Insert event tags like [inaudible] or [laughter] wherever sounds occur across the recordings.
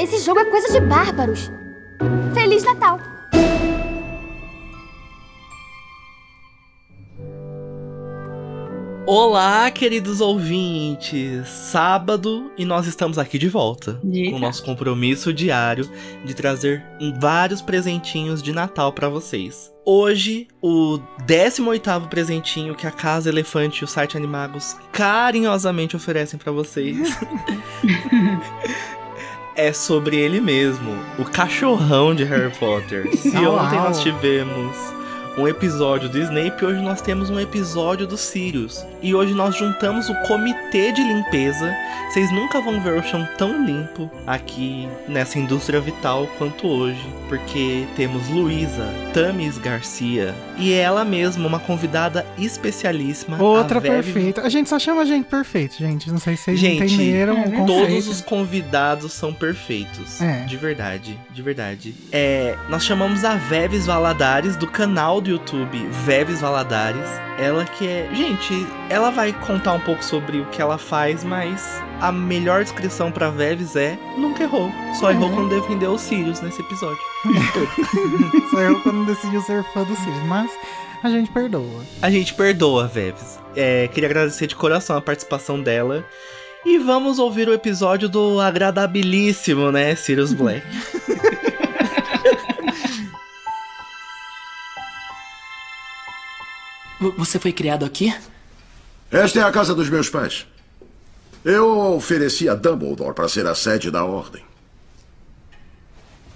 Esse jogo é coisa de bárbaros. Feliz Natal! Olá, queridos ouvintes! Sábado e nós estamos aqui de volta Eita. com o nosso compromisso diário de trazer vários presentinhos de Natal pra vocês. Hoje, o 18º presentinho que a Casa Elefante e o site Animagos carinhosamente oferecem pra vocês [laughs] é sobre ele mesmo, o cachorrão de Harry Potter. Se Uau. ontem nós tivemos um episódio do Snape, hoje nós temos um episódio do Sirius. E hoje nós juntamos o comitê de limpeza. Vocês nunca vão ver o chão tão limpo aqui nessa indústria vital quanto hoje, porque temos Luísa Tamis Garcia e ela mesma, uma convidada especialíssima. Outra a perfeita. A gente só chama a gente perfeito, gente. Não sei se vocês Gente, entenderam é o. Todos os convidados são perfeitos. É. De verdade, de verdade. É, nós chamamos a Veves Valadares do canal do YouTube Veves Valadares. Ela que é. Gente, ela vai contar um pouco sobre o que ela faz, mas a melhor descrição pra Veves é nunca errou. Só errou Uhum. quando defendeu os Sirius nesse episódio. [laughs] Sou eu quando decidiu ser fã do Sirius, mas a gente perdoa. A gente perdoa, Veves. É, queria agradecer de coração a participação dela. E vamos ouvir o episódio do agradabilíssimo, né, Sirius Black. [laughs] Você foi criado aqui? Esta é a casa dos meus pais. Eu ofereci a Dumbledore para ser a sede da ordem.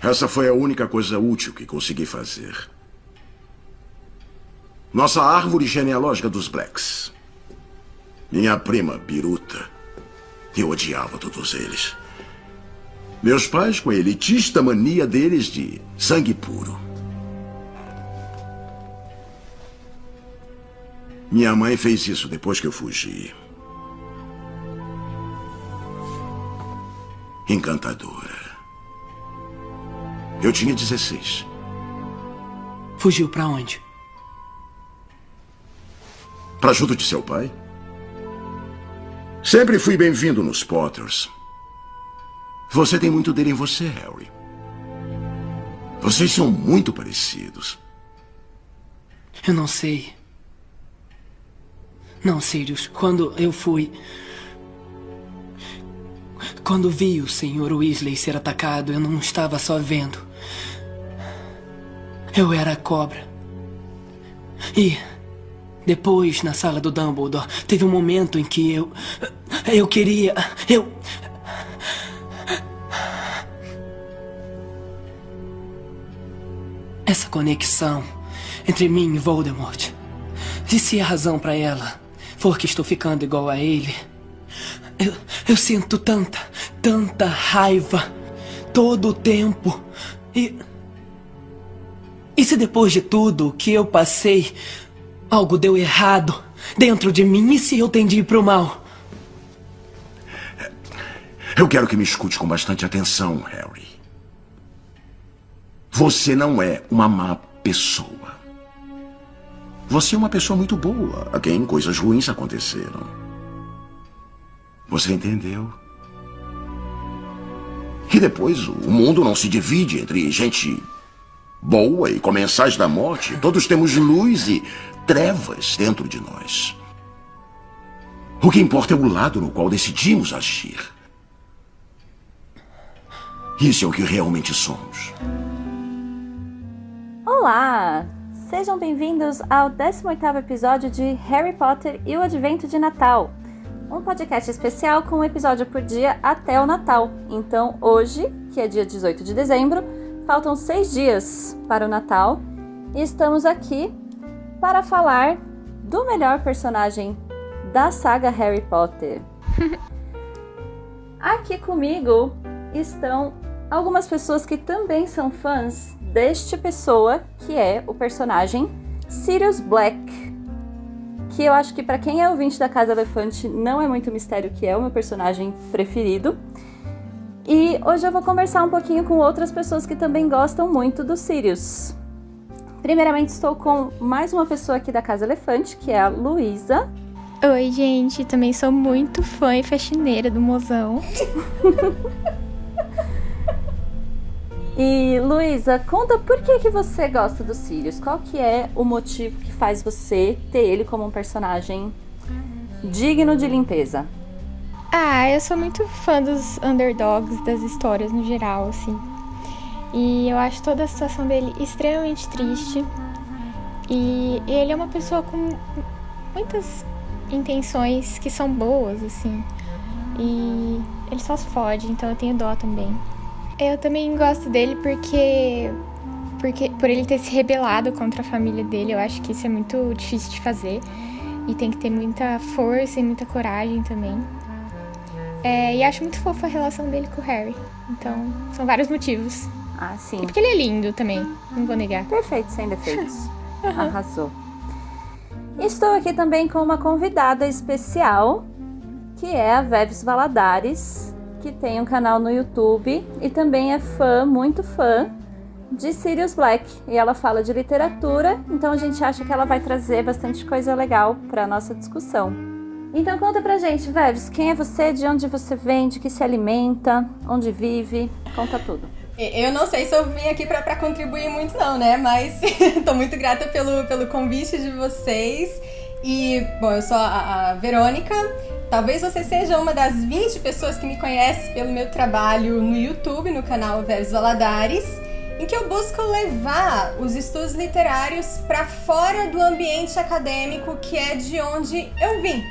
Essa foi a única coisa útil que consegui fazer. Nossa árvore genealógica dos Blacks. Minha prima, Biruta. Eu odiava todos eles. Meus pais com a elitista mania deles de sangue puro. Minha mãe fez isso depois que eu fugi. Encantadora. Eu tinha 16. Fugiu pra onde? Para junto de seu pai? Sempre fui bem-vindo nos Potters. Você tem muito dele em você, Harry. Vocês são muito parecidos. Eu não sei. Não, Sirius, quando eu fui. Quando vi o Sr. Weasley ser atacado, eu não estava só vendo. Eu era a cobra. E. Depois, na sala do Dumbledore, teve um momento em que eu. Eu queria. Eu. Essa conexão entre mim e Voldemort. E se a razão pra ela for que estou ficando igual a ele, eu, eu sinto tanta, tanta raiva todo o tempo. E. E se depois de tudo que eu passei, algo deu errado dentro de mim, e se eu tendi pro mal? Eu quero que me escute com bastante atenção, Harry. Você não é uma má pessoa. Você é uma pessoa muito boa, a quem coisas ruins aconteceram. Você entendeu? E depois, o mundo não se divide entre gente boa e comensais da morte. Todos temos luz e trevas dentro de nós. O que importa é o lado no qual decidimos agir. Isso é o que realmente somos. Olá! Sejam bem-vindos ao 18º episódio de Harry Potter e o Advento de Natal. Um podcast especial com um episódio por dia até o Natal. Então, hoje, que é dia 18 de dezembro, faltam seis dias para o Natal e estamos aqui para falar do melhor personagem da saga Harry Potter. [laughs] Aqui comigo estão algumas pessoas que também são fãs deste pessoa, que é o personagem Sirius Black. Que eu acho que para quem é ouvinte da Casa Elefante não é muito mistério que é o meu personagem preferido. E hoje eu vou conversar um pouquinho com outras pessoas que também gostam muito do Sirius. Primeiramente estou com mais uma pessoa aqui da Casa Elefante, que é a Luísa. Oi, gente. Também sou muito fã e faxineira do mozão. [laughs] E Luísa, conta por que, que você gosta dos Sirius? Qual que é o motivo que faz você ter ele como um personagem digno de limpeza? Ah, eu sou muito fã dos underdogs, das histórias no geral, assim. E eu acho toda a situação dele extremamente triste. E ele é uma pessoa com muitas intenções que são boas, assim. E ele só se fode, então eu tenho dó também. Eu também gosto dele porque porque por ele ter se rebelado contra a família dele, eu acho que isso é muito difícil de fazer e tem que ter muita força e muita coragem também. É, e acho muito fofa a relação dele com o Harry. Então, são vários motivos. Ah, sim. E porque ele é lindo também, não vou negar. Perfeito, sem [laughs] defeitos. Arrasou. Estou aqui também com uma convidada especial, que é a Veves Valadares, que tem um canal no YouTube e também é fã, muito fã, de Sirius Black. E ela fala de literatura, então a gente acha que ela vai trazer bastante coisa legal para nossa discussão. Então conta pra gente, Veves, quem é você, de onde você vem, de que se alimenta, onde vive, conta tudo. Eu não sei se eu vim aqui para contribuir muito não, né? Mas [laughs] tô muito grata pelo, pelo convite de vocês. E, bom, eu sou a, a Verônica. Talvez você seja uma das 20 pessoas que me conhece pelo meu trabalho no YouTube, no canal Veves Valadares, em que eu busco levar os estudos literários para fora do ambiente acadêmico que é de onde eu vim.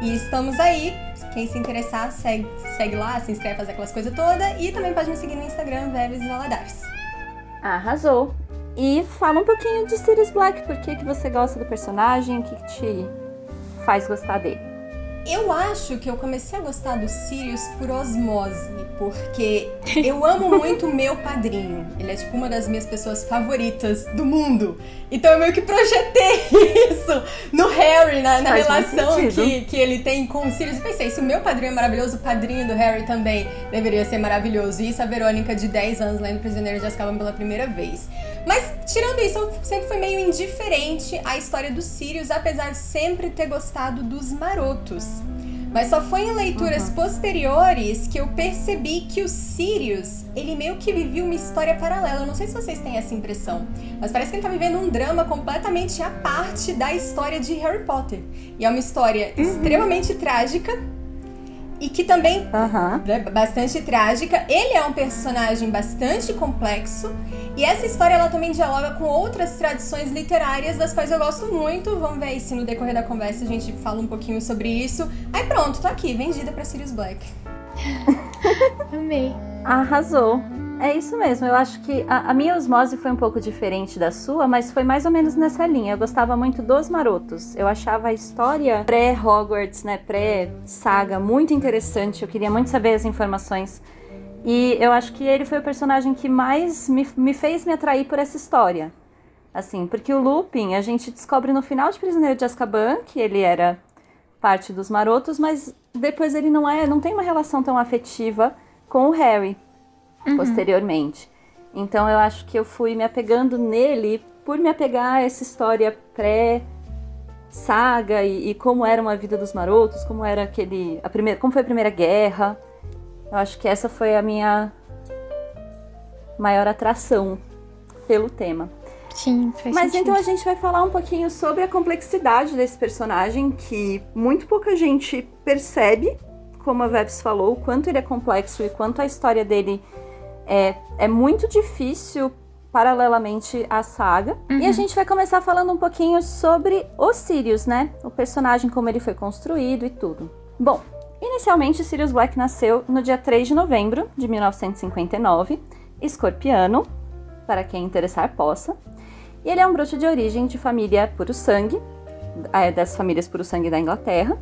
E estamos aí quem se interessar, segue, segue lá, se inscreve, faz aquelas coisas todas. E também pode me seguir no Instagram, Veves Valadares. Arrasou! E fala um pouquinho de Sirius Black, por que, que você gosta do personagem, o que, que te faz gostar dele? Eu acho que eu comecei a gostar do Sirius por osmose, porque [laughs] eu amo muito o meu padrinho. Ele é tipo uma das minhas pessoas favoritas do mundo. Então eu meio que projetei [laughs] isso no Harry, na, na relação que, que ele tem com o Sirius. E pensei, se o meu padrinho é maravilhoso, o padrinho do Harry também deveria ser maravilhoso. E isso a Verônica, de 10 anos, lendo Prisioneiro de Azkaban pela primeira vez. Mas, tirando isso, eu sempre fui meio indiferente à história do Sirius, apesar de sempre ter gostado dos marotos. Mas só foi em leituras uhum. posteriores que eu percebi que o Sirius, ele meio que vivia uma história paralela. Eu não sei se vocês têm essa impressão, mas parece que ele tá vivendo um drama completamente à parte da história de Harry Potter. E é uma história uhum. extremamente trágica, e que também uhum. é bastante trágica. Ele é um personagem bastante complexo e essa história ela também dialoga com outras tradições literárias das quais eu gosto muito. Vamos ver aí se no decorrer da conversa a gente fala um pouquinho sobre isso. Aí pronto, tô aqui, vendida para Sirius Black. [laughs] Amei. Arrasou. É isso mesmo, eu acho que a, a, minha osmose foi um pouco diferente da sua, mas foi mais ou menos nessa linha. Eu gostava muito dos marotos. Eu achava a história pré-Hogwarts, né, pré-saga, muito interessante. Eu queria muito saber as informações. E eu acho que ele foi o personagem que mais me, me fez me atrair por essa história. Assim, porque o Lupin, a gente descobre no final de Prisioneiro de Azkaban que ele era parte dos marotos, mas depois ele não é, não tem uma relação tão afetiva com o Harry uhum. posteriormente. Então eu acho que eu fui me apegando nele por me apegar a essa história pré saga e, e, como era uma vida dos marotos, como era aquele a primeira, como foi a primeira guerra. Eu acho que essa foi a minha maior atração pelo tema. Sim, faz Mas sentido. então a gente vai falar um pouquinho sobre a complexidade desse personagem que muito pouca gente percebe, como a Vebs falou, o quanto ele é complexo e quanto a história dele é, é muito difícil paralelamente à saga. Uhum. E a gente vai começar falando um pouquinho sobre o Sirius, né? O personagem, como ele foi construído e tudo. Bom, inicialmente Sirius Black nasceu no dia 3 de novembro de 1959, escorpiano, para quem interessar possa. E ele é um bruxo de origem de família puro sangue, é, das famílias puro sangue da Inglaterra.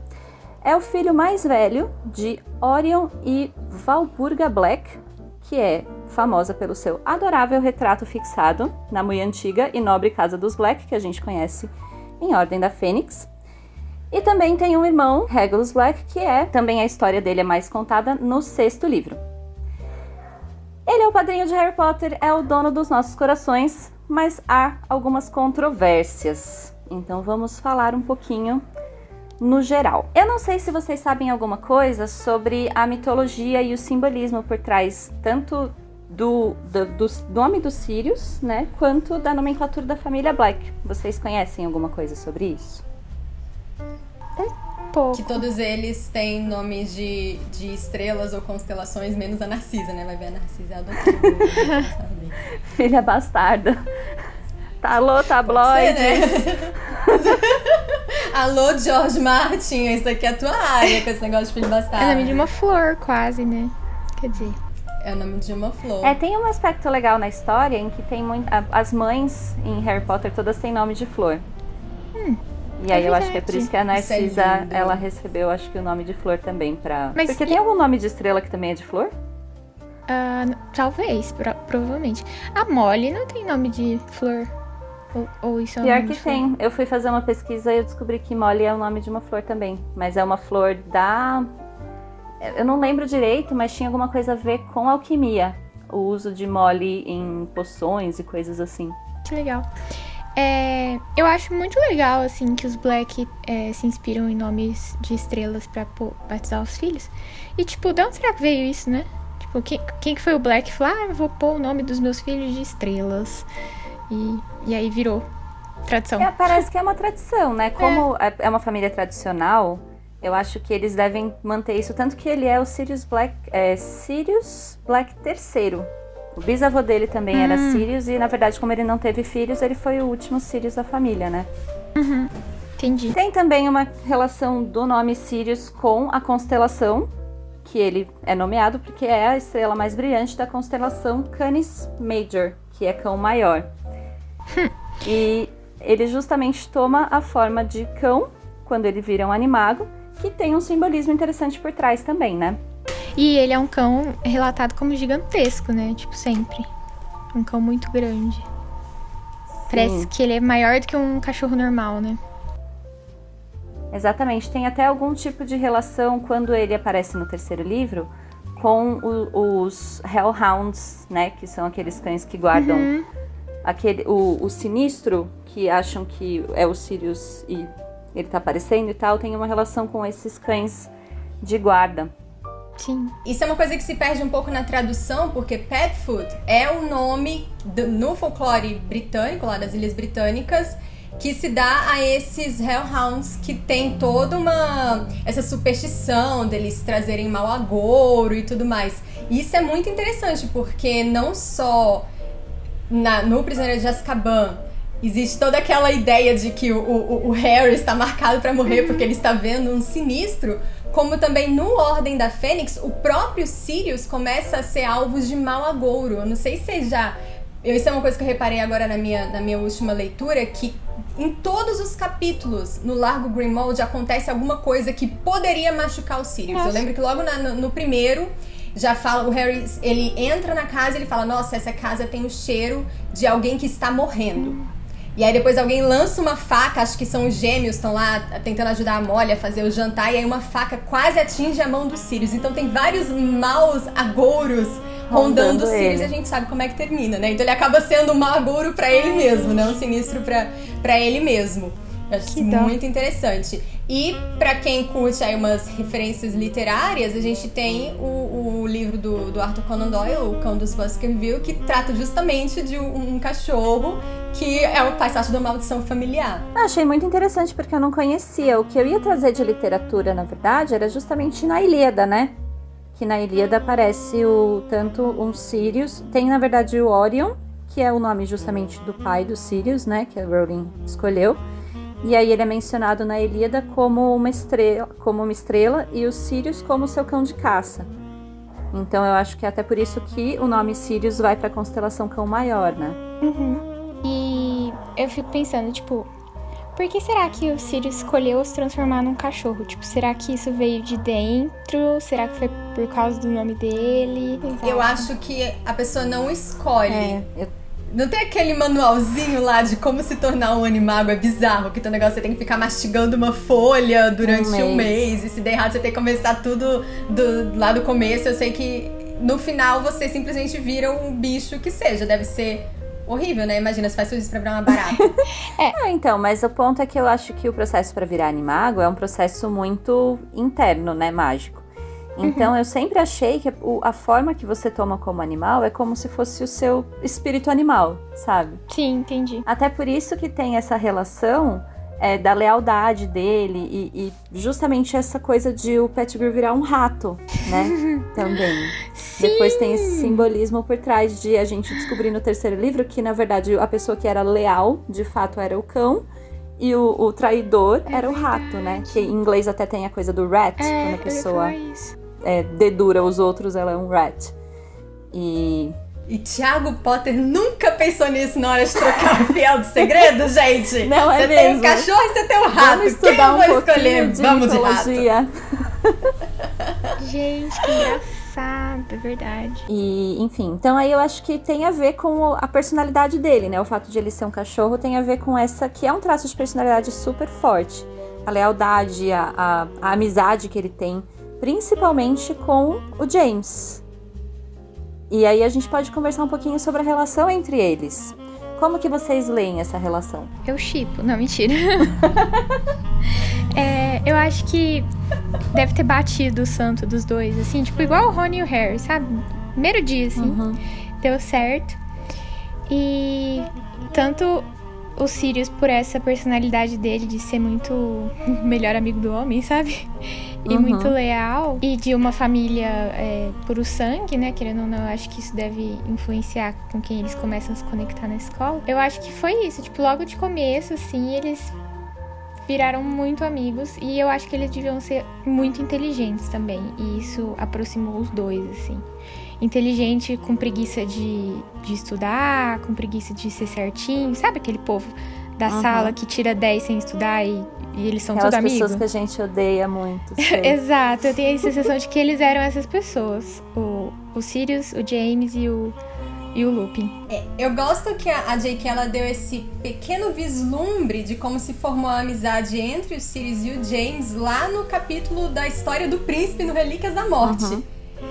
É o filho mais velho de Orion e Valburga Black, que é famosa pelo seu adorável retrato fixado na muito antiga e nobre casa dos Black, que a gente conhece em Ordem da Fênix. E também tem um irmão, Regulus Black, que é também a história dele é mais contada no sexto livro. Ele é o padrinho de Harry Potter, é o dono dos nossos corações, mas há algumas controvérsias. Então vamos falar um pouquinho no geral. Eu não sei se vocês sabem alguma coisa sobre a mitologia e o simbolismo por trás tanto do, do, do nome dos Sirius, né, quanto da nomenclatura da família Black. Vocês conhecem alguma coisa sobre isso? Pouco. Que todos eles têm nomes de, de estrelas ou constelações, menos a Narcisa, né? Vai ver a Narcisa é adotiva. [laughs] Filha bastarda. Tá, alô, tabloides. né? [laughs] Alô, George Martin, isso aqui é a tua área com esse negócio de filho bastardo. É o nome de uma flor, quase, né? Quer dizer. É o nome de uma flor. É, tem um aspecto legal na história em que tem muito. As mães em Harry Potter todas têm nome de flor. e aí é eu acho que é por isso que a é Narcisa, lindo. ela recebeu, acho que o nome de flor também pra. Mas Porque e- tem algum nome de estrela que também é de flor? N- talvez, pro- provavelmente. A Molly não tem nome de flor. Ou, ou isso é um Pior que tem. Eu fui fazer uma pesquisa e eu descobri que Molly é o nome de uma flor também. Mas é uma flor da. Eu não lembro direito, mas tinha alguma coisa a ver com alquimia. O uso de Molly em poções e coisas assim. Que legal. É, eu acho muito legal, assim, que os Black é, se inspiram em nomes de estrelas pô- batizar os filhos. E, tipo, de onde será que veio isso, né? Tipo, quem, quem que foi o Black que falou, ah, vou pôr o nome dos meus filhos de estrelas. E, e aí virou tradição. É, parece que é uma tradição, né? [laughs] Como é. é uma família tradicional, eu acho que eles devem manter isso. Tanto que ele é o Sirius Black, é, Sirius Black III. O bisavô dele também era Sirius e, na verdade, como ele não teve filhos, ele foi o último Sirius da família, né? Entendi. Tem também uma relação do nome Sirius com a constelação, que ele é nomeado porque é a estrela mais brilhante da constelação Canis Major, que é cão maior. E ele justamente toma a forma de cão quando ele vira um animago, que tem um simbolismo interessante por trás também, né? E ele é um cão relatado como gigantesco, né? Tipo, sempre. Um cão muito grande. Parece que ele é maior do que um cachorro normal, né? Exatamente. Tem até algum tipo de relação quando ele aparece no terceiro livro com o- os Hellhounds, né? Que são aqueles cães que guardam aquele, o, o sinistro, que acham que é o Sirius e ele tá aparecendo e tal, tem uma relação com esses cães de guarda. Sim. Isso é uma coisa que se perde um pouco na tradução, porque pet food é o nome do- no folclore britânico, lá das Ilhas Britânicas, que se dá a esses hellhounds que tem toda uma essa superstição deles trazerem mau agouro e tudo mais. E isso é muito interessante, porque não só na- no Prisioneiro de Azkaban existe toda aquela ideia de que o, o- o Harry está marcado para morrer porque ele está vendo um sinistro, como também no Ordem da Fênix, o próprio Sirius começa a ser alvo de mau agouro. Eu não sei se já... Eu, isso é uma coisa que eu reparei agora na minha, na minha última leitura, que em todos os capítulos no Largo Grimald acontece alguma coisa que poderia machucar o Sirius. Eu lembro que logo na- no, no primeiro já fala, o Harry, ele entra na casa e ele fala, nossa, essa casa tem o cheiro de alguém que está morrendo. E aí depois alguém lança uma faca, acho que são os gêmeos, estão lá tentando ajudar a Molly a fazer o jantar, e aí uma faca quase atinge a mão do Sirius. Então tem vários maus agouros rondando Rondando o Sirius ele. e a gente sabe como é que termina, né? Então ele acaba sendo um mau agouro pra ele mesmo, né? Um sinistro pra, pra ele mesmo. Acho Que dó. muito interessante. E pra quem curte aí umas referências literárias, a gente tem o, o livro do, do Arthur Conan Doyle, O Cão dos Baskerville, que trata justamente de um, um cachorro que é o faz parte da maldição familiar. Eu achei muito interessante porque eu não conhecia. O que eu ia trazer de literatura, na verdade, era justamente na Ilíada, né? Que na Ilíada aparece o tanto um Sirius, tem na verdade o Orion, que é o nome justamente do pai do Sirius, né? Que a Rowling escolheu. E aí ele é mencionado na Ilíada como uma estrela, como uma estrela e o Sirius como seu cão de caça. Então eu acho que é até por isso que o nome Sirius vai para a constelação Cão Maior, né? E eu fico pensando, tipo, por que será que o Sirius escolheu se transformar num cachorro? Tipo, será que isso veio de dentro? Será que foi por causa do nome dele? Eu acho que a pessoa não escolhe. É, eu Não tem aquele manualzinho lá de como se tornar um animago? É bizarro, que teu negócio você tem que ficar mastigando uma folha durante Um um mês. mês. E se der errado, você tem que começar tudo do, lá do começo. Eu sei que no final você simplesmente vira um bicho que seja. Deve ser horrível, né? Imagina, você faz tudo isso pra virar uma barata. [laughs] É, então, mas o ponto é que eu acho que o processo para virar animago é um processo muito interno, né, mágico. Então eu sempre achei que a forma que você toma como animal é como se fosse o seu espírito animal, sabe? Sim, entendi. Até por isso que tem essa relação é, da lealdade dele e, e justamente essa coisa de o Pettigrew virar um rato, né? [laughs] Também. Sim. Depois tem esse simbolismo por trás de a gente descobrir no terceiro livro que, na verdade, a pessoa que era leal, de fato, era o cão. E o, o traidor É era o rato, né? Que em inglês até tem a coisa do rat, É, quando a pessoa. É, dedura os outros, ela é um rat. E E Thiago Potter nunca pensou nisso na hora de trocar o fiel do segredo, [laughs] gente. Não é você tem um mesmo. cachorro e você tem um rato. vamos Quem estudar eu um vou escolher? de Vamos de rato. mitologia. [laughs] Gente, que engraçado, é verdade. E, enfim, então aí eu acho que tem a ver com a personalidade dele, né? O fato de ele ser um cachorro tem a ver com essa, que é um traço de personalidade super forte. A lealdade, a, a, a amizade que ele tem, principalmente com o James. E aí a gente pode conversar um pouquinho sobre a relação entre eles. Como que vocês leem essa relação? Eu chipo. Não, mentira. [laughs] É, eu acho que deve ter batido o santo dos dois, assim, tipo, igual o Rony e o Harry, sabe? Primeiro dia, assim, Uhum. deu certo. E tanto o Sirius por essa personalidade dele de ser muito melhor amigo do homem, sabe? E Uhum. muito leal. E de uma família é, por o sangue, né? Querendo ou não, eu acho que isso deve influenciar com quem eles começam a se conectar na escola. Eu acho que foi isso. Tipo, logo de começo, assim, eles viraram muito amigos. E eu acho que eles deviam ser muito inteligentes também. E isso aproximou os dois, assim. Inteligente com preguiça de, de estudar, com preguiça de ser certinho. Sabe aquele povo da Uhum. sala que tira 10 sem estudar e, e eles são tudo amigos? pessoas que a gente odeia muito. [laughs] Exato, eu tenho a sensação de que eles eram essas pessoas. O, o Sirius, o James e o, e o Lupin. Eu gosto que a, a J.K. ela deu esse pequeno vislumbre de como se formou a amizade entre o Sirius e o James lá no capítulo da história do príncipe no Relíquias da Morte. Uhum.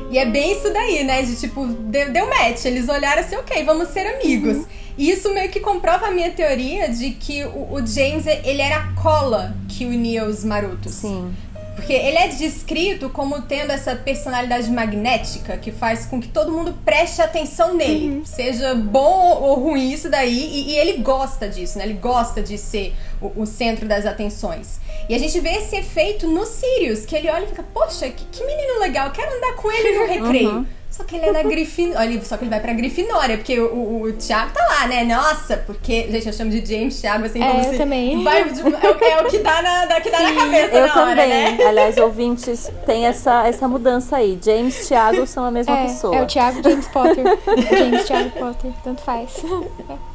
E é bem isso daí, né? De tipo, deu, deu match. Eles olharam assim, ok, vamos ser amigos. E isso meio que comprova a minha teoria de que o, o James, ele era a cola que unia os marotos. Sim. Porque ele é descrito como tendo essa personalidade magnética que faz com que todo mundo preste atenção nele. Seja bom ou ruim isso daí. E, e ele gosta disso, né? Ele gosta de ser o, o centro das atenções. E a gente vê esse efeito no Sirius, que ele olha e fica, poxa, que, que menino legal, quero andar com ele no [laughs] recreio. Só que ele é da Grifinória. Só que ele vai pra Grifinória, porque o, o, o Thiago tá lá, né? Nossa, porque. Gente, eu chamo de James Thiago, assim, É, como eu se. também. Vai, é, o- é o que dá na, dá, que dá na cabeça Eu na hora, também. né? Aliás, ouvintes, tem essa, essa mudança aí. James e Thiago são a mesma É, pessoa. é o Thiago James Potter. James Thiago Potter, tanto faz. [laughs]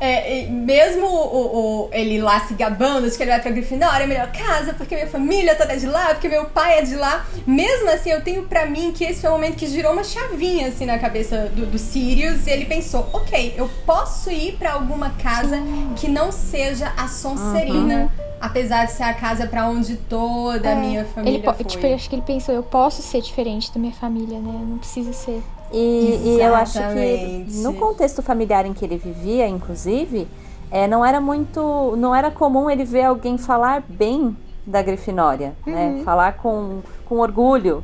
É, mesmo o, o- ele lá se gabando de que ele vai pra Grifinória, é a melhor casa, porque minha família toda é de lá, porque meu pai é de lá. Mesmo assim, eu tenho pra mim que esse foi o momento que girou uma chavinha assim na cabeça do, do Sirius. E ele pensou: ok, eu posso ir pra alguma casa que não seja a Sonserina. Apesar de ser a casa pra onde toda a minha família ele, po- foi. tipo, eu acho que ele pensou, eu posso ser diferente da minha família, né? Eu não preciso ser. E, e eu acho que no contexto familiar em que ele vivia, inclusive, é, não era muito. não era comum ele ver alguém falar bem da Grifinória, né? Falar com, com orgulho.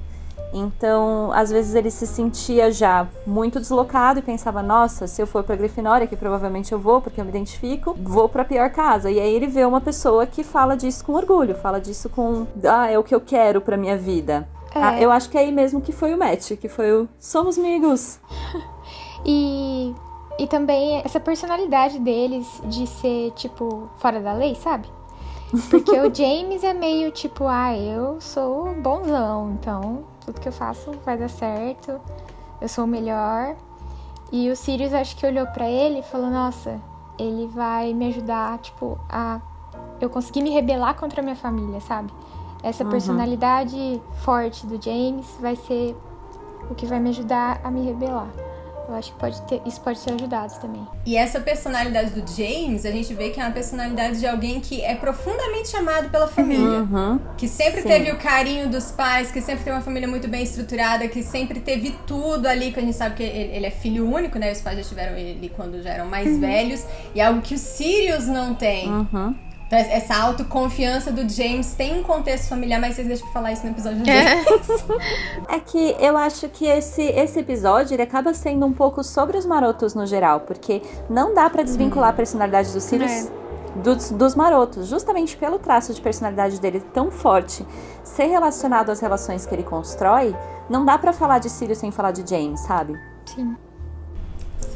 Então, às vezes ele se sentia já muito deslocado e pensava: nossa, se eu for pra Grifinória, que provavelmente eu vou, porque eu me identifico, vou pra pior casa. E aí ele vê uma pessoa que fala disso com orgulho, fala disso com: ah, é o que eu quero pra minha vida. É. Ah, eu acho que é aí mesmo que foi o match, que foi o Somos Amigos. [laughs] E, e também essa personalidade deles de ser, tipo, fora da lei, sabe? Porque o [laughs] James é meio tipo, ah, eu sou bonzão, então tudo que eu faço vai dar certo, eu sou o melhor. E o Sirius acho que olhou pra ele e falou, nossa, ele vai me ajudar, tipo, a eu conseguir me rebelar contra a minha família, sabe? Essa personalidade forte do James vai ser o que vai me ajudar a me rebelar. Eu acho que pode ter, isso pode ter ajudado também. E essa personalidade do James, a gente vê que é uma personalidade de alguém que é profundamente amado pela família. Uhum. Que sempre Sim. teve o carinho dos pais, que sempre teve uma família muito bem estruturada, que sempre teve tudo ali, que a gente sabe que ele, ele é filho único, né? Os pais já tiveram ele quando já eram mais velhos. E é algo que o Sirius não tem. Uhum. Então, essa autoconfiança do James tem um contexto familiar, mas vocês deixam eu falar isso no episódio do É. [laughs] É que eu acho que esse, esse episódio ele acaba sendo um pouco sobre os marotos no geral, porque não dá pra desvincular a personalidade do Sirius É. dos, dos marotos, justamente pelo traço de personalidade dele tão forte, ser relacionado às relações que ele constrói, não dá pra falar de Sirius sem falar de James, sabe? Sim.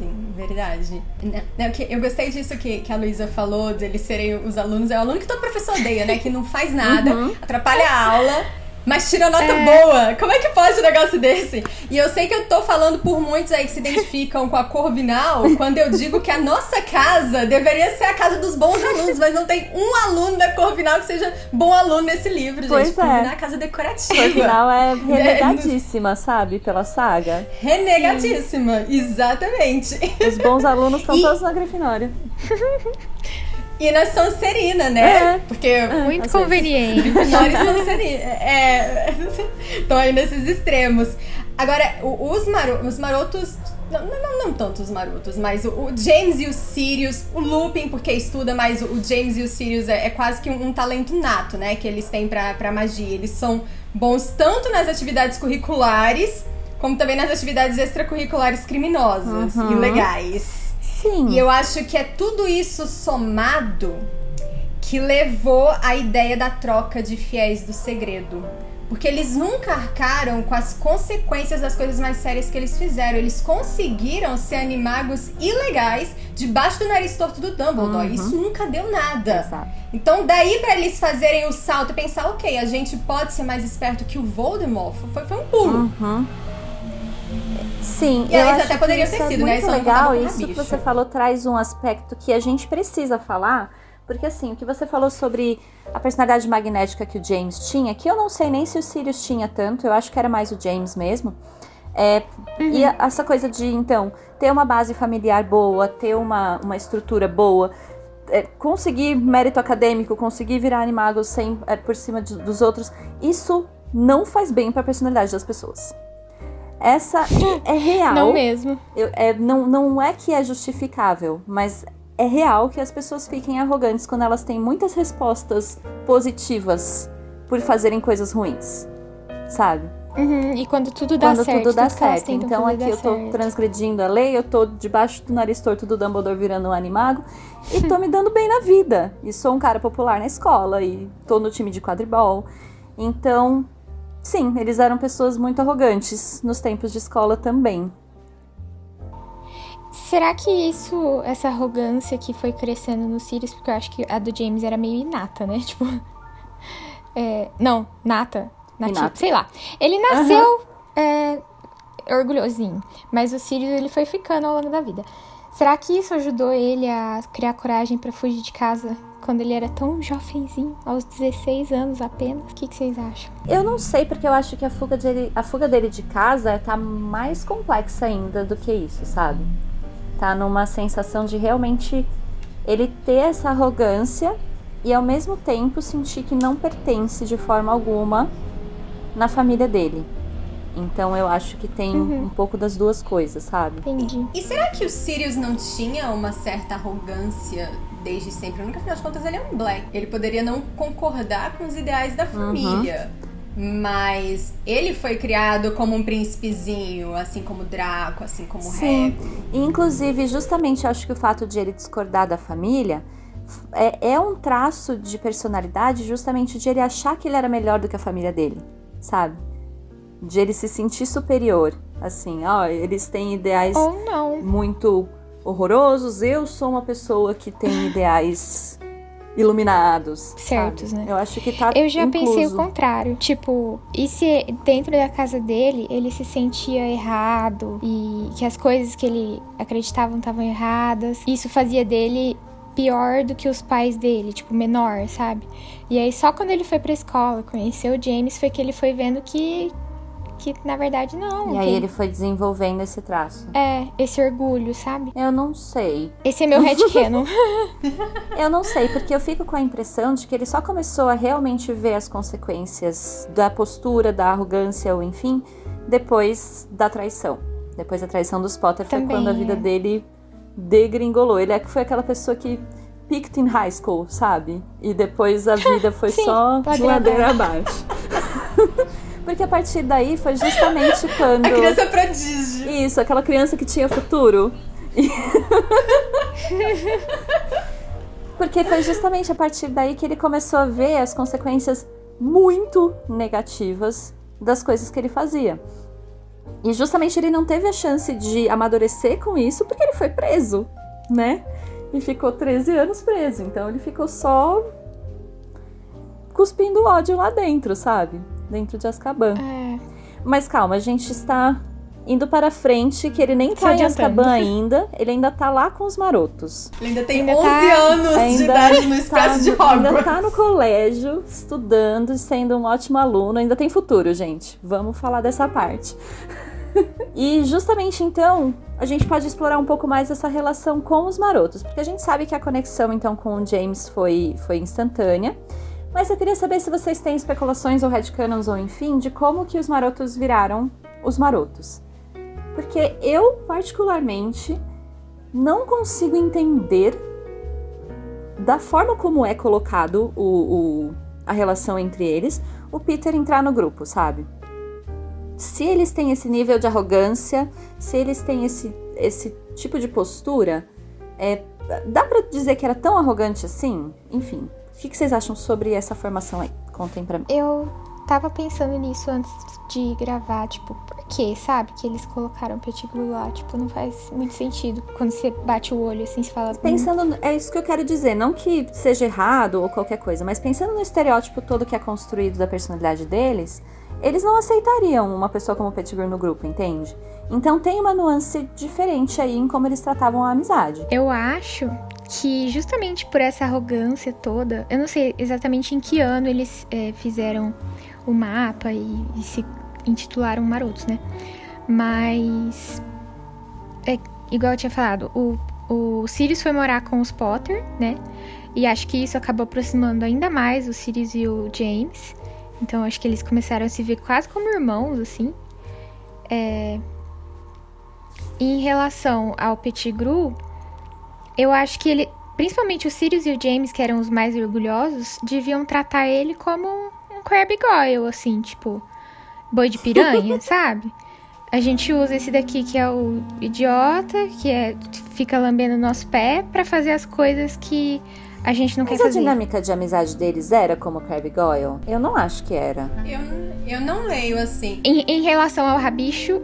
Sim, verdade. Não, não, que- Eu gostei disso que, que a Luísa falou, deles serem os alunos. É o aluno que todo professor odeia, né? Que não faz nada, atrapalha a aula, mas tira nota boa. Como é que pode um negócio desse? E eu sei que eu tô falando por muitos aí que se identificam com a Corvinal [laughs] quando eu digo que a nossa casa deveria ser a casa dos bons alunos, mas não tem um aluno da Corvinal que seja bom aluno nesse livro, gente. Pois é. Corvinal é a casa decorativa. Por final é [laughs] renegadíssima, sabe? Pela saga. Renegadíssima, exatamente. Os bons alunos estão E- todos na Grifinória. [laughs] E na Sonserina, né? É. Porque Muito às vezes. conveniente. [laughs] Grifinória e Sonserina. É. [laughs] Estão aí nesses extremos. Agora, os, maro, os marotos. Não, não, não tanto os marotos, mas o, o James e o Sirius, o Lupin, porque estuda, mas o, o James e o Sirius é, é quase que um, um talento nato, né? Que eles têm pra, pra magia. Eles são bons tanto nas atividades curriculares, como também nas atividades extracurriculares criminosas e legais. Sim. E eu acho que é tudo isso somado que levou à ideia da troca de fiéis do segredo. Porque eles nunca arcaram com as consequências das coisas mais sérias que eles fizeram. Eles conseguiram ser animagos ilegais debaixo do nariz torto do Dumbledore. Isso nunca deu nada. Exato. Então, daí pra eles fazerem o salto e pensar, ok, a gente pode ser mais esperto que o Voldemort, foi, foi um pulo. Uhum. Sim, E eu acho até poderia ter isso sido, é né? muito não legal. Isso que você falou traz um aspecto que a gente precisa falar, porque assim, o que você falou sobre a personalidade magnética que o James tinha, que eu não sei nem se o Sirius tinha tanto, eu acho que era mais o James mesmo. É, E a- essa coisa de, então, ter uma base familiar boa, ter uma, uma estrutura boa, é, conseguir mérito acadêmico, conseguir virar animagos sem, é, por cima de- dos outros, isso não faz bem pra personalidade das pessoas. Essa é real. Não mesmo. Eu- é, não, não é que é justificável, mas é real que as pessoas fiquem arrogantes quando elas têm muitas respostas positivas por fazerem coisas ruins, sabe? Uhum, E quando tudo dá quando certo. tudo dá elas certo. Então fazer aqui eu tô certo. transgredindo a lei, eu tô debaixo do nariz torto do Dumbledore virando um animago e tô me dando bem na vida. E sou um cara popular na escola e tô no time de quadribol. Então, sim, eles eram pessoas muito arrogantes nos tempos de escola também. Será que isso, essa arrogância que foi crescendo no Sirius, porque eu acho que a do James era meio inata, né? [laughs] Tipo. é, não, nata. Nativo, Inata. sei lá. Ele nasceu é, orgulhosinho, mas o Sirius ele foi ficando ao longo da vida. Será que isso ajudou ele a criar coragem pra fugir de casa quando ele era tão jovenzinho, aos 16 anos apenas? O que, que vocês acham? Eu não sei, porque eu acho que a fuga dele, a fuga dele de casa tá mais complexa ainda do que isso, sabe? Tá numa sensação de realmente ele ter essa arrogância e ao mesmo tempo sentir que não pertence de forma alguma na família dele. Então eu acho que tem um pouco das duas coisas, sabe? Entendi. E será que o Sirius não tinha uma certa arrogância desde sempre? Porque afinal de contas ele é um Black. Ele poderia não concordar com os ideais da família. Mas ele foi criado como um príncipezinho, assim como Draco, assim como Sim. Rego. E, inclusive, justamente acho que o fato de ele discordar da família é, é um traço de personalidade justamente de ele achar que ele era melhor do que a família dele, sabe? De ele se sentir superior. Assim, ó, eles têm ideais muito horrorosos, eu sou uma pessoa que tem [sighs] ideais iluminados. Certos, sabe? né? Eu acho que tá Eu já pensei o incluso. contrário. Tipo, e se dentro da casa dele ele se sentia errado e que as coisas que ele acreditava estavam erradas? Isso fazia dele pior do que os pais dele, tipo, menor, sabe? E aí só quando ele foi pra escola, conheceu o James, foi que ele foi vendo que que na verdade não. E aí que- ele foi desenvolvendo esse traço. É, esse orgulho, sabe? Eu não sei. Esse é meu headcanon. [laughs] [laughs] Eu não sei, porque eu fico com a impressão de que ele só começou a realmente ver as consequências da postura, da arrogância, ou enfim, depois da traição. Depois da traição dos Potter foi Também, quando a vida é. dele degringolou. Ele é que foi aquela pessoa que peaked in high school, sabe? E depois a [laughs] vida foi Sim, só ladeira abaixo. Porque a partir daí foi justamente [laughs] quando. A criança prodígio. Isso, aquela criança que tinha futuro. [laughs] Porque foi justamente a partir daí que ele começou a ver as consequências muito negativas das coisas que ele fazia. E justamente ele não teve a chance de amadurecer com isso porque ele foi preso, né? E ficou 13 anos preso. Então ele ficou só cuspindo ódio lá dentro, sabe? Dentro de Azkaban. É. Mas calma, a gente está indo para frente, que ele nem tá em. Azkaban ainda, ele ainda tá lá com os marotos. Ele ainda tem Ainda 11 tá- anos de idade no tá Expresso de no- Ainda Hogwarts. tá no colégio, estudando, sendo um ótimo aluno, ainda tem futuro, gente. Vamos falar dessa parte. [laughs] e justamente então, a gente pode explorar um pouco mais essa relação com os marotos, porque a gente sabe que a conexão então com o James foi, foi instantânea. Mas eu queria saber se vocês têm especulações ou headcanons ou enfim, de como que os marotos viraram os marotos. Porque eu, particularmente, não consigo entender da forma como é colocado o, o- a relação entre eles, o Peter entrar no grupo, sabe? Se eles têm esse nível de arrogância, se eles têm esse, esse tipo de postura, é, dá pra dizer que era tão arrogante assim? Enfim, que, que vocês acham sobre essa formação aí? Contem pra mim. Eu tava pensando nisso antes de gravar, tipo, por quê, sabe? Que eles colocaram o Pettigrew lá, tipo, não faz muito sentido. Quando você bate o olho assim, você fala. "Hum, Pensando, é isso que eu quero dizer, não que seja errado ou qualquer coisa, mas pensando no estereótipo todo que é construído da personalidade deles, eles não aceitariam uma pessoa como o Pettigrew no grupo, entende? Então tem uma nuance diferente aí em como eles tratavam a amizade. Eu acho que justamente por essa arrogância toda, eu não sei exatamente em que ano eles é, fizeram o mapa e, e se intitularam Marotos, né? Mas é igual eu tinha falado, o, o Sirius foi morar com os Potter, né? E acho que isso acabou aproximando ainda mais o Sirius e o James. Então acho que eles começaram a se ver quase como irmãos, assim. É... Em relação ao Pettigrew, eu acho que ele, principalmente o Sirius e o James, que eram os mais orgulhosos, deviam tratar ele como um Crabbe Goyle, assim, tipo, boi de piranha, [laughs] sabe? A gente usa esse daqui que é o idiota, que é fica lambendo o nosso pé pra fazer as coisas que a gente não Mas quer a fazer. dinâmica de amizade deles era como Crabbe Goyle? Eu não acho que era. Eu, eu não leio assim. Em, em relação ao rabicho,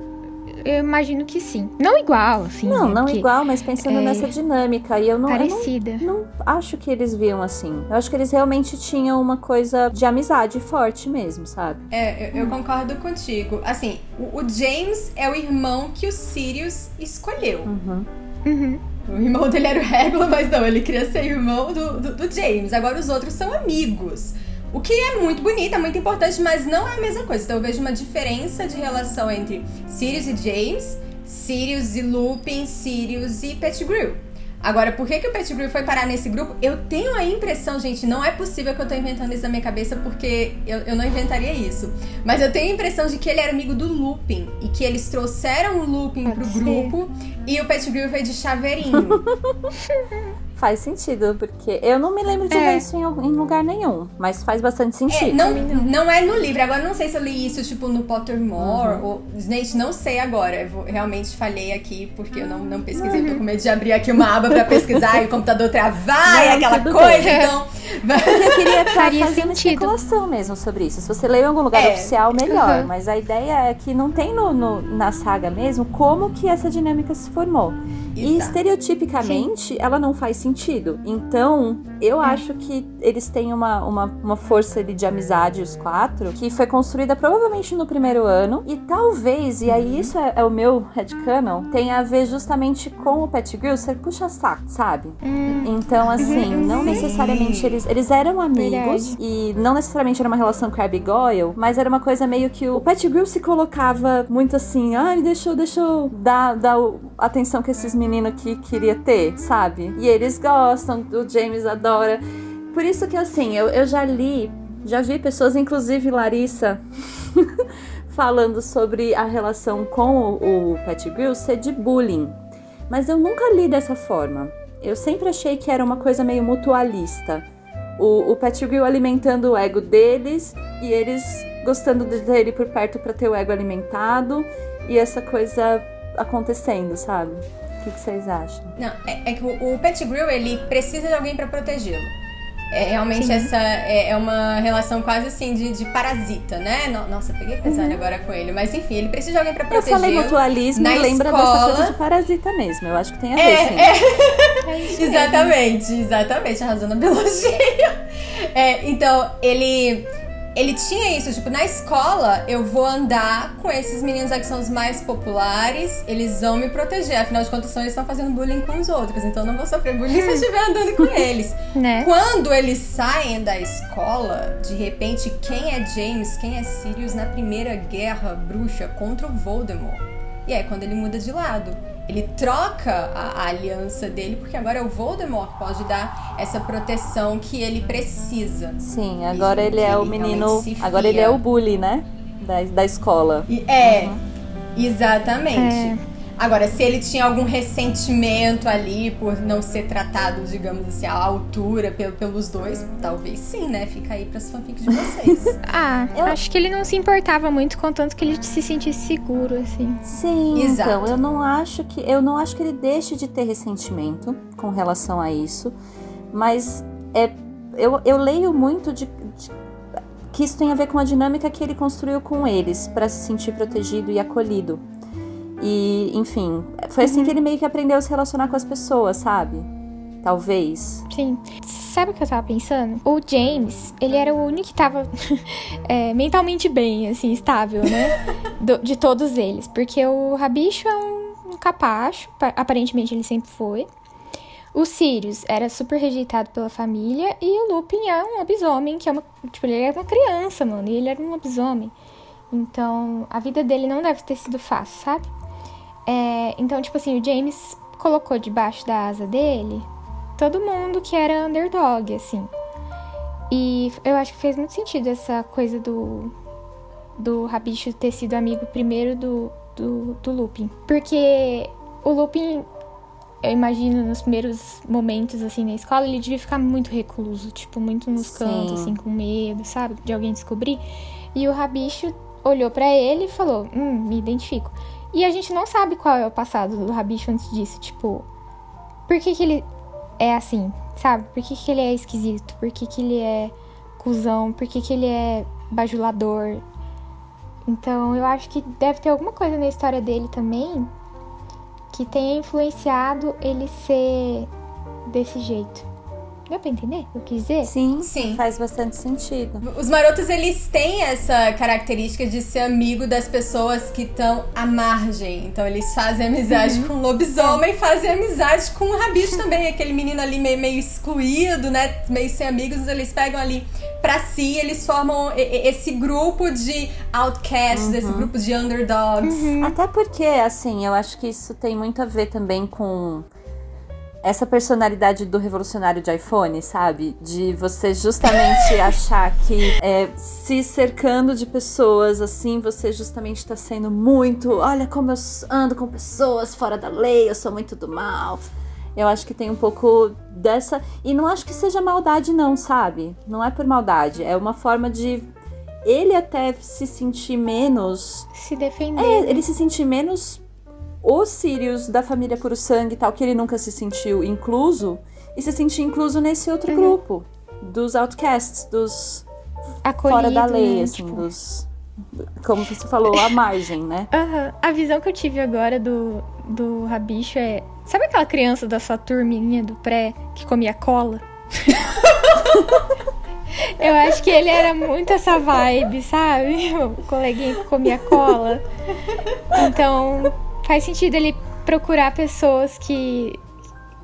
eu imagino que sim. Não igual, assim. Não, né? não Porque igual, mas pensando é nessa dinâmica. E eu não, eu não Parecida. Não acho que eles viam assim. Eu acho que eles realmente tinham uma coisa de amizade forte mesmo, sabe? É, eu, eu concordo contigo. Assim, o, o James é o irmão que o Sirius escolheu. Uhum. Uhum. O irmão dele era o Regula, [laughs] mas não, ele queria ser irmão do, do, do James. Agora os outros são amigos. O que é muito bonito, é muito importante, mas não é a mesma coisa. Então eu vejo uma diferença de relação entre Sirius e James, Sirius e Lupin, Sirius e Pettigrew. Agora, por que, que o Pettigrew foi parar nesse grupo? Eu tenho a impressão, gente, não é possível que eu tô inventando isso na minha cabeça, porque eu, eu não inventaria isso. Mas eu tenho a impressão de que ele era amigo do Lupin e que eles trouxeram o Lupin Pode pro ser. grupo e o Pettigrew veio de chaveirinho. [laughs] Faz sentido, porque eu não me lembro de É. ver isso em, em lugar nenhum, mas faz bastante É, sentido. não, não é no livro. Agora, eu não sei se eu li isso, tipo, no Pottermore ou... Gente, não sei agora. Eu vou- realmente falhei aqui, porque eu não, não pesquisei. Eu tô com medo de abrir aqui uma aba pra pesquisar e o computador travar e aquela coisa. bem. Então, [laughs] Eu queria estar [laughs] Faria fazendo sentido. especulação mesmo sobre isso. Se você leu em algum lugar É. oficial, melhor. Uhum. Mas a ideia é que não tem no, no- na saga mesmo como que essa dinâmica se formou. E Exato. estereotipicamente, ela não faz sentido. Então, eu acho que eles têm uma, uma, uma força ali de amizade, os quatro, que foi construída provavelmente no primeiro ano. E talvez, e aí isso é, é o meu headcanon, tenha a ver justamente com o Pettigrew ser puxa-saco, sabe? Então, assim, [laughs] não Sim. necessariamente eles. Eles eram amigos Verdade. e não necessariamente era uma relação Crabbe e Goyle, mas era uma coisa meio que o, Pettigrew se colocava muito assim, ai, deixa eu, deixa eu dar, dar atenção que esses meninos aqui queria ter, sabe? E eles gostam, o James adora. Por isso que assim, eu, eu já li, já vi pessoas, inclusive Larissa, [laughs] falando sobre a relação com o, o Pettigrew ser de bullying. Mas eu nunca li dessa forma. Eu sempre achei que era uma coisa meio mutualista. O, o Pettigrew alimentando o ego deles e eles gostando de ter ele por perto para ter o ego alimentado e essa coisa acontecendo, sabe? O que, que vocês acham? Não, é, é que o, o Pettigrew, ele precisa de alguém pra protegê-lo. É realmente Sim. essa é, é uma relação quase assim de, de parasita, né? No- Nossa, peguei pesado agora com ele. Mas enfim, ele precisa de alguém pra Uhum. Eu falei mutualismo na e lembra escola- dessa coisa de parasita mesmo. Eu acho que tem a ver, É, sim. é, É isso. [laughs] Exatamente, exatamente, arrasou na biologia. [laughs] É, então, ele ele tinha isso, tipo, na escola eu vou andar com esses meninos aqui que são os mais populares, eles vão me proteger, afinal de contas, eles estão fazendo bullying com os outros, então eu não vou sofrer bullying se eu estiver andando com [laughs] eles. Né? Quando eles saem da escola, de repente, quem é James, quem é Sirius na primeira guerra bruxa contra o Voldemort? E é quando ele muda de lado. Ele troca a, a aliança dele, porque agora é o Voldemort que pode dar essa proteção que ele precisa. Sim, agora E ele é o ele menino. Agora ele é o bully, né? Da, da escola. E é, exatamente. É. Agora, se ele tinha algum ressentimento ali por não ser tratado, digamos assim, à altura pel- pelos dois, talvez sim, né? Fica aí pras fanfics de vocês. [laughs] Ah, Eu- acho que ele não se importava muito, contanto que ele se sentisse seguro, assim. Sim, Exato. então eu não acho que eu não acho que ele deixe de ter ressentimento com relação a isso, mas é eu, eu leio muito de, de- que isso tem a ver com a dinâmica que ele construiu com eles para se sentir protegido e acolhido. E, enfim, foi assim que ele meio que aprendeu a se relacionar com as pessoas, sabe? Talvez. Sim. Sabe o que eu tava pensando? O James, ele era o único que tava [laughs] é, mentalmente bem, assim, estável, né? [laughs] Do- de todos eles. Porque o Rabicho é um, um capacho, pa- aparentemente ele sempre foi. O Sirius era super rejeitado pela família. E o Lupin é um lobisomem, que é uma. Tipo, ele era uma criança, mano. E ele era um lobisomem. Então, a vida dele não deve ter sido fácil, sabe? É, então, tipo assim, o James colocou debaixo da asa dele todo mundo que era underdog, assim. E eu acho que fez muito sentido essa coisa do, do Rabicho ter sido amigo primeiro do, do, do Lupin. Porque o Lupin, eu imagino, nos primeiros momentos, assim, na escola, ele devia ficar muito recluso, tipo, muito nos Sim. cantos, assim, com medo, sabe? De alguém descobrir. E o Rabicho olhou pra ele e falou, hum, me identifico. E a gente não sabe qual é o passado do Rabicho antes disso, tipo... Por que que ele é assim, sabe? Por que, que ele é esquisito? Por que, que ele é cuzão? Por que, que ele é bajulador? Então eu acho que deve ter alguma coisa na história dele também que tenha influenciado ele ser desse jeito. Deu pra entender o que eu quis dizer? Sim, Sim. faz bastante sentido. Os marotos, eles têm essa característica de ser amigo das pessoas que estão à margem. Então, eles fazem amizade com o lobisomem, fazem amizade com o rabicho também. Aquele menino ali meio, meio excluído, né? Meio sem amigos, eles pegam ali pra si, eles formam esse grupo de outcasts, esse grupo de underdogs. Até porque, assim, eu acho que isso tem muito a ver também com essa personalidade do revolucionário de iPhone, sabe? De você justamente [laughs] achar que é, se cercando de pessoas, assim, você justamente tá sendo muito. Olha como eu ando com pessoas fora da lei, eu sou muito do mal. Eu acho que tem um pouco dessa. E não acho que seja maldade, não, sabe? Não é por maldade. É uma forma de ele até se sentir menos Se defender. é, ele se sentir menos o Sirius da família puro sangue e tal, que ele nunca se sentiu incluso, e se sentir incluso nesse outro grupo. Dos outcasts, dos acolhido, fora da lei, né? assim, Tipo, dos. Como você falou, a margem, né? Aham. A visão que eu tive agora do, do Rabicho é. Sabe aquela criança da sua turminha do pré que comia cola? [laughs] Eu acho que ele era muito essa vibe, sabe? [laughs] O coleguinha que comia cola. Então, faz sentido ele procurar pessoas que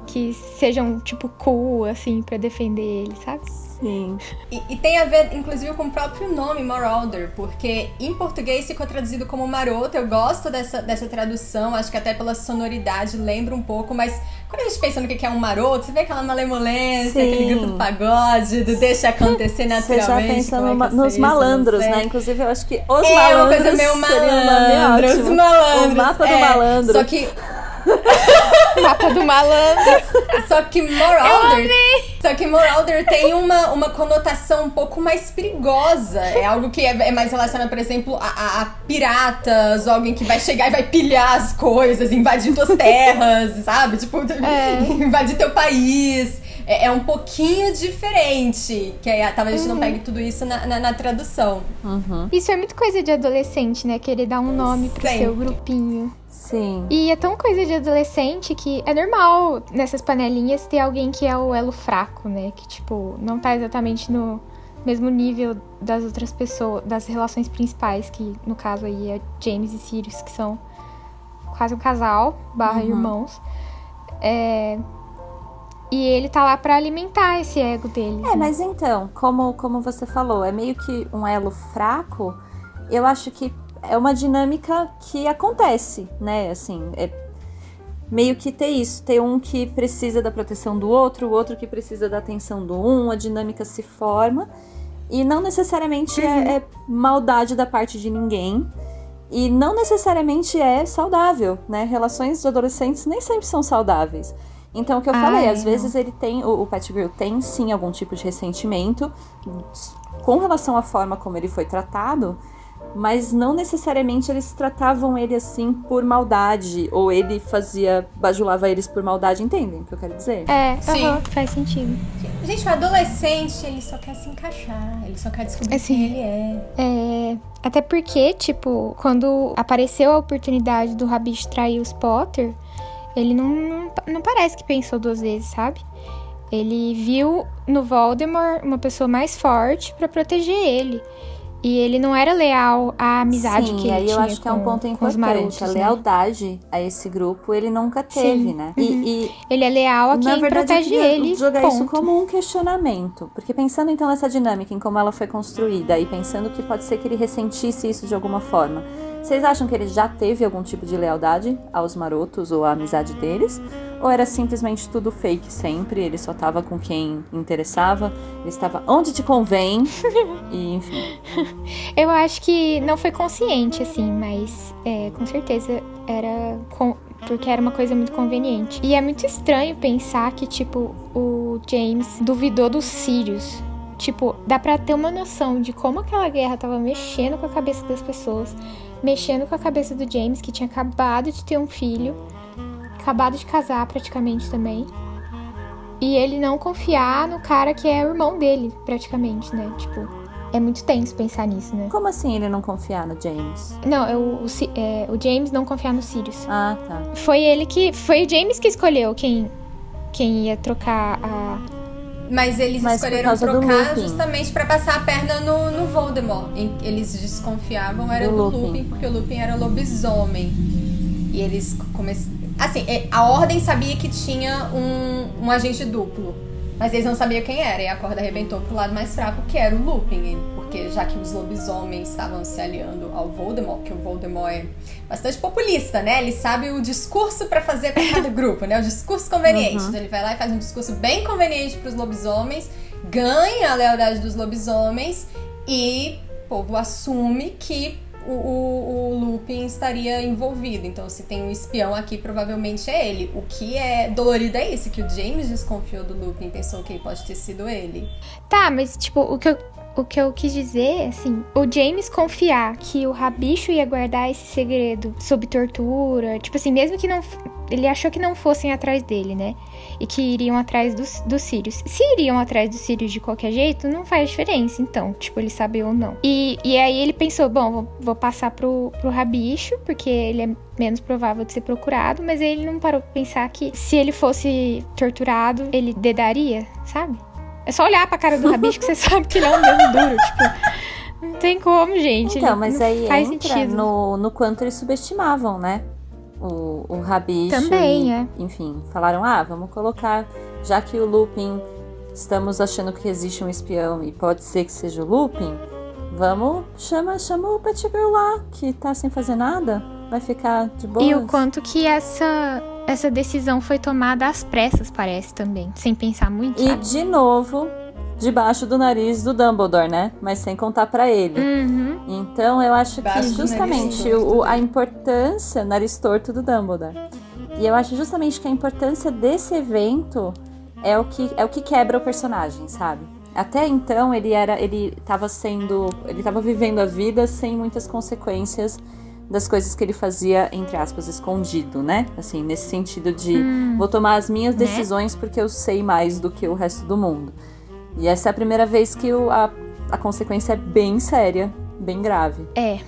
que sejam tipo cool assim para defender ele, sabe? Sim. E, e, tem a ver, inclusive, com o próprio nome, Marauder, porque em português ficou traduzido como maroto. Eu gosto dessa, dessa tradução, acho que até pela sonoridade lembra um pouco, mas quando a gente pensa no que é um maroto, você vê aquela malemolência, Sim. aquele grupo do pagode, do deixa acontecer naturalmente. Você já pensa no, é nos malandros, né? Inclusive, eu acho que os é, malandros. É uma coisa meio malandro, os malandros. O mapa é, do malandro. Só que [laughs] Mapa do malandro. Só que Moralder. Só que Moralder tem uma, uma conotação um pouco mais perigosa. É algo que é, é mais relacionado, por exemplo, a, a, a, piratas, alguém que vai chegar e vai pilhar as coisas, invadir tuas terras, sabe? Tipo, é. [laughs] invadir teu país. É, é, um pouquinho diferente. Que aí talvez a gente uhum. não pegue tudo isso na, na, na tradução. Uhum. Isso é muito coisa de adolescente, né? Querer dar um nome pro Sempre. seu grupinho. Sim. E é tão coisa de adolescente que é normal nessas panelinhas ter alguém que é o elo fraco, né? Que, tipo, não tá exatamente no mesmo nível das outras pessoas, das relações principais, que no caso aí é James e Sirius, que são quase um casal, barra uhum. irmãos. É... E ele tá lá para alimentar esse ego deles. É, né? mas então, como, como você falou, é meio que um elo fraco. Eu acho que é uma dinâmica que acontece, né? Assim, é meio que ter isso, ter um que precisa da proteção do outro, o outro que precisa da atenção do um, a dinâmica se forma e não necessariamente é, uhum. é, é maldade da parte de ninguém e não necessariamente é saudável, né? Relações de adolescentes nem sempre são saudáveis. Então, o que eu falei, às vezes ele tem, o, o Pettigrew tem sim algum tipo de ressentimento com relação à forma como ele foi tratado, mas não necessariamente eles tratavam ele assim por maldade, ou ele fazia, bajulava eles por maldade, entendem o que eu quero dizer? É, Sim. Uhum, faz sentido. Gente, o adolescente, ele só quer se encaixar, ele só quer descobrir assim, quem ele é. É. Até porque, tipo, quando apareceu a oportunidade do Rabicho trair os Potter, ele não, não, não parece que pensou duas vezes, sabe? Ele viu no Voldemort uma pessoa mais forte para proteger ele. E ele não era leal à amizade Sim, que ele aí tinha eu acho com, que é um ponto importante. Marotos, a né? lealdade a esse grupo ele nunca teve, Sim. né? Uhum. E, e, ele é leal a quem verdade, protege ele. jogar ponto. isso como um questionamento. Porque pensando então nessa dinâmica, em como ela foi construída, e pensando que pode ser que ele ressentisse isso de alguma forma. Vocês acham que ele já teve algum tipo de lealdade aos marotos ou à amizade deles? Ou era simplesmente tudo fake sempre? Ele só tava com quem interessava? Ele estava onde te convém? e enfim. [laughs] Eu acho que não foi consciente, assim, mas é, com certeza era. Com, porque era uma coisa muito conveniente. E é muito estranho pensar que, tipo, o James duvidou dos Sirius. Tipo, dá pra ter uma noção de como aquela guerra tava mexendo com a cabeça das pessoas mexendo com a cabeça do James, que tinha acabado de ter um filho, acabado de casar praticamente também. E ele não confiar no cara que é o irmão dele, praticamente, né? Tipo, é muito tenso pensar nisso, né? Como assim ele não confiar no James? Não, é o, o, é, o James não confiar no Sirius. Ah, tá. Foi ele que. Foi o James que escolheu quem, quem ia trocar a, mas eles Mas escolheram trocar justamente para passar a perna no, no Voldemort. Eles desconfiavam era do, do Lupin. Lupin, porque o Lupin era lobisomem. E eles começaram. Assim, a Ordem sabia que tinha um, um agente duplo. Mas eles não sabiam quem era. E a corda arrebentou pro lado mais fraco, que era o Lupin porque já que os lobisomens estavam se aliando ao Voldemort, que o Voldemort é bastante populista, né? Ele sabe o discurso para fazer para cada [laughs] grupo, né? O discurso conveniente. Uhum. Então ele vai lá e faz um discurso bem conveniente para os lobisomens, ganha a lealdade dos lobisomens e o povo assume que o, o, o, Lupin estaria envolvido. Então, se tem um espião aqui, provavelmente é ele. O que é dolorido é isso, que o James desconfiou do Lupin, pensou que pode ter sido ele. Tá, mas tipo, o que eu, o que eu quis dizer, assim, o James confiar que o Rabicho ia guardar esse segredo sob tortura, tipo assim, mesmo que não. Ele achou que não fossem atrás dele, né? E que iriam atrás dos, dos Sirius. Se iriam atrás dos Sirius de qualquer jeito, não faz diferença, então, tipo, ele saber ou não. E, e aí ele pensou: bom, vou, vou passar pro, pro Rabicho, porque ele é menos provável de ser procurado, mas ele não parou pra pensar que se ele fosse torturado, ele dedaria, sabe? É só olhar pra cara do Rabicho que você [laughs] sabe que ele é um dedo duro, tipo. Não tem como, gente. Então, ele mas aí faz sentido. no, no quanto eles subestimavam, né? O, o Rabicho. Também, e, é. Enfim, falaram, ah, vamos colocar, já que o Lupin, estamos achando que existe um espião e pode ser que seja o Lupin, vamos, chama, chama o Pettigrew lá, que tá sem fazer nada, vai ficar de boa. E o quanto que essa, essa decisão foi tomada às pressas, parece também. Sem pensar muito, E sabe? de novo, debaixo do nariz do Dumbledore, né? Mas sem contar pra ele. Uhum. Então eu acho Debaixo que justamente o, a importância, nariz torto do Dumbledore. E eu acho justamente que a importância desse evento é o que é o que quebra o personagem, sabe? Até então ele era ele tava sendo, ele tava vivendo a vida sem muitas consequências das coisas que ele fazia entre aspas escondido, né? Assim, nesse sentido de vou tomar as minhas né? decisões porque eu sei mais do que o resto do mundo. E essa é a primeira vez que o- a, a consequência é bem séria, bem grave. É.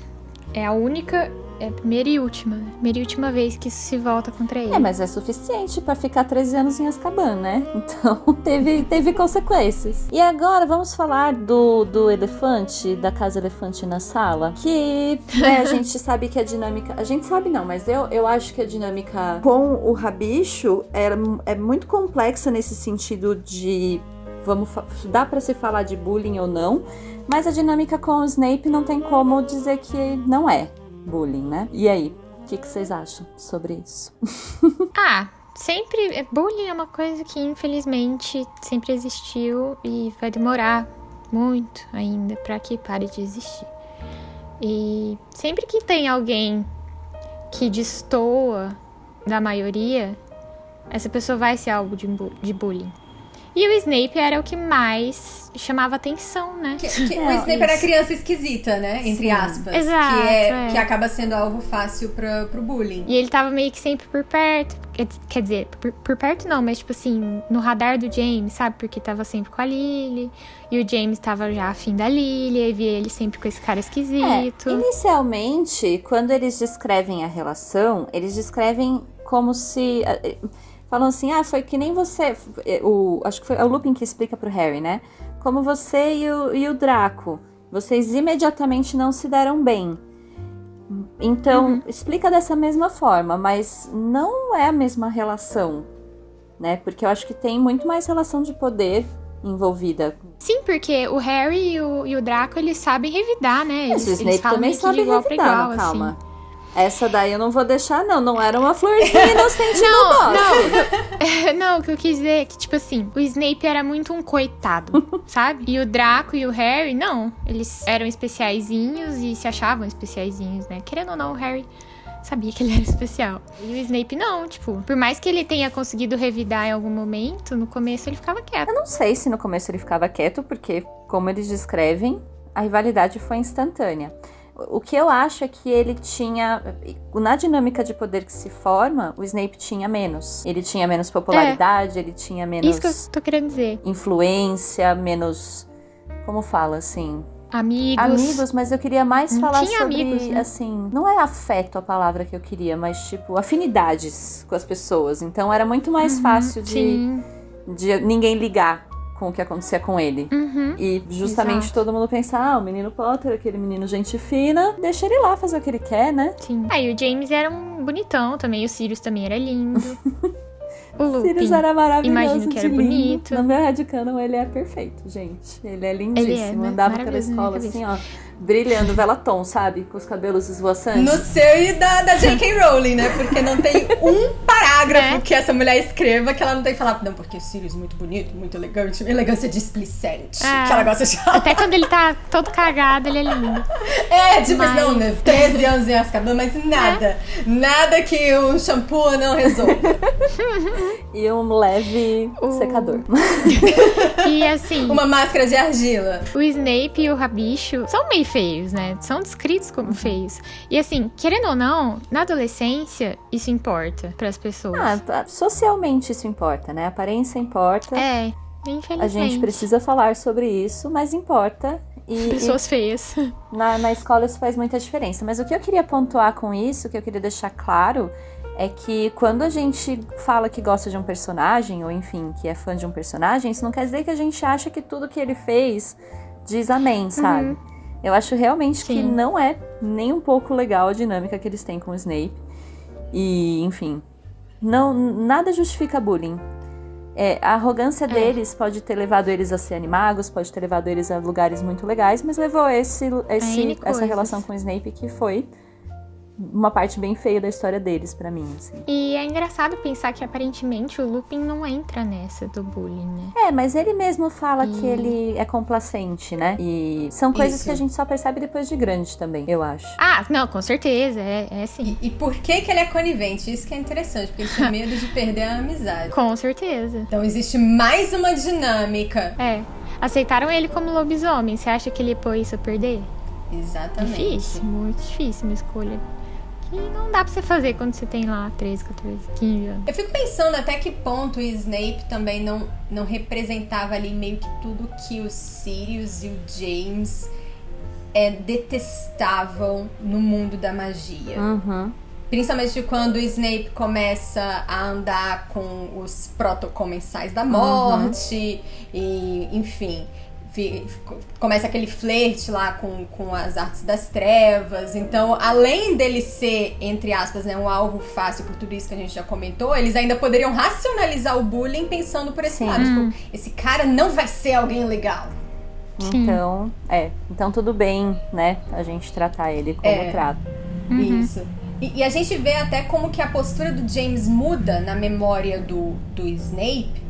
É a única. É a primeira e última. Primeira e última vez que isso se volta contra ele. É, mas é suficiente pra ficar 13 anos em Azkaban, né? [laughs] Então teve, teve consequências. E agora vamos falar do, do elefante, da casa elefante na sala. Que né, a [laughs] gente sabe que a dinâmica. A gente sabe não, mas eu, eu acho que a dinâmica com o rabicho é, é muito complexa nesse sentido de. Vamos, dá pra se falar de bullying ou não, mas a dinâmica com o Snape não tem como dizer que não é bullying, né? E aí, o que, que vocês acham sobre isso? [laughs] Ah, sempre. é, Bullying é uma coisa que infelizmente sempre existiu e vai demorar muito ainda pra que pare de existir. E sempre que tem alguém que destoa da maioria, essa pessoa vai ser alvo de, de bullying. E o Snape era o que mais chamava atenção, né? Que- que- o Não, Snape era a isso. criança esquisita, né? Entre Sim. aspas. Exato, que, é, é. que acaba sendo alvo fácil pra, pro bullying. E ele tava meio que sempre por perto. Quer, quer dizer, por, por perto não, mas tipo assim, no radar do James, sabe? Porque tava sempre com a Lily. E o James tava já afim da Lily. E via ele sempre com esse cara esquisito. É, inicialmente, quando eles descrevem a relação, eles descrevem como se. Falam assim, ah, foi que nem você. eh, O, acho que foi é o Lupin que explica pro Harry, né? Como você e o, e o Draco. Vocês imediatamente não se deram bem. Então, explica dessa mesma forma, mas não é a mesma relação, né? Porque eu acho que tem muito mais relação de poder envolvida Sim, porque o Harry e o, e o Draco, eles sabem revidar, né? Mas Eles, o eles Snape falam também sabe igual revidar, igual, calma. assim. Essa daí eu não vou deixar, não. Não era uma florzinha inocente Não, no não. não, o que eu quis dizer é que, tipo assim, o Snape era muito um coitado, [laughs] sabe? E o Draco e o Harry, não. Eles eram especiaizinhos e se achavam especiaizinhos, né? Querendo ou não, o Harry sabia que ele era especial. E o Snape não, tipo, por mais que ele tenha conseguido revidar em algum momento, no começo ele ficava quieto. Eu não sei se no começo ele ficava quieto, porque, como eles descrevem, a rivalidade foi instantânea. O que eu acho é que ele tinha. Na dinâmica de poder que se forma, o Snape tinha menos. Ele tinha menos popularidade, ele tinha menos Isso que eu tô querendo dizer. influência, menos. Como fala assim? Amigos. Amigos, mas eu queria mais Não falar sobre, amigos, né? assim, não é afeto a palavra que eu queria, mas tipo, afinidades com as pessoas. Então era muito mais fácil de, de ninguém ligar com o que acontecia com ele. Uhum. E justamente Exato. todo mundo pensar, ah, o menino Potter, aquele menino gente fina, deixa ele lá fazer o que ele quer, né? Sim. Aí o James era um bonitão também, o Sirius também era lindo. [laughs] o Lupin. Sirius era maravilhoso imagino que era lindo. bonito. No meu headcanon ele é perfeito, gente. Ele é lindíssimo. né? Andava pela escola assim, ó, brilhando velatom, sabe? Com os cabelos esvoaçantes. No seu e da, da J.K. Rowling, né? Porque não tem um [laughs] parágrafo É. que essa mulher escreva que ela não tem que falar. Não, porque Sirius é muito bonito, muito elegante, elegância displicente. É. Que ela gosta de falar. Até quando ele tá todo cagado, ele é lindo. É, tipo, Mas- não, né? 13 anos em Azkaban, mas nada. Nada que um shampoo não resolva. [laughs] E um leve O- secador. [laughs] E assim, Uma máscara de argila. o Snape e o Rabicho são meio feios, né? São descritos como feios. E assim, querendo ou não, na adolescência, isso importa pras pessoas. Ah, socialmente isso importa, né? A aparência importa. é, infelizmente. A gente precisa falar sobre isso, mas importa. E, Pessoas feias. e [laughs] na, na escola isso faz muita diferença. Mas o que eu queria pontuar com isso, que eu queria deixar claro, é que quando a gente fala que gosta de um personagem, ou enfim, que é fã de um personagem, isso não quer dizer que a gente acha que tudo que ele fez diz amém, sabe? Eu acho realmente que Sim. não é nem um pouco legal a dinâmica que eles têm com o Snape. E, enfim, não nada justifica bullying. É, a arrogância deles pode ter levado eles a ser animagos, pode ter levado eles a lugares muito legais, mas levou esse, esse- essa relação com o Snape que foi uma parte bem feia da história deles pra mim, assim. E é engraçado pensar que aparentemente o Lupin não entra nessa do bullying, né? É, mas ele mesmo fala E- que ele é complacente, né? E são coisas Isso. que a gente só percebe depois de grande também, eu acho. Ah, não, com certeza, é, é sim. E, e por que que ele é conivente? Isso que é interessante, porque ele tem medo de perder a amizade. Com certeza. Então existe mais uma dinâmica. É. Aceitaram ele como lobisomem. Você acha que ele pôr isso a perder? Exatamente. Difícil, muito difícil uma escolha. Que não dá pra você fazer quando você tem lá 13, 14, 15 anos. Eu fico pensando até que ponto o Snape também não, não representava ali meio que tudo que o Sirius e o James é, detestavam no mundo da magia. Uhum. Principalmente quando o Snape começa a andar com os protocomensais da morte e, enfim, começa aquele flerte lá com, com as artes das trevas. Então, além dele ser, entre aspas, né, um alvo fácil por tudo isso que a gente já comentou, eles ainda poderiam racionalizar o bullying pensando por esse Sim. lado. Tipo, esse cara não vai ser alguém legal. Sim. Então, é. Então tudo bem, né? A gente tratar ele como É. trata. Isso. E, e a gente vê até como que a postura do James muda na memória do, do Snape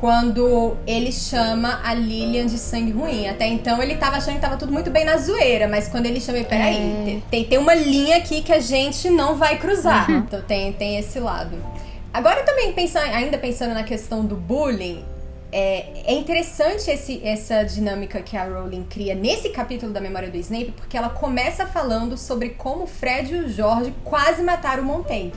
quando ele chama a Lilian de sangue ruim. Até então ele tava achando que tava tudo muito bem na zoeira, mas quando ele chama, ele, peraí, É. te- tem, tem uma linha aqui que a gente não vai cruzar. Então tem, tem esse lado. Agora também pensando, ainda pensando na questão do bullying, é, é interessante esse- essa dinâmica que a Rowling cria nesse capítulo da memória do Snape, porque ela começa falando sobre como o Fred e o George quase mataram o Montaigne.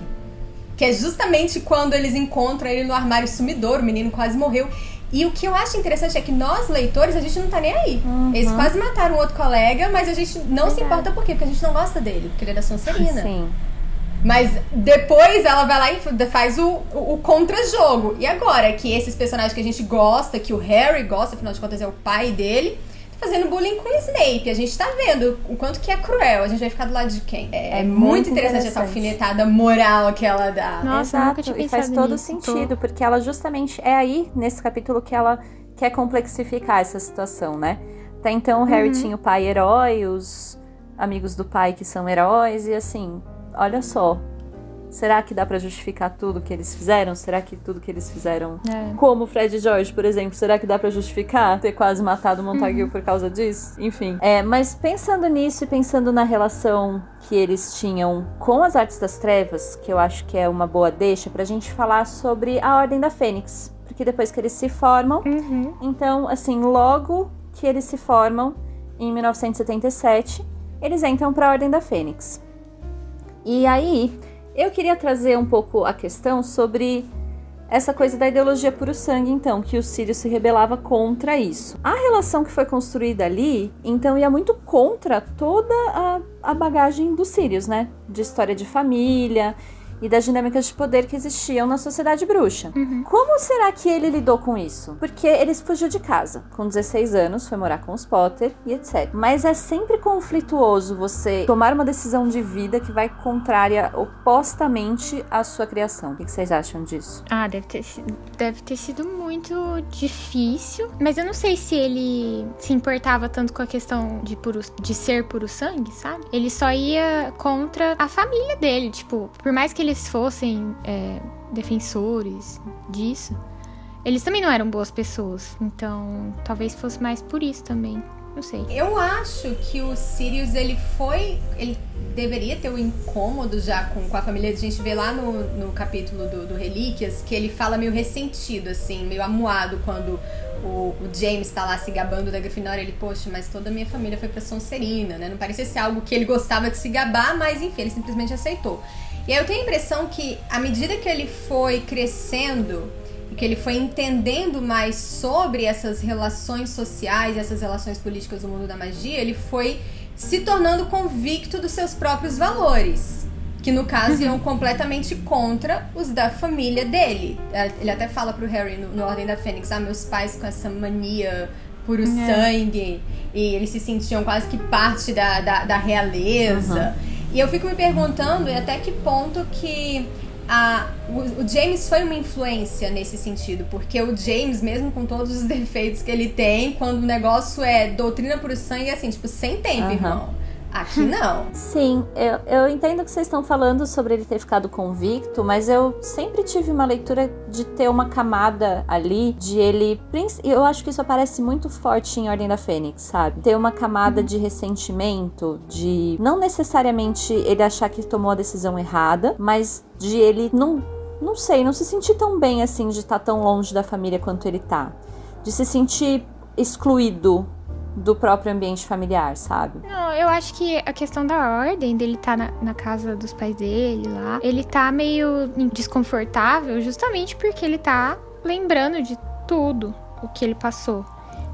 Que é justamente quando eles encontram ele no armário sumidor, o menino quase morreu. E o que eu acho interessante é que nós, leitores, a gente não tá nem aí. Eles quase mataram um outro colega, mas a gente não se importa por quê? Porque a gente não gosta dele, porque ele é da Sonserina. Sim. Mas depois ela vai lá e faz o, o, o contra-jogo. E agora que esses personagens que a gente gosta, que o Harry gosta, afinal de contas é o pai dele, fazendo bullying com o Snape. A gente tá vendo o quanto que é cruel. A gente vai ficar do lado de quem? É, É muito, muito interessante, essa interessante. alfinetada moral que ela dá. Nossa, Exato, nunca tinha e faz todo nisso. sentido, porque ela justamente é aí, nesse capítulo, que ela quer complexificar essa situação, né? Até então, o Harry Uhum. tinha o pai herói, os amigos do pai que são heróis, e assim, olha só. Será que dá pra justificar tudo que eles fizeram? Será que tudo que eles fizeram, É. como o Fred e George, por exemplo, será que dá pra justificar ter quase matado o Uhum. Montague por causa disso? Enfim. É, mas pensando nisso e pensando na relação que eles tinham com as artes das trevas, que eu acho que é uma boa deixa pra gente falar sobre a Ordem da Fênix, porque depois que eles se formam, Uhum. então, assim, logo que eles se formam, em 1977, eles entram para a Ordem da Fênix. E aí, eu queria trazer um pouco a questão sobre essa coisa da ideologia puro sangue, então, que o Sirius se rebelava contra isso. A relação que foi construída ali, então, ia muito contra toda a, a bagagem do Sirius, né? De história de família. E das dinâmicas de poder que existiam na sociedade bruxa. Uhum. Como será que ele lidou com isso? Porque ele fugiu de casa com 16 anos, foi morar com os Potter e etc. Mas é sempre conflituoso você tomar uma decisão de vida que vai contrária opostamente à sua criação. O que vocês acham disso? Ah, deve ter, deve ter sido muito difícil. Mas eu não sei se ele se importava tanto com a questão de, puro, de ser puro sangue, sabe? Ele só ia contra a família dele. Tipo, por mais que eles fossem é, defensores disso, eles também não eram boas pessoas. Então, talvez fosse mais por isso também. Não sei. Eu acho que o Sirius, ele foi. Ele deveria ter o incômodo já com, com a família. A gente vê lá no, no capítulo do, do Relíquias que ele fala meio ressentido, assim, meio amuado quando o, o James tá lá se gabando da Grifinória. Ele, poxa, mas toda a minha família foi pra Sonserina, né? Não parecia ser algo que ele gostava de se gabar, mas enfim, ele simplesmente aceitou. E aí eu tenho a impressão que, à medida que ele foi crescendo e que ele foi entendendo mais sobre essas relações sociais, essas relações políticas do mundo da magia, ele foi se tornando convicto dos seus próprios valores. Que no caso iam completamente contra os da família dele. É, Ele até fala pro Harry no, no Ordem da Fênix: Ah, meus pais com essa mania puro sangue. E eles se sentiam quase que parte da, da, da realeza. E eu fico me perguntando até que ponto que a, o, o James foi uma influência nesse sentido, porque o James, mesmo com todos os [laughs] defeitos que ele tem, quando o negócio é doutrina por sangue, é assim, tipo, sem tempo, Aham. irmão. Aqui não. Sim, eu, eu entendo que vocês estão falando sobre ele ter ficado convicto, mas eu sempre tive uma leitura de ter uma camada ali de ele. Eu acho que isso aparece muito forte em Ordem da Fênix, sabe? Ter uma camada de ressentimento, de não necessariamente ele achar que tomou a decisão errada, mas de ele não. Não sei, não se sentir tão bem assim de estar tão longe da família quanto ele tá. De se sentir excluído do próprio ambiente familiar, sabe? Não, eu acho que a questão da ordem dele tá na, na casa dos pais dele lá, ele tá meio desconfortável justamente porque ele tá lembrando de tudo o que ele passou.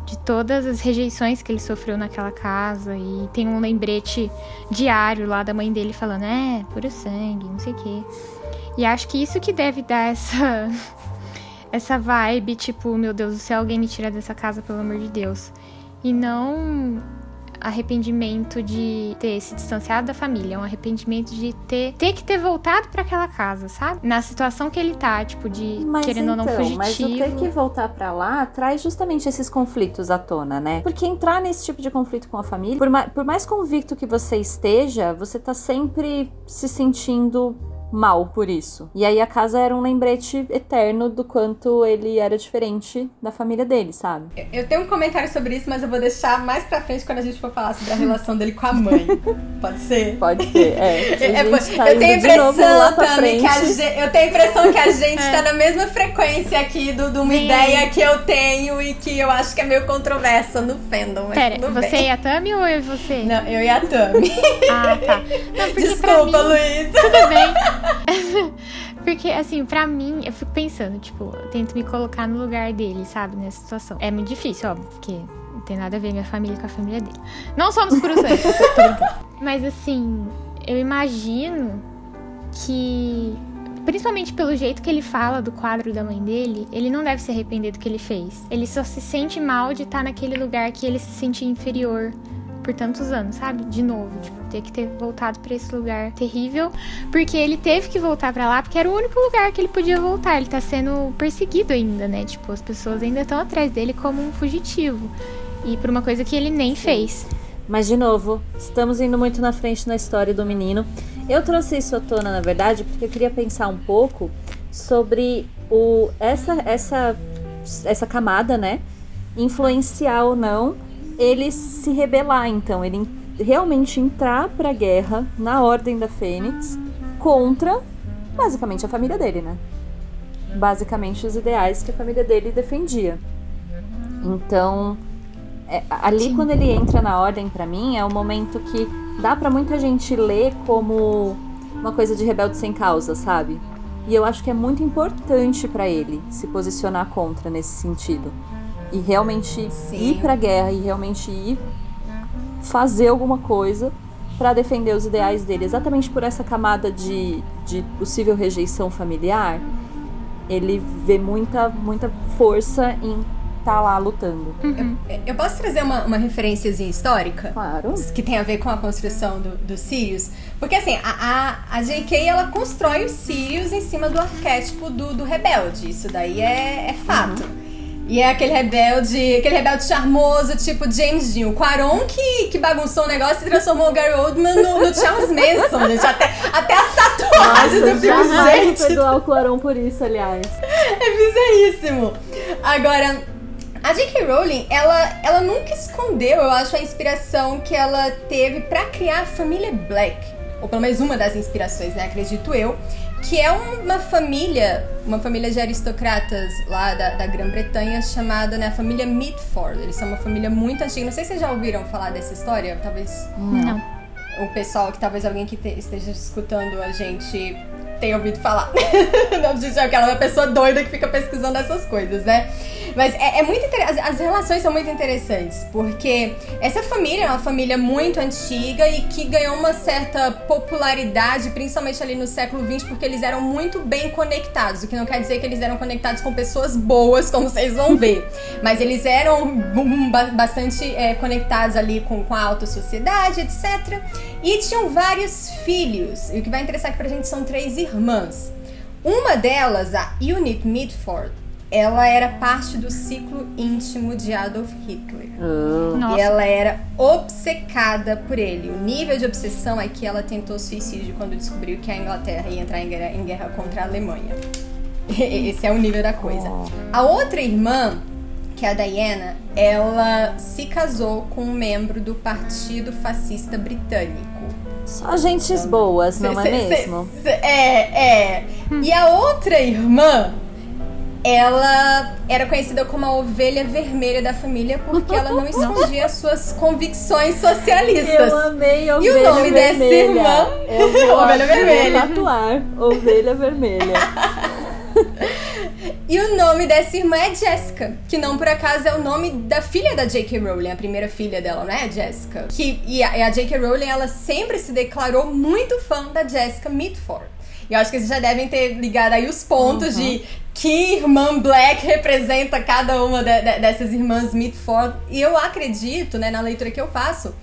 De todas as rejeições que ele sofreu naquela casa. E tem um lembrete diário lá da mãe dele falando: é, puro sangue, não sei o quê. E acho que isso que deve dar essa. [laughs] Essa vibe, tipo, meu Deus do céu, alguém me tira dessa casa, pelo amor de Deus. E não arrependimento de ter se distanciado da família, é um arrependimento de ter, ter que ter voltado pra aquela casa, sabe? Na situação que ele tá, tipo, de Mas querendo ou não então, fugitivo. mas o ter que voltar pra lá traz justamente esses conflitos à tona, né? Porque entrar nesse tipo de conflito com a família, por, ma- por mais convicto que você esteja, você tá sempre se sentindo mal por isso. E aí a casa era um lembrete eterno do quanto ele era diferente da família dele, sabe? Eu tenho um comentário sobre isso, mas eu vou deixar mais pra frente quando a gente for falar sobre a relação dele com a mãe. [laughs] Pode ser? Pode ser, é. [laughs] É, gente tá eu tenho a impressão, Tami, que a gente, eu tenho a impressão que a gente [laughs] tá na mesma frequência aqui do, de uma Sim. ideia que eu tenho e que eu acho que é meio controversa no fandom. Mas Pera, tudo você bem. e a Tami ou eu e você? Não, eu e a Tami. Ah, tá. Não, Desculpa, mim, Luísa. Tudo bem. [laughs] Porque, assim, pra mim, eu fico pensando, tipo, eu tento me colocar no lugar dele, sabe, nessa situação. É muito difícil, óbvio, porque não tem nada a ver minha família com a família dele. Não somos puro sangue. [laughs] Mas, assim, eu imagino que, principalmente pelo jeito que ele fala do quadro da mãe dele, ele não deve se arrepender do que ele fez. Ele só se sente mal de estar naquele lugar que ele se sentia inferior por tantos anos, sabe? De novo, tipo, ter que ter voltado pra esse lugar terrível, porque ele teve que voltar pra lá porque era o único lugar que ele podia voltar. Ele tá sendo perseguido ainda, né? Tipo, as pessoas ainda estão atrás dele como um fugitivo. E por uma coisa que ele nem fez. Mas, de novo, estamos indo muito na frente na história do menino. Eu trouxe isso à tona, na verdade, porque eu queria pensar um pouco sobre o, essa, essa, essa camada, né? Influenciar ou não ele se rebelar, então. Ele realmente entrar pra guerra na Ordem da Fênix contra, basicamente, a família dele, né? Basicamente, os ideais que a família dele defendia. Então, é, ali quando ele entra na ordem pra mim é o momento que dá pra muita gente ler como uma coisa de rebelde sem causa, sabe? E eu acho que é muito importante pra ele se posicionar contra nesse sentido. E realmente Sim. ir pra guerra e realmente ir fazer alguma coisa pra defender os ideais dele, exatamente por essa camada de, de possível rejeição familiar, ele vê muita, muita força em tá lá lutando. Eu posso trazer uma, uma referênciazinha histórica? Claro. Que tem a ver com a construção do- dos Sirius. Porque assim, a, a, a J.K. ela constrói os Sirius em cima do arquétipo do, do rebelde. Isso daí é, é fato. E é aquele rebelde, aquele rebelde charmoso, tipo James Dean. O Quaron que, que bagunçou o negócio e transformou o Gary Oldman no, no Charles Manson, gente. Até, até as tatuagens eu Nossa, fico, jamais gente, perdoar o Cuarón por isso, aliás. é bizarríssimo. Agora, a J.K. Rowling, ela, ela nunca escondeu, eu acho, a inspiração que ela teve pra criar a família Black. Ou pelo menos uma das inspirações, né? Acredito eu. Que é uma família, uma família de aristocratas lá da, da Grã-Bretanha chamada, né, a família Mitford. Eles são uma família muito antiga. Não sei se vocês já ouviram falar dessa história. Talvez Não. o pessoal que talvez alguém que te- esteja escutando a gente tenha ouvido falar. [laughs] Não, é aquela pessoa doida que fica pesquisando essas coisas, né? Mas é, é muito inter... as, as relações são muito interessantes, porque essa família é uma família muito antiga e que ganhou uma certa popularidade, principalmente ali no século XX, porque eles eram muito bem conectados. O que não quer dizer que eles eram conectados com pessoas boas, como vocês vão ver. Mas eles eram ba- bastante é, conectados ali com, com a alta sociedade, etc. E tinham vários filhos. E o que vai interessar aqui pra gente são três irmãs. Uma delas, a Eunice Mitford, ela era parte do ciclo íntimo de Adolf Hitler. Nossa. E ela era obcecada por ele. O nível de obsessão é que ela tentou suicídio quando descobriu que a Inglaterra ia entrar em guerra, em guerra contra a Alemanha. [laughs] Esse é o nível da coisa. A outra irmã, que é a Diana, ela se casou com um membro do Partido Fascista Britânico. Só gentes boas, não é mesmo? é, é. E a outra irmã, ela era conhecida como a ovelha vermelha da família porque ela não [laughs] escondia suas convicções socialistas. Eu amei E o ovelha nome dessa vermelha. irmã? Eu vou, [laughs] Ovelha vou vermelha. tatuar. Ovelha vermelha. [laughs] E o nome dessa irmã é Jessica, que não por acaso é o nome da filha da J.K. Rowling, a primeira filha dela, não é? Jessica. Que, e a, a J.K. Rowling, ela sempre se declarou muito fã da Jessica Mitford. E eu acho que vocês já devem ter ligado aí os pontos de que irmã Black representa cada uma de- de- dessas irmãs Mitford. E eu acredito, né, na leitura que eu faço,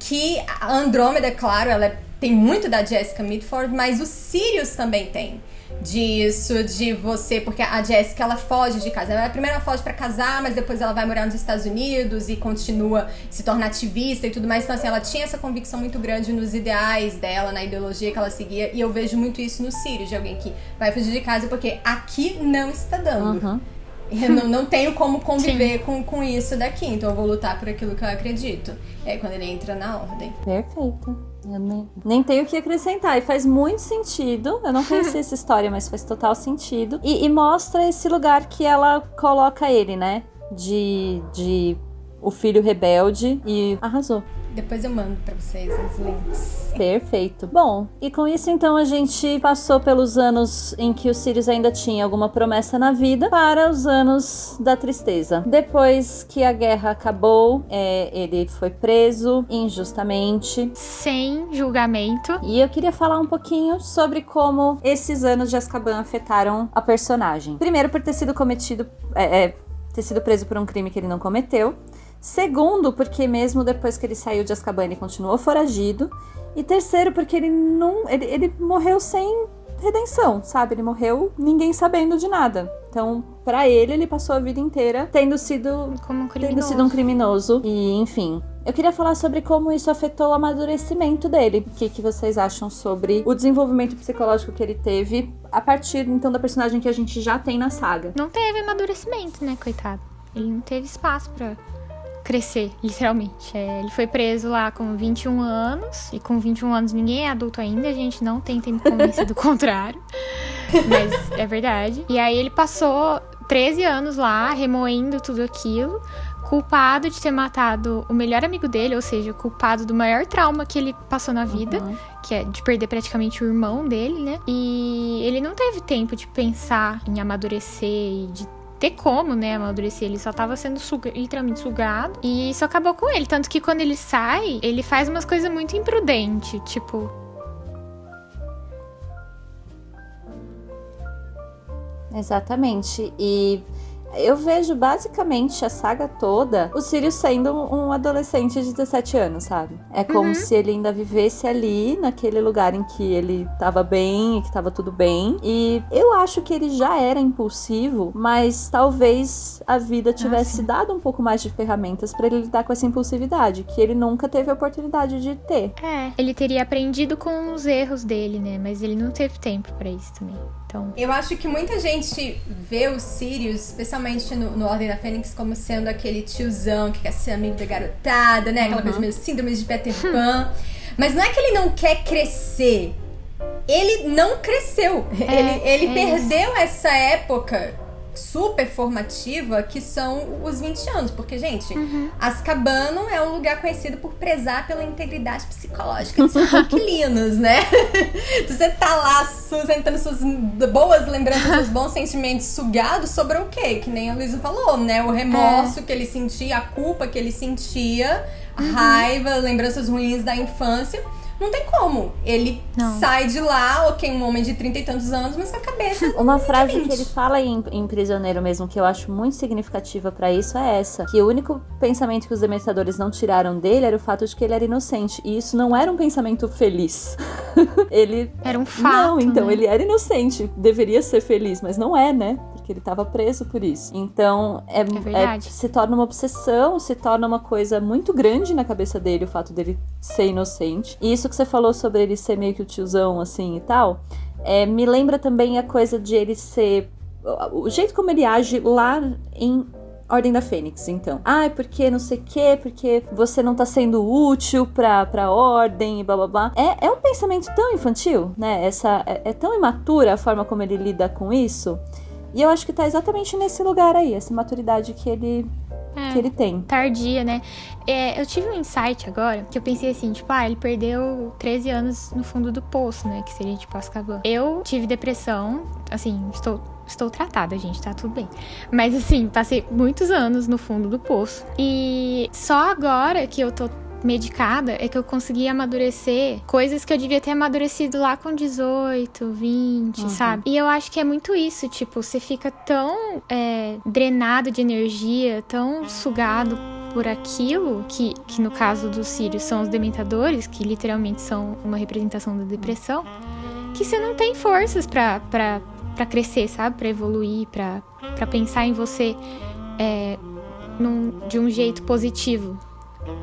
que a Andrômeda, claro, ela tem muito da Jessica Mitford, mas o Sirius também tem disso, de você, porque a Jessica ela foge de casa. Ela primeiro ela foge pra casar, mas depois ela vai morar nos Estados Unidos e continua se torna ativista e tudo mais. Então assim, ela tinha essa convicção muito grande nos ideais dela, na ideologia que ela seguia, e eu vejo muito isso no Sirius, de alguém que vai fugir de casa porque aqui não está dando. Uhum. Eu não, não tenho como conviver com, com isso daqui, então eu vou lutar por aquilo que eu acredito. É quando ele entra na ordem. Perfeito. Eu nem, nem tenho o que acrescentar. E faz muito sentido. Eu não conhecia [laughs] essa história, mas faz total sentido. E, e mostra esse lugar que ela coloca ele, né? De, de o filho rebelde e arrasou. Depois eu mando pra vocês os links. Perfeito. Bom, e com isso então a gente passou pelos anos em que o Sirius ainda tinha alguma promessa na vida para os anos da tristeza. Depois que a guerra acabou, é, ele foi preso injustamente. Sem julgamento. E eu queria falar um pouquinho sobre como esses anos de Azkaban afetaram a personagem. Primeiro, por ter sido cometido, é, é, ter sido preso por um crime que ele não cometeu. Segundo, porque mesmo depois que ele saiu de Azkaban, ele continuou foragido. E terceiro, porque ele não, ele, ele morreu sem redenção, sabe? Ele morreu ninguém sabendo de nada. Então, pra ele, ele passou a vida inteira tendo sido Como um tendo criminoso. sido um criminoso. E, enfim. Eu queria falar sobre como isso afetou o amadurecimento dele. O que, que vocês acham sobre o desenvolvimento psicológico que ele teve a partir, então, da personagem que a gente já tem na saga? Não teve amadurecimento, né, coitado? Ele não teve espaço pra crescer, literalmente. É, ele foi preso lá com 21 anos, e com 21 anos ninguém é adulto ainda, a gente não tenta me convencer do [laughs] contrário. Mas é verdade. E aí ele passou 13 anos lá, remoendo tudo aquilo, culpado de ter matado o melhor amigo dele, ou seja, culpado do maior trauma que ele passou na vida, que é de perder praticamente o irmão dele, né? E ele não teve tempo de pensar em amadurecer e de ter como, né, amadurecer. Ele só tava sendo suga, literalmente sugado. E isso acabou com ele. Tanto que quando ele sai, ele faz umas coisas muito imprudentes. Tipo, Exatamente. E eu vejo basicamente a saga toda o Sirius sendo um adolescente de 17 anos, sabe? É como Uhum. se ele ainda vivesse ali, naquele lugar em que ele tava bem e que tava tudo bem. E eu acho que ele já era impulsivo, mas talvez a vida tivesse sim. dado um pouco mais de ferramentas pra ele lidar com essa impulsividade, que ele nunca teve a oportunidade de ter. é. Ele teria aprendido com os erros dele, né? Mas ele não teve tempo pra isso também. Então. Eu acho que muita gente vê o Sirius, especialmente no, no Ordem da Fênix, como sendo aquele tiozão que quer ser amigo da garotada, né? Aquela coisa meio síndrome de Peter Pan. [laughs] Mas não é que ele não quer crescer. Ele não cresceu. ele ele é perdeu essa época super formativa que são os 20 anos. Porque, gente, Azkaban é um lugar conhecido por prezar pela integridade psicológica de seus [laughs] inquilinos, né? [laughs] Você tá lá sentando suas boas lembranças, seus bons sentimentos sugados, sobrou o quê? Que nem a Luísa falou, né? O remorso que ele sentia, a culpa que ele sentia, a raiva, lembranças ruins da infância. Não tem como. Ele Não. sai de lá, ok, um homem de trinta e tantos anos, mas com a cabeça. [laughs] Uma frase que 20. ele fala em, em Prisioneiro mesmo, que eu acho muito significativa pra isso, é essa: que o único pensamento que os dementadores não tiraram dele era o fato de que ele era inocente. E isso não era um pensamento feliz. [laughs] ele. Era um fato. não, então, né? ele era inocente. Deveria ser feliz, mas não é, né? Porque ele tava preso por isso. Então, é, é- verdade. se torna uma obsessão, se torna uma coisa muito grande na cabeça dele, o fato dele ser inocente. E isso que você falou sobre ele ser meio que o tiozão, assim e tal, é, me lembra também a coisa de ele ser. o- jeito como ele age lá em Ordem da Fênix, então. Ai, porque não sei o quê, porque você não tá sendo útil pra, pra ordem e blá blá blá. É, é um pensamento tão infantil, né? Essa, é, é tão imatura a forma como ele lida com isso. E eu acho que tá exatamente nesse lugar aí, essa maturidade que ele, É. que ele tem. tardia, né? É, eu tive um insight agora que eu pensei assim, tipo, ah, ele perdeu 13 anos no fundo do poço, né? Que seria tipo Azkaban. Eu tive depressão, assim, estou. Estou tratada, gente, tá tudo bem. Mas assim, passei muitos anos no fundo do poço. E só agora que eu tô medicada é que eu consegui amadurecer coisas que eu devia ter amadurecido lá com 18, 20, sabe? E eu acho que é muito isso, tipo, você fica tão é, drenado de energia, tão sugado por aquilo, que, que no caso dos Sirius são os dementadores, que literalmente são uma representação da depressão, que você não tem forças pra, pra, pra crescer, sabe? Pra evoluir, pra, pra pensar em você é, num- de um jeito positivo.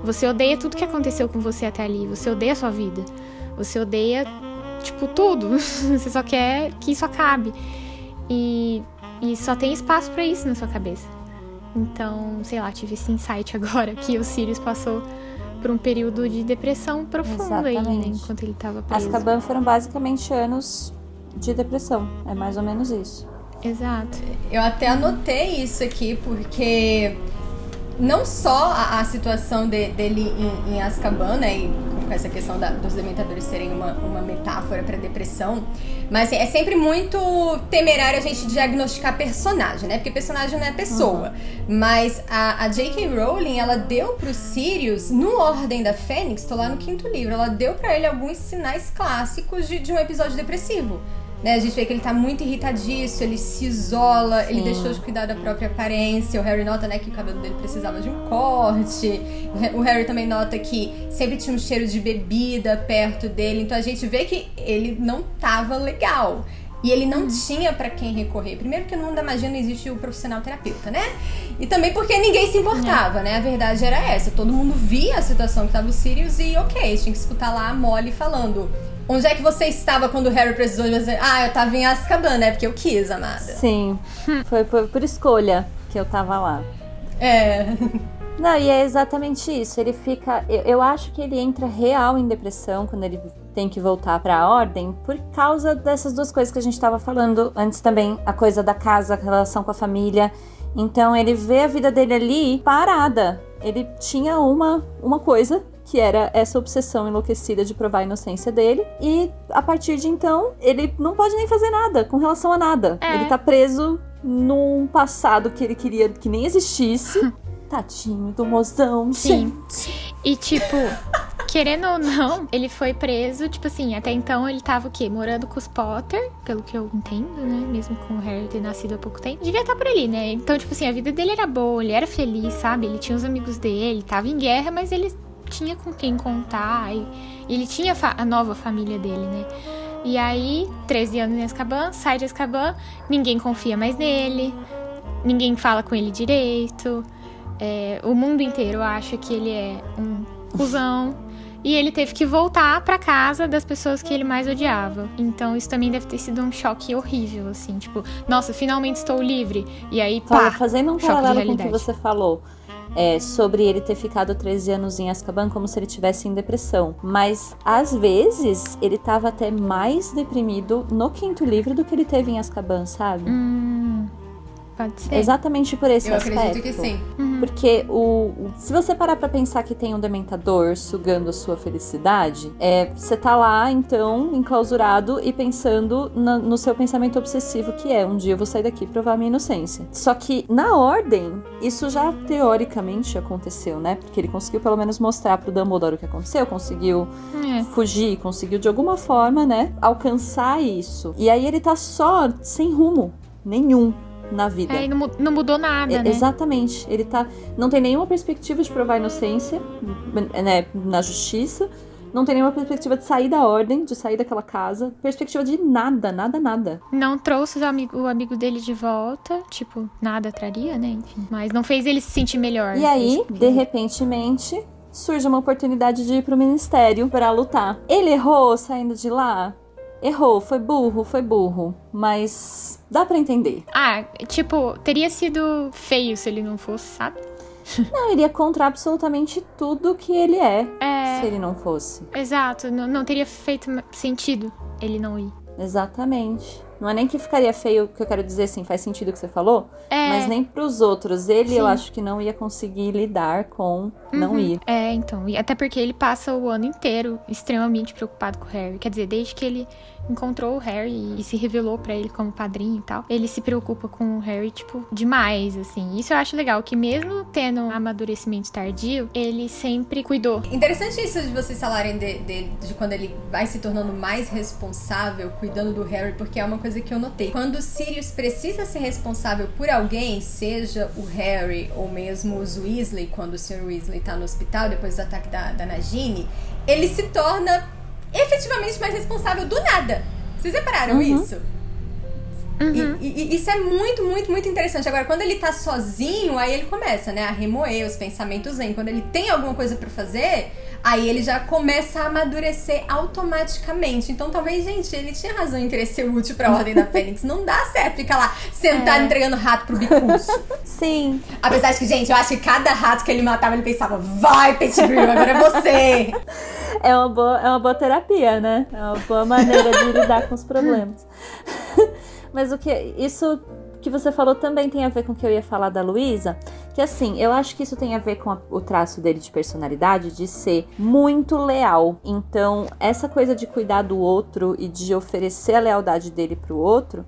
Você odeia tudo que aconteceu com você até ali, você odeia a sua vida, você odeia, tipo, tudo. [laughs] você só quer que isso acabe. E, e só tem espaço pra isso na sua cabeça. Então, sei lá, tive esse insight [laughs] agora que o Sirius passou por um período de depressão profunda aí, né? Enquanto ele tava preso. Azkaban foram basicamente anos de depressão. É mais ou menos isso. Exato. Eu até anotei isso aqui porque não só a, a situação de- dele em, em Azkaban, né, e com essa questão da- dos dementadores serem uma, uma metáfora para depressão, mas assim, é sempre muito temerário a gente diagnosticar personagem, né, porque personagem não é pessoa. Mas a, a J.K. Rowling, ela deu pro Sirius, no Ordem da Fênix, tô lá no quinto livro, ela deu pra ele alguns sinais clássicos de, de um episódio depressivo. Né, a gente vê que ele tá muito irritadiço, ele se isola, ele Sim. deixou de cuidar da própria aparência. O Harry nota, né, que o cabelo dele precisava de um corte. O Harry também nota que sempre tinha um cheiro de bebida perto dele. Então a gente vê que ele não tava legal. E ele não tinha pra quem recorrer. Primeiro porque no mundo da magia não existe o profissional terapeuta, né? E também porque ninguém se importava, né? A verdade era essa. Todo mundo via a situação que tava o Sirius e ok, tinha que escutar lá a Molly falando. Onde é que você estava quando o Harry precisou de você? Ah, eu tava em Azkaban, né? Porque eu quis, amada. Sim. [laughs] Foi por, por escolha que eu tava lá. É. [laughs] Não, e é exatamente isso. Ele fica. Eu, eu acho que ele entra real em depressão quando ele tem que voltar pra ordem por causa dessas duas coisas que a gente tava falando antes também. A coisa da casa, a relação com a família. Então ele vê a vida dele ali parada. Ele tinha uma, uma coisa. Que era essa obsessão enlouquecida de provar a inocência dele. E a partir de então, ele não pode nem fazer nada com relação a nada. É. Ele tá preso num passado que ele queria que nem existisse. [laughs] Tadinho do mozão, Sim. gente. E tipo, querendo ou não, ele foi preso, tipo assim, até então ele tava o quê? Morando com os Potter, pelo que eu entendo, né? Mesmo com o Harry ter nascido há pouco tempo. Devia estar por ali, né? Então, tipo assim, a vida dele era boa, ele era feliz, sabe? Ele tinha os amigos dele, tava em guerra, mas ele tinha com quem contar. E, ele tinha a nova família dele, né? E aí, 13 anos em Azkaban, sai de Azkaban, ninguém confia mais nele, ninguém fala com ele direito. É, o mundo inteiro acha que ele é um cuzão. E ele teve que voltar pra casa das pessoas que ele mais odiava. Então isso também deve ter sido um choque horrível, assim. Tipo, nossa, finalmente estou livre. E aí, pá, fazendo um paralelo com o que você falou. É, sobre ele ter ficado 13 anos em Azkaban como se ele tivesse em depressão. Mas, às vezes, ele tava até mais deprimido no quinto livro do que ele teve em Azkaban, sabe? Hum, pode ser. Exatamente por esse Eu aspecto. acredito que sim. Porque o, se você parar pra pensar que tem um dementador sugando a sua felicidade, é, você tá lá, então, enclausurado e pensando na- no seu pensamento obsessivo, que é um dia eu vou sair daqui e provar a minha inocência. Só que, na ordem, isso já teoricamente aconteceu, né? Porque ele conseguiu pelo menos mostrar pro Dumbledore o que aconteceu, conseguiu É. fugir, conseguiu de alguma forma, né, alcançar isso. E aí ele tá só sem rumo nenhum na vida. É, e não, não mudou nada, É, né? Exatamente. Ele tá. Não tem nenhuma perspectiva de provar inocência, né, na justiça. Não tem nenhuma perspectiva de sair da ordem, de sair daquela casa. Perspectiva de nada, nada, nada. Não trouxe o amigo, o amigo dele de volta. Tipo, nada traria, né? Enfim. Mas não fez ele se sentir melhor. E aí, de repentemente, surge uma oportunidade de ir pro ministério pra lutar. Ele errou saindo de lá? Errou, foi burro, foi burro. Mas dá pra entender. Ah, tipo, teria sido feio se ele não fosse, sabe? [laughs] Não, iria contra absolutamente tudo que ele é, É. se ele não fosse. Exato, não, não teria feito sentido ele não ir. Exatamente. Não é nem que ficaria feio, que eu quero dizer assim, faz sentido o que você falou, É. mas nem pros outros. Ele, eu Sim. acho que não ia conseguir lidar com não ir. É, então. E até porque ele passa o ano inteiro extremamente preocupado com o Harry. Quer dizer, desde que ele encontrou o Harry e se revelou pra ele como padrinho e tal, ele se preocupa com o Harry, tipo, demais, assim. Isso eu acho legal, que mesmo tendo um amadurecimento tardio, ele sempre cuidou. Interessante isso de vocês falarem de, de, de quando ele vai se tornando mais responsável, cuidando do Harry, porque é uma coisa que eu notei. Quando o Sirius precisa ser responsável por alguém, seja o Harry ou mesmo os Weasley, quando o Sr. Weasley tá no hospital depois do ataque da, da Nagini, ele se torna efetivamente mais responsável do nada. Vocês repararam Uhum. isso? E, e- e isso é muito, muito, muito interessante. Agora, quando ele tá sozinho, aí ele começa, né, a remoer, os pensamentos vêm. Quando ele tem alguma coisa pra fazer, aí ele já começa a amadurecer automaticamente. Então, talvez, gente, ele tinha razão em querer ser útil pra Ordem da [laughs] Fênix. Não dá certo ficar lá sentado entregando rato pro bicurso. Sim. Apesar de que, gente, eu acho que cada rato que ele matava, ele pensava, vai, Pettigrew, agora é você. [laughs] É uma, boa, é uma boa terapia, né? É uma boa maneira de lidar com os problemas. [laughs] Mas o que. Isso que você falou também tem a ver com o que eu ia falar da Luísa. Que assim, eu acho que isso tem a ver com a- o traço dele de personalidade de ser muito leal. Então, essa coisa de cuidar do outro e de oferecer a lealdade dele pro outro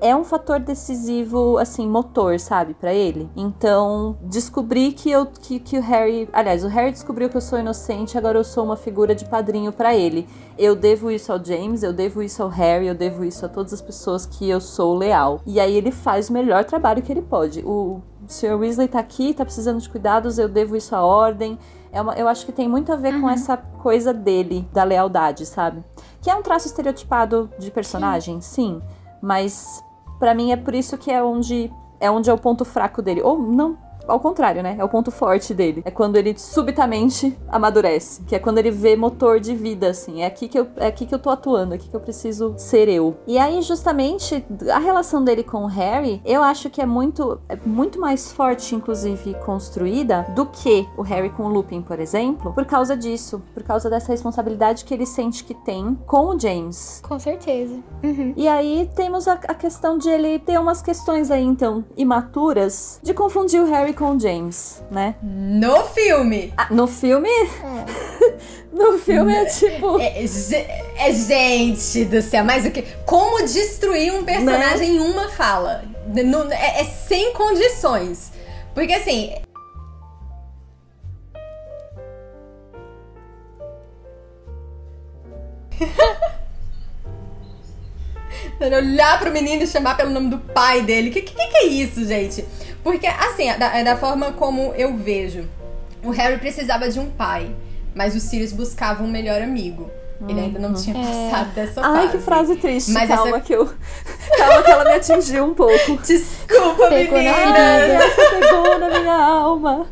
é um fator decisivo, assim, motor, sabe, pra ele. Então, descobri que eu que, que o Harry, aliás, o Harry descobriu que eu sou inocente, agora eu sou uma figura de padrinho pra ele. Eu devo isso ao James, eu devo isso ao Harry, eu devo isso a todas as pessoas que eu sou leal. E aí ele faz o melhor trabalho que ele pode. O Sr. Weasley tá aqui, tá precisando de cuidados, eu devo isso à ordem. É uma, eu acho que tem muito a ver com essa coisa dele, da lealdade, sabe? Que é um traço estereotipado de personagem, sim. Mas pra mim é por isso que é onde é onde é o ponto fraco dele. Ou não, ao contrário, né? É o ponto forte dele. É quando ele subitamente amadurece, que é quando ele vê motor de vida assim. É aqui que eu é aqui que eu tô atuando, é aqui que eu preciso ser eu. E aí justamente a relação dele com o Harry, eu acho que é muito é muito mais forte inclusive construída do que o Harry com o Lupin, por exemplo, por causa disso, por causa dessa responsabilidade que ele sente que tem com o James. Com certeza. Uhum. E aí temos a, a questão de ele ter umas questões aí, então, imaturas, de confundir o Harry com o James, né? No filme. Ah, no filme. [laughs] no filme é tipo. É, ge- é gente do céu, mas o que? Como destruir um personagem em uma fala? Não- é, é sem condições. Porque assim. Olhar pro menino e chamar pelo nome do pai dele. Que que, que é isso, gente? Porque, assim, é da, é da forma como eu vejo. O Harry precisava de um pai, mas o Sirius buscava um melhor amigo. Ele ainda não tinha passado dessa fase. Ai, que frase triste. Mas Calma essa- que eu. [laughs] Calma que ela me atingiu um pouco. [laughs] Desculpa, Pegou na menina. ferida. Pegou na minha alma.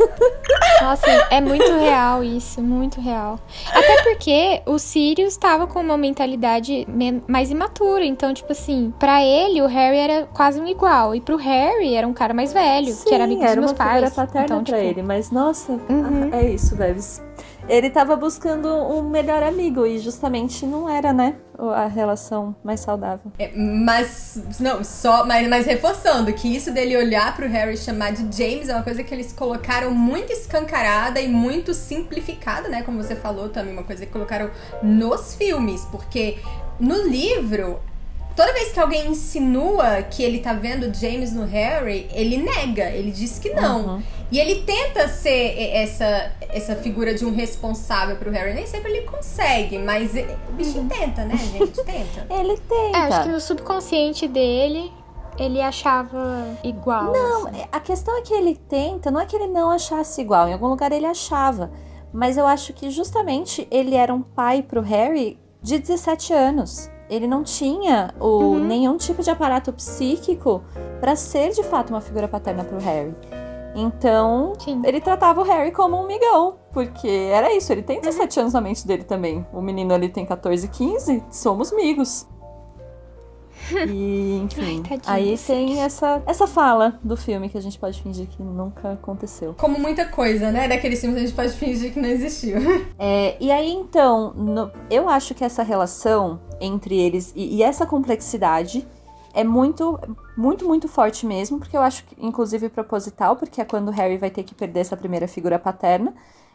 [laughs] Nossa, é muito real isso, muito real. Até porque o Sirius estava com uma mentalidade me- mais imatura. Então, tipo assim, pra ele o Harry era quase um igual. E pro Harry era um cara mais velho, que era amigo dos era meus uma pais. paterna então, pra tipo, ele, mas nossa, Uhum. é isso, Debs. Ele tava buscando um melhor amigo e justamente não era, né, a relação mais saudável. É, mas, não, só, mas, mas reforçando que isso dele olhar pro Harry e chamar de James é uma coisa que eles colocaram muito escancarada e muito simplificada, né? Como você falou também, uma coisa que colocaram nos filmes, porque no livro. Toda vez que alguém insinua que ele tá vendo James no Harry, ele nega, ele diz que não. E ele tenta ser essa, essa figura de um responsável pro Harry. Nem sempre ele consegue, mas o bichinho tenta, né, gente? Tenta. [laughs] Ele tenta. É, acho que no subconsciente dele, ele achava igual. Não, assim. a questão é que ele tenta, não é que ele não achasse igual, em algum lugar ele achava. Mas eu acho que justamente ele era um pai pro Harry de 17 anos. Ele não tinha o, nenhum tipo de aparato psíquico pra ser de fato uma figura paterna pro Harry. Então, Sim. ele tratava o Harry como um migão, porque era isso, ele tem 17 anos na mente dele também. O menino ali tem 14, 15, somos amigos. [laughs] E, enfim, Ai, tadinho. aí tem essa, essa fala do filme que a gente pode fingir que nunca aconteceu. Como muita coisa, né? Daqueles filmes a gente pode fingir que não existiu. [laughs] É, e aí, então, no- eu acho que essa relação entre eles e, e essa complexidade é muito, muito, muito forte mesmo, porque eu acho que, inclusive, proposital, porque é quando Harry vai ter que perder essa primeira figura paterna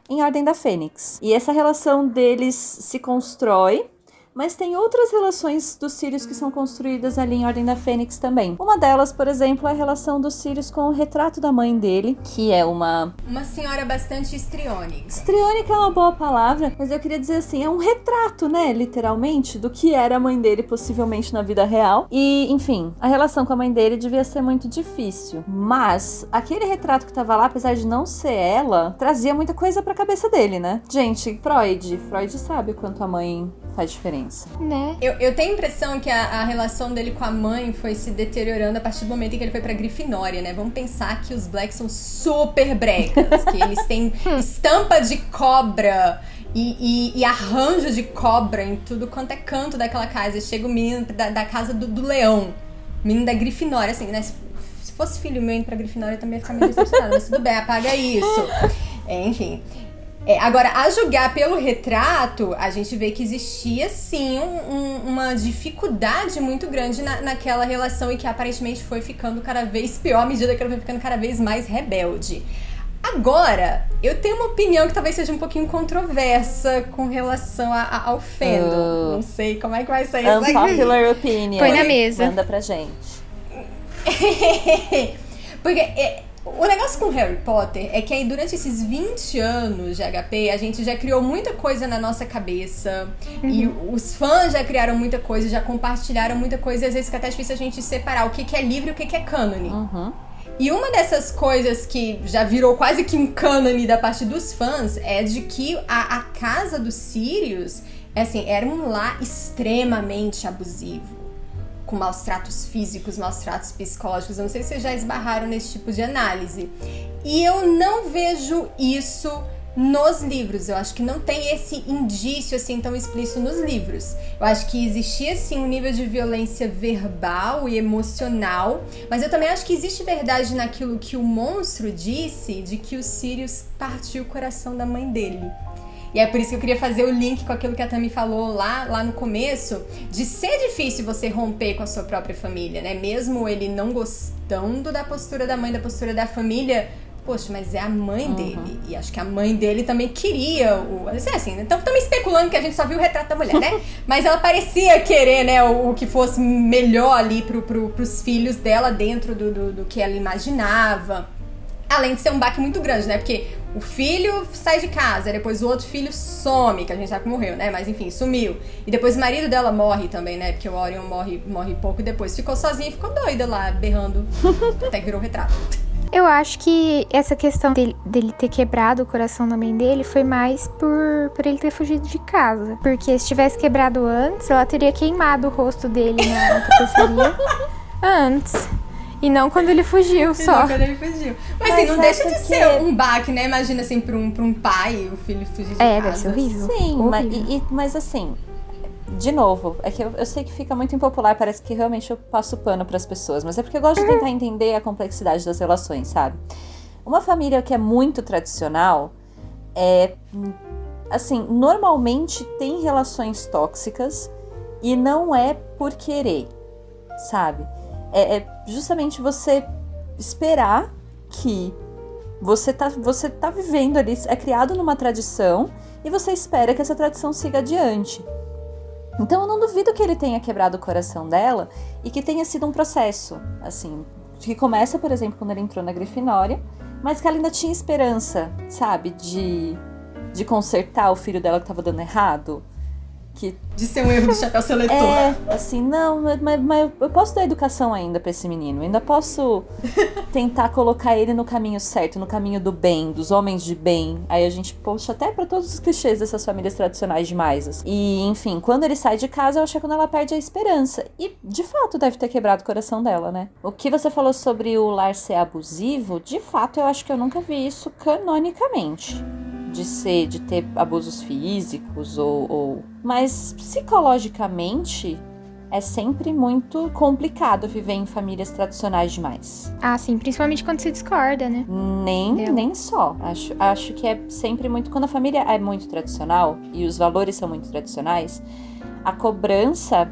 em Ordem da Fênix. E essa relação deles se constrói. Mas tem outras relações dos Sirius que são construídas ali em Ordem da Fênix também. Uma delas, por exemplo, é a relação dos Sirius com o retrato da mãe dele, que é uma Uma senhora bastante histriônica. Histriônica é uma boa palavra, mas eu queria dizer assim, é um retrato, né, literalmente, do que era a mãe dele possivelmente na vida real. E, enfim, a relação com a mãe dele devia ser muito difícil. Mas aquele retrato que tava lá, apesar de não ser ela, trazia muita coisa pra cabeça dele, né? Gente, Freud, Freud sabe o quanto a mãe faz diferença. Né? Eu, eu tenho a impressão que a, a relação dele com a mãe foi se deteriorando a partir do momento em que ele foi pra Grifinória, né? Vamos pensar que os Blacks são super brecas, que eles têm [laughs] estampa de cobra e, e- e arranjo de cobra em tudo quanto é canto daquela casa. E chega o menino da, da casa do, do leão, menino da Grifinória, assim, né? Se, se fosse filho meu indo pra Grifinória, eu também ia ficar meio decepcionada, mas tudo bem, apaga isso. É, [laughs] enfim. É, agora, a julgar pelo retrato, a gente vê que existia sim um- um- uma dificuldade muito grande na, naquela relação e que aparentemente foi ficando cada vez pior à medida que ela foi ficando cada vez mais rebelde. Agora, eu tenho uma opinião que talvez seja um pouquinho controversa com relação a- a- ao fandom. Ah. Não sei como é que vai sair isso aqui. Unpopular opinion. Põe na mesa. Manda pra gente. [laughs] Porque é, o negócio com Harry Potter é que aí durante esses 20 anos de HP, a gente já criou muita coisa na nossa cabeça. E os fãs já criaram muita coisa, já compartilharam muita coisa. E às vezes fica até difícil a gente separar o que, que é livre e o que, que é cânone. Uhum. E uma dessas coisas que já virou quase que um cânone da parte dos fãs é de que a, a casa dos Sirius, assim, era um lar extremamente abusivo. Com maus tratos físicos, maus tratos psicológicos. Eu não sei se vocês já esbarraram nesse tipo de análise. E eu não vejo isso nos livros. Eu acho que não tem esse indício assim tão explícito nos livros. Eu acho que existia sim um nível de violência verbal e emocional, mas eu também acho que existe verdade naquilo que o monstro disse de que o Sirius partiu o coração da mãe dele. E é por isso que eu queria fazer o link com aquilo que a Tami falou lá, lá no começo, de ser difícil você romper com a sua própria família, né? Mesmo ele não gostando da postura da mãe, da postura da família, poxa, mas é a mãe dele. E acho que a mãe dele também queria o. Assim, então estamos especulando que a gente só viu o retrato da mulher, né? [laughs] mas ela parecia querer, né, o, o que fosse melhor ali pro, pro, pros filhos dela dentro do, do, do que ela imaginava. Além de ser um baque muito grande, né? Porque o filho sai de casa, depois o outro filho some, que a gente sabe que morreu, né? Mas enfim, sumiu. E depois o marido dela morre também, né? Porque o Orion morre, morre pouco e depois ficou sozinha e ficou doida lá, berrando. [laughs] até que virou retrato. Eu acho que essa questão dele, dele, ter quebrado o coração da mãe dele foi mais por, por ele ter fugido de casa. Porque se tivesse quebrado antes, ela teria queimado o rosto dele na [laughs] tapeçaria antes. E não quando ele fugiu só. Não, quando ele fugiu. Mas, Mas assim, não deixa de ser um baque, né? Imagina assim, pra um, pra um pai, o filho fugir de é, casa. É, deve ser horrível. Sim, horrível. Mas, e, mas assim, de novo, é que eu, eu, sei que fica muito impopular, parece que realmente eu passo pano para as pessoas, mas é porque eu gosto de tentar [clears throat] entender a complexidade das relações, sabe? Uma família que é muito tradicional é assim, normalmente tem relações tóxicas e não é por querer, sabe? É, é justamente você esperar que você tá, você tá vivendo ali, é criado numa tradição e você espera que essa tradição siga adiante. Então eu não duvido que ele tenha quebrado o coração dela e que tenha sido um processo, assim, que começa, por exemplo, quando ele entrou na Grifinória, mas que ela ainda tinha esperança, sabe, de, de consertar o filho dela que estava dando errado que de ser um erro do chapéu seletor. É, assim, não, mas, mas eu posso dar educação ainda para esse menino. Ainda posso [laughs] tentar colocar ele no caminho certo, no caminho do bem, dos homens de bem. Aí a gente puxa até para todos os clichês dessas famílias tradicionais demais. Assim. E, enfim, quando ele sai de casa, eu acho que é quando ela perde a esperança. E, de fato, deve ter quebrado o coração dela, né? O que você falou sobre o lar ser abusivo, de fato, eu acho que eu nunca vi isso canonicamente de ser, de ter abusos físicos ou, ou... mas psicologicamente é sempre muito complicado viver em famílias tradicionais demais. Ah, sim, principalmente quando se discorda, né? Nem, nem só. Acho, acho que é sempre muito. Quando a família é muito tradicional e os valores são muito tradicionais, a cobrança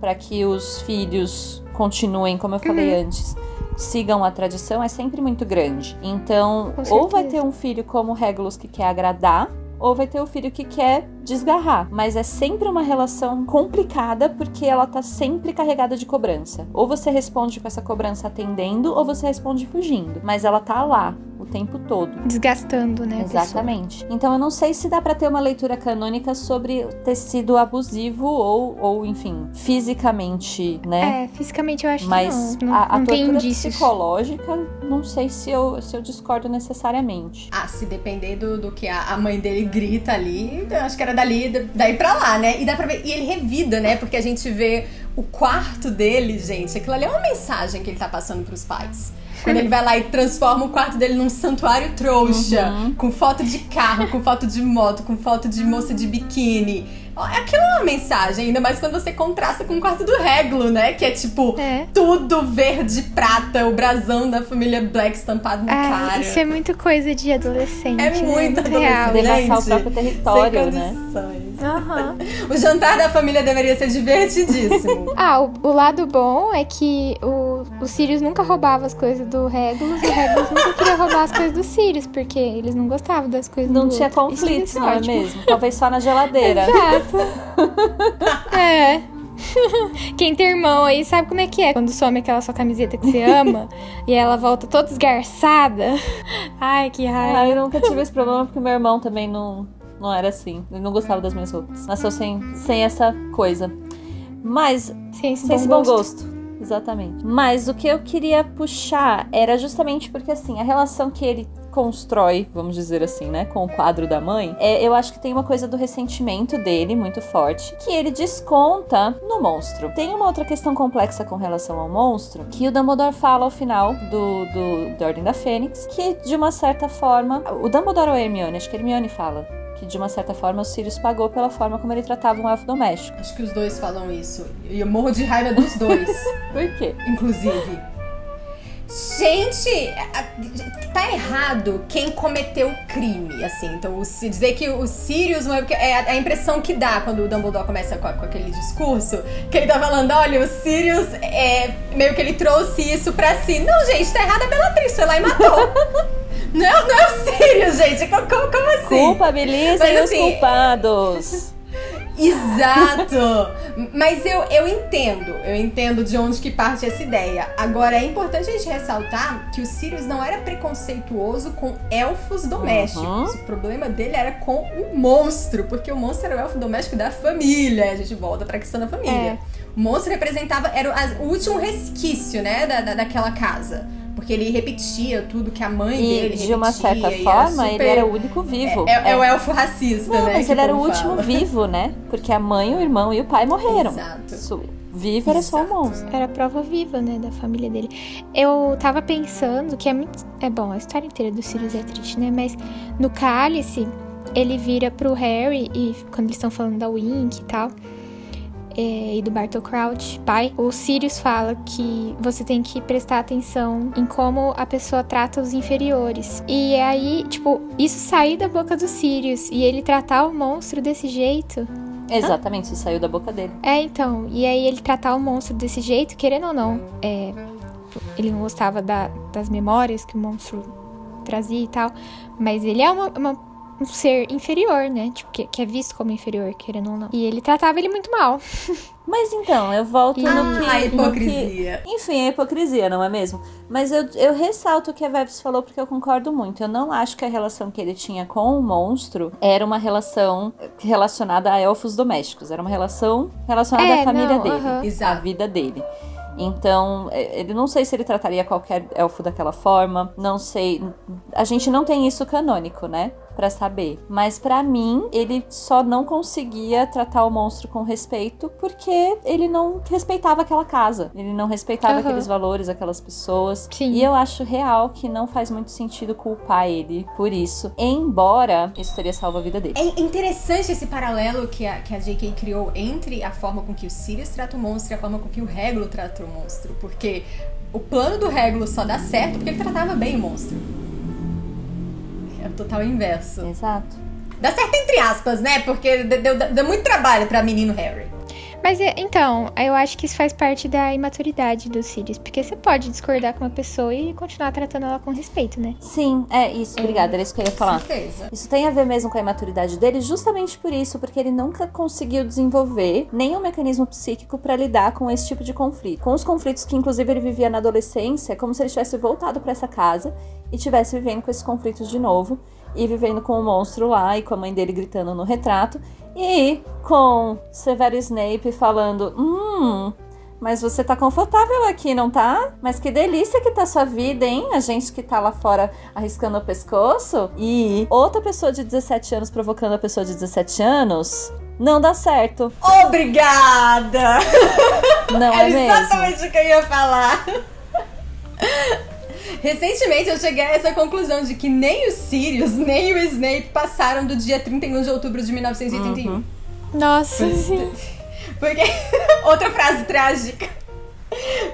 para que os filhos continuem, como eu falei uhum. antes, sigam a tradição é sempre muito grande. Então, ou vai ter um filho como Regulus que quer agradar, ou vai ter o filho que quer desgarrar. Mas é sempre uma relação complicada porque ela tá sempre carregada de cobrança. Ou você responde com essa cobrança atendendo, ou você responde fugindo. Mas ela tá lá o tempo todo. Desgastando, né? Exatamente. Então eu não sei se dá para ter uma leitura canônica sobre ter sido abusivo ou, ou enfim, fisicamente, né? É, fisicamente eu acho Mas que não. Mas a, a não tortura psicológica, não sei se eu, se eu discordo necessariamente. Ah, se depender do, do que a, a mãe dele grita ali, eu acho que era dali, daí pra lá, né? E dá pra ver. E ele revida, né? Porque a gente vê o quarto dele, gente. Aquilo ali é uma mensagem que ele tá passando pros pais. Quando ele vai lá e transforma o quarto dele num santuário trouxa, uhum. com foto de carro, com foto de moto, com foto de moça de biquíni Aquilo é uma mensagem, ainda mais quando você contrasta com o quarto do Reglo, né? Que é tipo é. tudo verde prata, o brasão da família Black estampado no é, cara. Isso é muito coisa de adolescente. É né? muito adolescente. Real. Devassar o próprio território, né? Uhum. [laughs] o jantar da família deveria ser divertidíssimo. [laughs] ah, o, o, lado bom é que o, o Sirius nunca roubava as coisas do Regulus e o Regulus nunca queria roubar as coisas do Sirius, porque eles não gostavam das coisas não do tinha outro. conflito, não é mesmo? Talvez só na geladeira. [laughs] Exato. [laughs] é. [laughs] Quem tem irmão aí sabe como é que é. Quando some aquela sua camiseta que você ama e ela volta toda esgarçada. [laughs] Ai, que raiva. Ah, eu nunca tive esse problema porque meu irmão também não, não era assim. Ele não gostava das minhas roupas. Nasceu sem, sem essa coisa. Mas. Sem esse, sem bom, esse bom gosto. gosto. Exatamente. Mas o que eu queria puxar era justamente porque, assim, a relação que ele constrói, vamos dizer assim, né, com o quadro da mãe, é, eu acho que tem uma coisa do ressentimento dele muito forte, que ele desconta no monstro. Tem uma outra questão complexa com relação ao monstro, que o Dumbledore fala ao final do, do, do Ordem da Fênix, que de uma certa forma, o Dumbledore ou a Hermione, acho que a Hermione fala, que de uma certa forma o Sirius pagou pela forma como ele tratava um elfo doméstico. Acho que os dois falam isso. E eu morro de raiva dos dois. [laughs] Por quê? Inclusive. Gente, tá errado quem cometeu o crime, assim. Então, se dizer que o Sirius é, é a impressão que dá quando o Dumbledore começa com, aquele discurso, que ele tá falando, olha, o Sirius é meio que ele trouxe isso pra si. Não, gente, tá errado a Bellatrix, foi lá e matou. [laughs] Não, é- não é o Sirius, gente. Como, como, assim? Culpabilizem Mas, os assim, culpados. Exato! Mas eu, eu entendo, eu entendo de onde que parte essa ideia. Agora, é importante a gente ressaltar que o Sirius não era preconceituoso com elfos domésticos. O problema dele era com o monstro, porque o monstro era o elfo doméstico da família. A gente volta pra questão da família. É. O monstro representava, era o último resquício, né, da, da- daquela casa. Porque ele repetia tudo que a mãe E dele de uma repetia, certa forma, ele super- era o único vivo. É, é- é o elfo racista, Não, né? mas ele era o último fala. vivo, né? Porque a mãe, o irmão e o pai morreram. Exato. Isso- Vivo era só o monstro. Era a prova viva, né, da família dele. Eu tava pensando que é muito. É bom, a história inteira do Sirius é triste, né? Mas no cálice, ele vira pro Harry e quando eles estão falando da Wink e tal. É, e do Bartol Crouch, pai, o Sirius fala que você tem que prestar atenção em como a pessoa trata os inferiores. E aí, tipo, isso sair da boca do Sirius e ele tratar o monstro desse jeito, Exatamente, isso saiu da boca dele. é, então. E aí ele tratar o monstro desse jeito, querendo ou não, é, ele não gostava da- das memórias que o monstro trazia e tal. Mas ele é uma- uma- um ser inferior, né? Tipo, que, que é visto como inferior, querendo ou não. E ele tratava ele muito mal. [laughs] Mas então, eu volto no Ah, que. a no que- hipocrisia. Enfim, é hipocrisia, não é mesmo? Mas eu, eu ressalto o que a Vebs falou porque eu concordo muito. Eu não acho que a relação que ele tinha com o monstro era uma relação relacionada a elfos domésticos. Era uma relação relacionada É, à família não, dele, aham. à Exato. vida dele. Então, é, ele não sei se ele trataria qualquer elfo daquela forma, não sei. A gente não tem isso canônico, né? Pra saber. Mas pra mim, ele só não conseguia tratar o monstro com respeito porque ele não respeitava aquela casa. Ele não respeitava Aham. aqueles valores, aquelas pessoas. Sim. E eu acho real que não faz muito sentido culpar ele por isso. Embora isso teria salvo a vida dele. É interessante esse paralelo que a, que a J.K. criou entre a forma com que o Sirius trata o monstro e a forma com que o Regulo trata o monstro. Porque o plano do Regulo só dá certo porque ele tratava bem o monstro. É o total inverso. Exato. Dá certo entre aspas, né? Porque deu, deu- deu muito trabalho pra menino Harry. Mas é- então, eu acho que isso faz parte da imaturidade do Sirius. Porque você pode discordar com uma pessoa e continuar tratando ela com respeito, né? Sim, é isso. Obrigada, era isso que eu ia falar. Certeza. Isso tem a ver mesmo com a imaturidade dele, justamente por isso, porque ele nunca conseguiu desenvolver nenhum mecanismo psíquico pra lidar com esse tipo de conflito. Com os conflitos que, inclusive, ele vivia na adolescência, é como se ele tivesse voltado pra essa casa e tivesse vivendo com esses conflitos de novo. E vivendo com o monstro lá e com a mãe dele gritando no retrato. E com Severo Snape falando: Hum, mas você tá confortável aqui, não tá? Mas que delícia que tá sua vida, hein? A gente que tá lá fora arriscando o pescoço. E outra pessoa de 17 anos provocando a pessoa de 17 anos. Não dá certo. Obrigada! Não [laughs] é Era mesmo? exatamente o que eu ia falar. [laughs] Recentemente eu cheguei a essa conclusão de que nem o Sirius, nem o Snape passaram do dia 31 de outubro de 1981. Nossa, sim. Porque. [laughs] Outra frase trágica.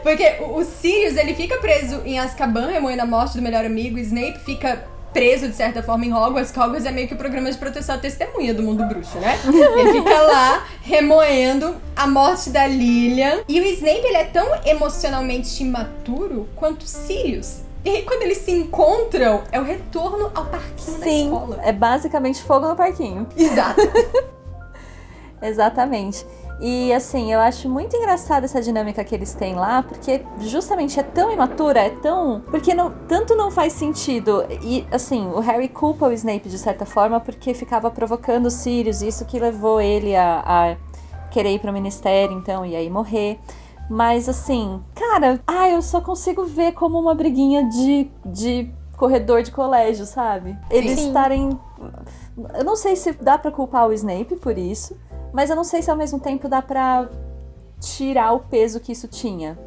Porque o, Sirius, ele fica preso em Azkaban, remoendo a morte do melhor amigo. Snape fica preso, de certa forma, em Hogwarts. Que Hogwarts é meio que o programa de proteção à testemunha do mundo bruxo, né? [laughs] Ele fica lá, remoendo a morte da Lilian. E o Snape, ele é tão emocionalmente imaturo quanto o Sirius. E aí, quando eles se encontram, é o retorno ao parquinho da Sim, escola. é basicamente fogo no parquinho. Exato. [laughs] Exatamente. E assim, eu acho muito engraçada essa dinâmica que eles têm lá, porque justamente é tão imatura, é tão. Porque não, tanto não faz sentido. E assim, o Harry culpa o Snape de certa forma porque ficava provocando o Sirius, isso que levou ele a, a querer ir pro ministério, então, e aí morrer. Mas assim, cara, ah, eu só consigo ver como uma briguinha de, de corredor de colégio, sabe? Eles Sim. estarem. Eu não sei se dá pra culpar o Snape por isso, mas eu não sei se ao mesmo tempo dá pra tirar o peso que isso tinha.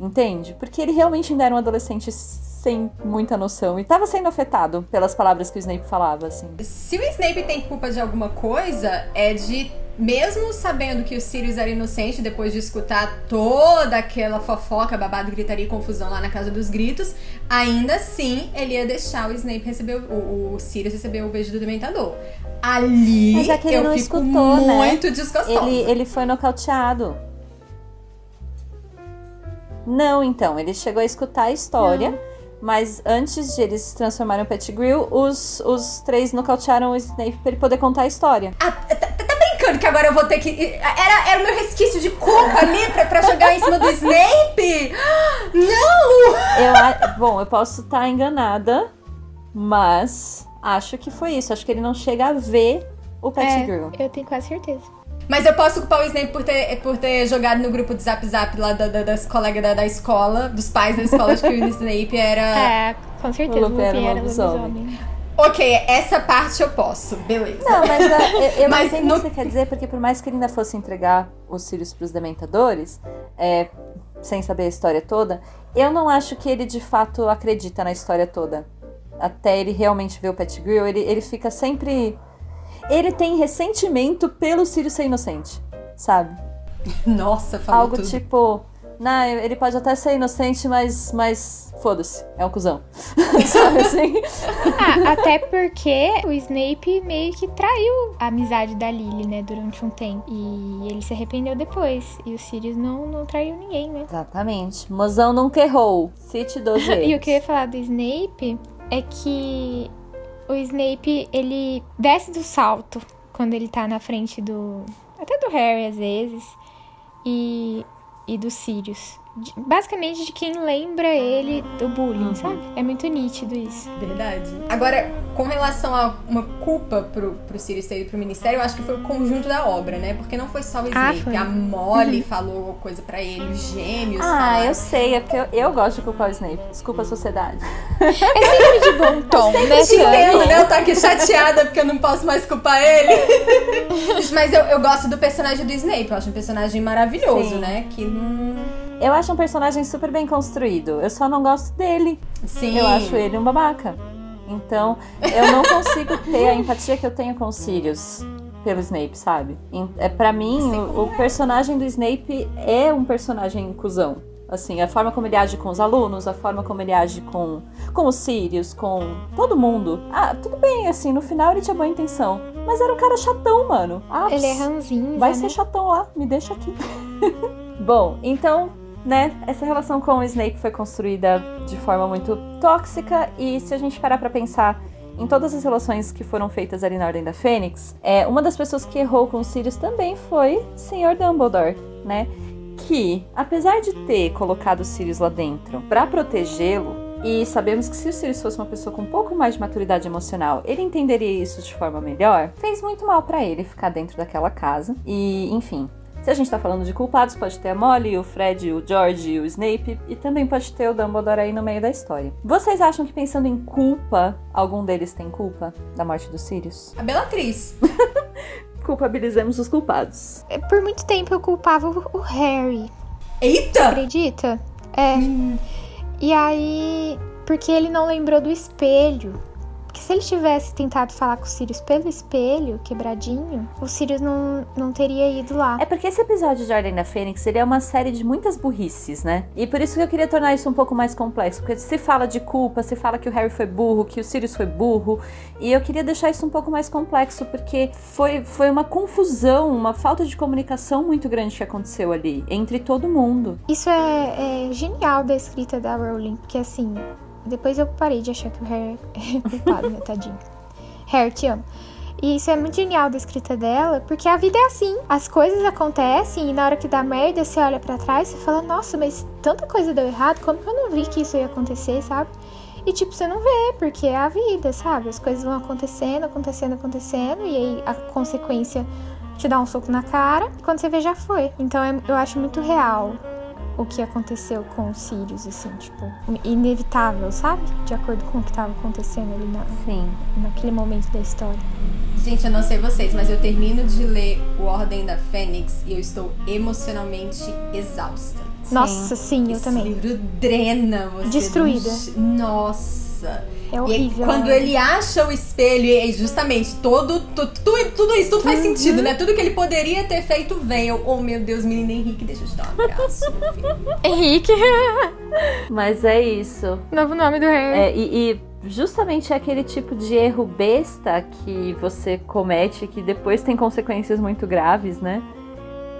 Entende? Porque ele realmente ainda era um adolescente sem muita noção e tava sendo afetado pelas palavras que o Snape falava, assim. Se o Snape tem culpa de alguma coisa, é de, mesmo sabendo que o Sirius era inocente, depois de escutar toda aquela fofoca, babado, gritaria e confusão lá na Casa dos Gritos, ainda assim ele ia deixar o Snape receber, o, o Sirius receber o beijo do Dementador. Ali Mas é que ele eu não fico escutou, né? muito desgostosa. Ele, ele foi nocauteado. Não, então, ele chegou a escutar a história, Mas antes de eles se transformarem no Pettigrew, os, os três nocautearam o Snape pra ele poder contar a história. Ah, tá, tá brincando que agora eu vou ter que. Era, era o meu resquício de culpa ali pra, pra jogar em cima do Snape? Não! Eu, bom, eu posso estar enganada, mas acho que foi isso. Acho que ele não chega a ver o Pettigrew. É, eu tenho quase certeza. Mas eu posso culpar o Snape por ter, por ter jogado no grupo de Zap Zap lá da- da- das colegas da, da escola, dos pais da escola, de que o [laughs] Snape era. É, com certeza. O Lupin era um lobisomem. Ok, essa parte eu posso, beleza. Não, mas ah, eu, eu [laughs] Mas entendo no- o que você quer dizer, porque por mais que ele ainda fosse entregar os Sirius pros Dementadores, é, sem saber a história toda, eu não acho que ele de fato acredita na história toda. Até ele realmente ver o Pettigrew, ele, ele fica sempre... Ele tem ressentimento pelo Sirius ser inocente, sabe? Nossa, falou Algo tudo. tipo... Não, ele pode até ser inocente, mas, mas foda-se, é um cuzão. [laughs] sabe assim? Ah, até porque o Snape meio que traiu a amizade da Lily, né, durante um tempo. E ele se arrependeu depois. E o Sirius não, não traiu ninguém, né? Exatamente. Mozão nunca errou. Cite 12 [laughs] E o que eu ia falar do Snape é que o Snape, ele desce do salto quando ele tá na frente do. Até do Harry às vezes. E, e do Sirius. De- basicamente de quem lembra ele do bullying, sabe? É muito nítido isso. Verdade. Agora, com relação a uma culpa pro, pro Sirius ter ido pro ministério, eu acho que foi o conjunto da obra, né? Porque não foi só o Ah, Snape. foi. a Molly falou coisa pra ele, os gêmeos. Ah, falaram. eu sei, é porque eu, eu gosto de culpar o Snape. Desculpa a sociedade. [laughs] É sempre de bom tom, né, Te entendo, né? Eu tô aqui chateada porque eu não posso mais culpar ele. [laughs] Mas eu, eu gosto do personagem do Snape. Eu acho um personagem maravilhoso, Sim. né? Que não. Eu acho um personagem super bem construído. Eu só não gosto dele. Sim. Eu acho ele um babaca. Então, eu não [laughs] consigo ter a empatia que eu tenho com o Sirius pelo Snape, sabe? É, pra mim, o, o personagem do Snape é um personagem cuzão. Assim, a forma como ele age com os alunos, a forma como ele age com, com os Sirius, com todo mundo. Ah, tudo bem, assim, no final ele tinha boa intenção. Mas era um cara chatão, mano. Ah, Ele é ranzinho, Vai né? ser chatão lá, me deixa aqui. [laughs] Bom, então, né, essa relação com o Snape foi construída de forma muito tóxica e se a gente parar pra pensar em todas as relações que foram feitas ali na Ordem da Fênix, é, uma das pessoas que errou com os Sirius também foi o Sr. Dumbledore, né? Que, apesar de ter colocado o Sirius lá dentro pra protegê-lo, e sabemos que se o Sirius fosse uma pessoa com um pouco mais de maturidade emocional, ele entenderia isso de forma melhor, fez muito mal pra ele ficar dentro daquela casa. E, enfim, se a gente tá falando de culpados, pode ter a Molly, o Fred, o George e o Snape, e também pode ter o Dumbledore aí no meio da história. Vocês acham que pensando em culpa, algum deles tem culpa da morte do Sirius? A Bellatriz. [laughs] Culpabilizemos os culpados. É, Por muito tempo eu culpava o- o Harry. Eita! Acredita? É. E aí. Porque ele não lembrou do espelho. Porque se ele tivesse tentado falar com o Sirius pelo espelho, quebradinho, o Sirius não, não teria ido lá. É porque esse episódio de Ordem da Fênix, ele é uma série de muitas burrices, né? E por isso que eu queria tornar isso um pouco mais complexo, porque se fala de culpa, se fala que o Harry foi burro, que o Sirius foi burro, e eu queria deixar isso um pouco mais complexo, porque foi, foi uma confusão, uma falta de comunicação muito grande que aconteceu ali, entre todo mundo. Isso é, é genial da escrita da Rowling, porque assim, depois eu parei de achar que o Harry é [laughs] culpado, né, tadinho. Harry, te amo. E isso é muito genial da escrita dela, porque a vida é assim. As coisas acontecem e na hora que dá merda, você olha pra trás e fala, nossa, mas tanta coisa deu errado, como que eu não vi que isso ia acontecer, sabe? E tipo, você não vê, porque é a vida, sabe? As coisas vão acontecendo, acontecendo, acontecendo, e aí a consequência te dá um soco na cara, e quando você vê já foi. Então é- eu acho muito real o que aconteceu com o Sirius, assim, tipo, inevitável, sabe? De acordo com o que tava acontecendo ali na, Sim. naquele momento da história. Gente, eu não sei vocês, mas eu termino de ler O Ordem da Fênix e eu estou emocionalmente exausta. Nossa, sim, eu Esse também. livro drena você. Destruída. do- Nossa. É E horrível. quando né? ele acha o espelho, e justamente todo, tu- tu- tudo isso, tudo faz Uhum. sentido, né? Tudo que ele poderia ter feito vem. Eu, oh meu Deus, menino Henrique, deixa eu te dar um abraço. Henrique, [laughs] Mas é isso. novo nome do Harry. É, e, e justamente é aquele tipo de erro besta que você comete que depois tem consequências muito graves, né?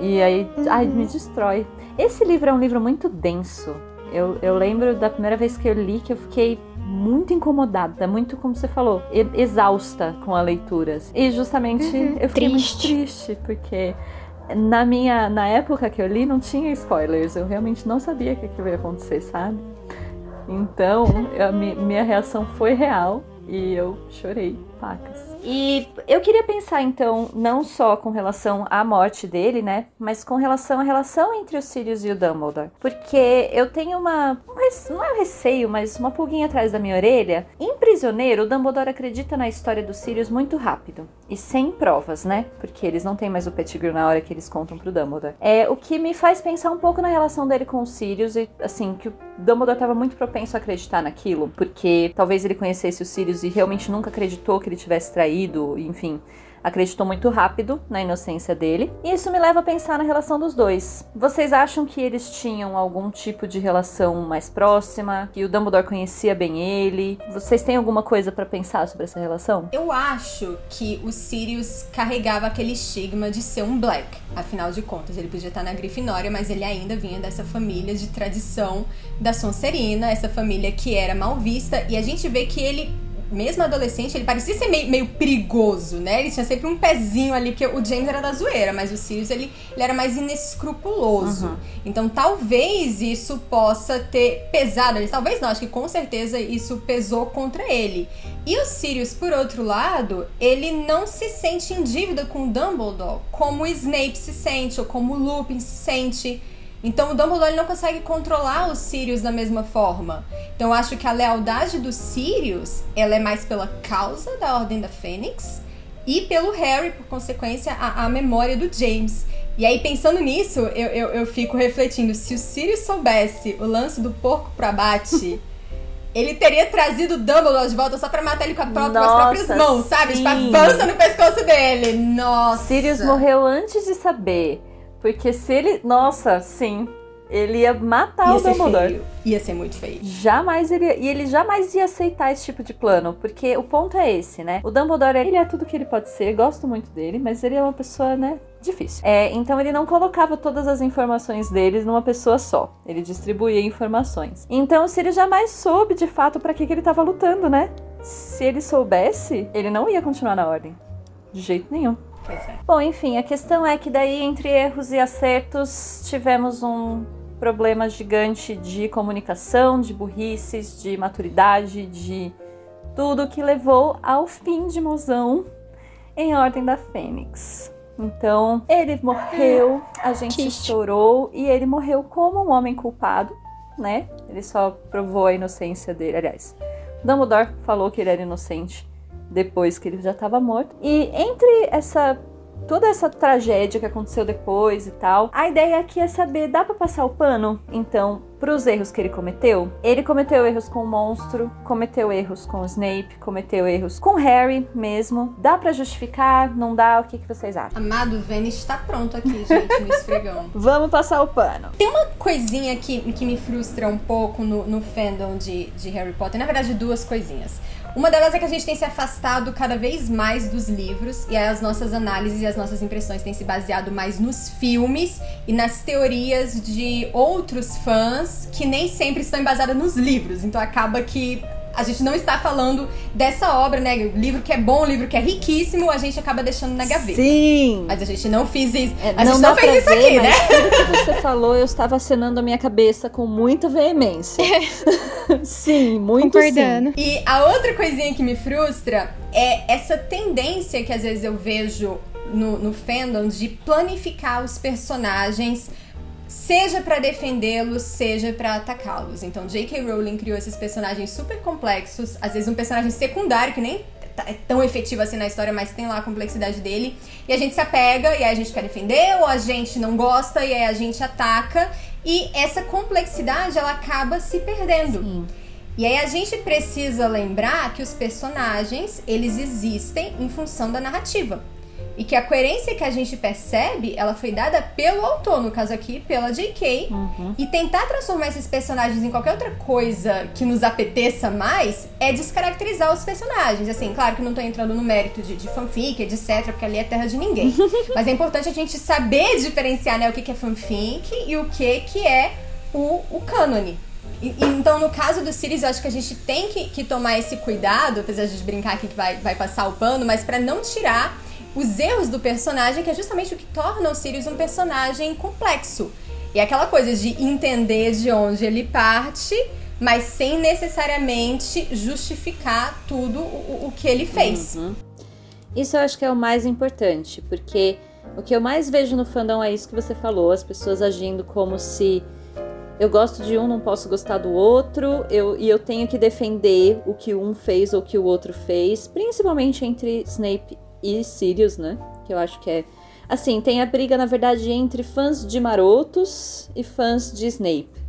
E aí, ai, me destrói. Esse livro é um livro muito denso. Eu, eu lembro da primeira vez que eu li que eu fiquei muito incomodada, muito como você falou, exausta com a leitura. E justamente uhum, eu fiquei triste. muito triste, porque na minha na época que eu li não tinha spoilers, eu realmente não sabia que aquilo ia acontecer, sabe? Então, a minha reação foi real e eu chorei pacas. E eu queria pensar então, não só com relação à morte dele, né, mas com relação à relação entre o Sirius e o Dumbledore. Porque eu tenho uma, um não é um receio, mas uma pulguinha atrás da minha orelha. Em Prisioneiro, o Dumbledore acredita na história do Sirius muito rápido e sem provas, né? Porque eles não têm mais o Pettigrew na hora que eles contam pro Dumbledore. É o que me faz pensar um pouco na relação dele com o Sirius e assim, que o Dumbledore estava muito propenso a acreditar naquilo, porque talvez ele conhecesse o Sirius e realmente nunca acreditou que ele tivesse traído, enfim acreditou muito rápido na inocência dele. E isso me leva a pensar na relação dos dois. Vocês acham que eles tinham algum tipo de relação mais próxima? Que o Dumbledore conhecia bem ele? Vocês têm alguma coisa para pensar sobre essa relação? Eu acho que o Sirius carregava aquele estigma de ser um Black. Afinal de contas, ele podia estar na Grifinória, mas ele ainda vinha dessa família de tradição da Sonserina, essa família que era mal vista, e a gente vê que ele mesmo adolescente, ele parecia ser meio, meio perigoso, né? Ele tinha sempre um pezinho ali, porque o James era da zoeira, mas o Sirius, ele, ele era mais inescrupuloso. Uhum. Então, talvez isso possa ter pesado. Talvez não, acho que com certeza isso pesou contra ele. E o Sirius, por outro lado, ele não se sente em dívida com o Dumbledore como o Snape se sente, ou como o Lupin se sente. Então o Dumbledore não consegue controlar os Sirius da mesma forma. Então eu acho que a lealdade dos Sirius, ela é mais pela causa da Ordem da Fênix e pelo Harry, por consequência, a, a memória do James. E aí, pensando nisso, eu, eu, eu fico refletindo, se o Sirius soubesse o lance do porco pro abate... [laughs] ele teria trazido o Dumbledore de volta só pra matar ele com, própria, Nossa, com as próprias mãos, sabe? Tipo, avança no pescoço dele. Nossa. Sirius morreu antes de saber. Porque se ele. Nossa, sim. Ele ia matar ia o Dumbledore. Feio. Ia ser muito feio. Jamais ele. E ele jamais ia aceitar esse tipo de plano. Porque o ponto é esse, né? O Dumbledore, ele é tudo que ele pode ser. Gosto muito dele, mas ele é uma pessoa, né? Difícil. É, então ele não colocava todas as informações deles numa pessoa só. Ele distribuía informações. Então, se ele jamais soube de fato para que, que ele estava lutando, né? Se ele soubesse, ele não ia continuar na ordem. De jeito nenhum. É. Bom, enfim, a questão é que daí entre erros e acertos tivemos um problema gigante de comunicação, de burrices, de maturidade, de tudo que levou ao fim de Mozão em Ordem da Fênix. Então, ele morreu, a gente chorou e ele morreu como um homem culpado, né? Ele só provou a inocência dele, aliás. Dumbledore falou que ele era inocente depois que ele já estava morto. E entre essa toda essa tragédia que aconteceu depois e tal, a ideia aqui é saber, dá para passar o pano? Então, para os erros que ele cometeu, ele cometeu erros com o monstro, cometeu erros com o Snape, cometeu erros com Harry mesmo. Dá para justificar? Não dá? O que, que vocês acham? Amado Vênus está pronto aqui, gente, no esfregão. [laughs] Vamos passar o pano. Tem uma coisinha que, que me frustra um pouco no, no fandom de, de Harry Potter. Na verdade, duas coisinhas. Uma delas é que a gente tem se afastado cada vez mais dos livros e as nossas análises e as nossas impressões têm se baseado mais nos filmes e nas teorias de outros fãs que nem sempre estão embasadas nos livros. Então acaba que a gente não está falando dessa obra, né? livro que é bom, livro que é riquíssimo, a gente acaba deixando na gaveta. Sim. Mas a gente não fez isso. É, a não gente não fez isso aqui, né? Tudo que você falou, eu estava acenando a minha cabeça com muita veemência. [laughs] sim, muito Concordando. sim. E a outra coisinha que me frustra é essa tendência que às vezes eu vejo no, no fandom de planificar os personagens seja para defendê-los, seja para atacá-los. Então, J.K. Rowling criou esses personagens super complexos, às vezes um personagem secundário que nem é tão efetivo assim na história, mas tem lá a complexidade dele. E a gente se apega e aí a gente quer defender, ou a gente não gosta e aí a gente ataca. E essa complexidade ela acaba se perdendo. Sim. E aí a gente precisa lembrar que os personagens, eles existem em função da narrativa e que a coerência que a gente percebe, ela foi dada pelo autor, no caso aqui, pela J.K. Uhum. E tentar transformar esses personagens em qualquer outra coisa que nos apeteça mais é descaracterizar os personagens. Assim, claro que não tô entrando no mérito de, de fanfic, etc, porque ali é terra de ninguém. [laughs] Mas é importante a gente saber diferenciar, né, o que, que é fanfic e o que, que é o, o cânone. E- então, no caso do Sirius, eu acho que a gente tem que, que tomar esse cuidado, apesar de a gente brincar aqui que vai, vai passar o pano, mas pra não tirar os erros do personagem, que é justamente o que torna o Sirius um personagem complexo. E aquela coisa de entender de onde ele parte, mas sem necessariamente justificar tudo o, o que ele fez. Isso eu acho que é o mais importante, porque o que eu mais vejo no fandom é isso que você falou, as pessoas agindo como se eu gosto de um, não posso gostar do outro, eu, e eu tenho que defender o que um fez ou o que o outro fez, principalmente entre Snape e Sirius, né? Que eu acho que é. Assim, tem a briga, na verdade, entre fãs de marotos e fãs de Snape.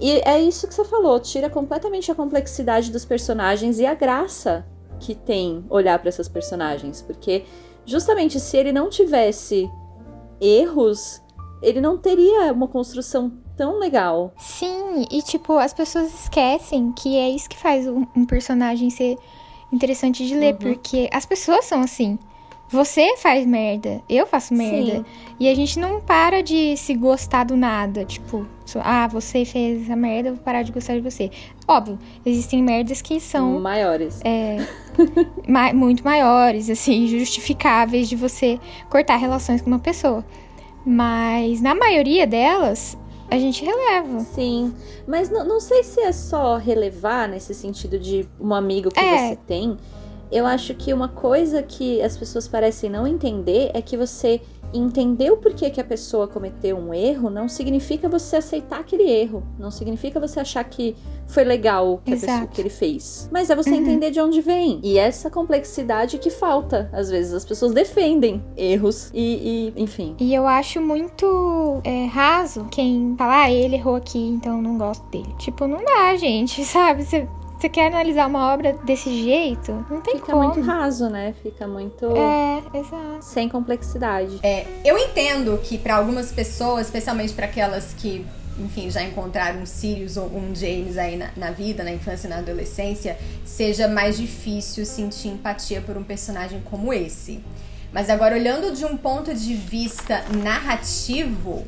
E é isso que você falou, tira completamente a complexidade dos personagens e a graça que tem olhar para essas personagens, porque justamente se ele não tivesse erros, ele não teria uma construção tão legal. Sim, e tipo, as pessoas esquecem que é isso que faz um, um personagem ser interessante de ler, porque as pessoas são assim. Você faz merda, eu faço merda. Sim. E a gente não para de se gostar do nada. Tipo, ah, você fez essa merda, eu vou parar de gostar de você. Óbvio, existem merdas que são maiores. é, [laughs] ma- muito maiores, assim, justificáveis de você cortar relações com uma pessoa. Mas na maioria delas, a gente releva. Sim, mas não, não sei se é só relevar nesse sentido de um amigo que É. você tem. Eu acho que uma coisa que as pessoas parecem não entender é que você entender o porquê que a pessoa cometeu um erro não significa você aceitar aquele erro. Não significa você achar que foi legal o que, pessoa- que ele fez. Mas é você Uhum. entender de onde vem. E essa complexidade que falta. Às vezes as pessoas defendem erros e, e, enfim. E eu acho muito é, raso quem fala, ah, ele errou aqui, então eu não gosto dele. Tipo, não dá, gente, [laughs] sabe? Você, você quer analisar uma obra desse jeito? Não tem Fica como. muito raso, né? Fica muito É, exato. sem complexidade. É, eu entendo que para algumas pessoas, especialmente para aquelas que, enfim, já encontraram um Sirius ou um James aí na, na vida, na infância e na adolescência, seja mais difícil sentir empatia por um personagem como esse. Mas agora, olhando de um ponto de vista narrativo,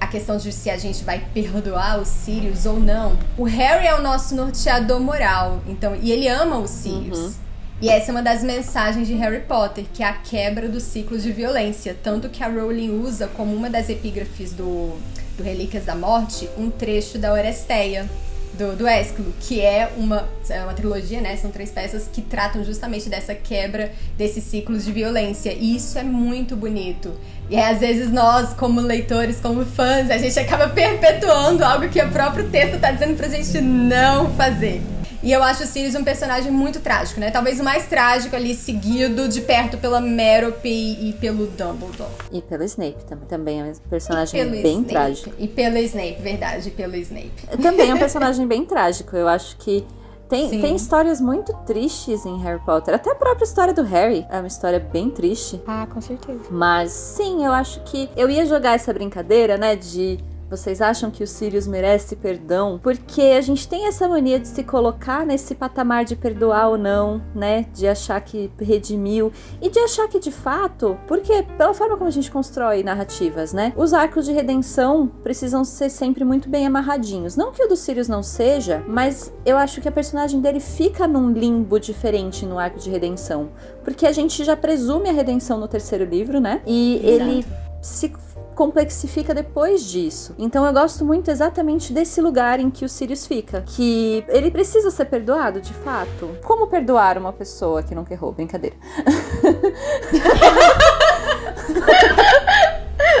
a questão de se a gente vai perdoar os Sirius ou não. O Harry é o nosso norteador moral, então, e ele ama os Sirius. E essa é uma das mensagens de Harry Potter, que é a quebra do ciclo de violência. Tanto que a Rowling usa como uma das epígrafes do, do Relíquias da Morte um trecho da Oresteia, do, do Ésquilo, que é uma, é uma trilogia, né? São três peças que tratam justamente dessa quebra desses ciclos de violência. E isso é muito bonito. E às vezes, nós, como leitores, como fãs, a gente acaba perpetuando algo que o próprio texto tá dizendo pra gente não fazer. E eu acho o Sirius um personagem muito trágico, né? Talvez o mais trágico ali, seguido de perto pela Merope e, e pelo Dumbledore. E pelo Snape também. Também é um personagem bem Snape. trágico. E pelo Snape, verdade, pelo Snape. Também é um [laughs] personagem bem trágico. Eu acho que tem, Sim. tem histórias muito tristes em Harry Potter. Até a própria história do Harry é uma história bem triste. Ah, com certeza. Mas sim, eu acho que eu ia jogar essa brincadeira, né, de vocês acham que o Sirius merece perdão? Porque a gente tem essa mania de se colocar nesse patamar de perdoar ou não, né? De achar que redimiu e de achar que de fato, porque pela forma como a gente constrói narrativas, né? Os arcos de redenção precisam ser sempre muito bem amarradinhos. Não que o do Sirius não seja, mas eu acho que a personagem dele fica num limbo diferente no arco de redenção. Porque a gente já presume a redenção no terceiro livro, né? E ele se complexifica depois disso. Então eu gosto muito exatamente desse lugar em que o Sirius fica, que ele precisa ser perdoado de fato. Como perdoar uma pessoa que nunca errou? Brincadeira. [laughs]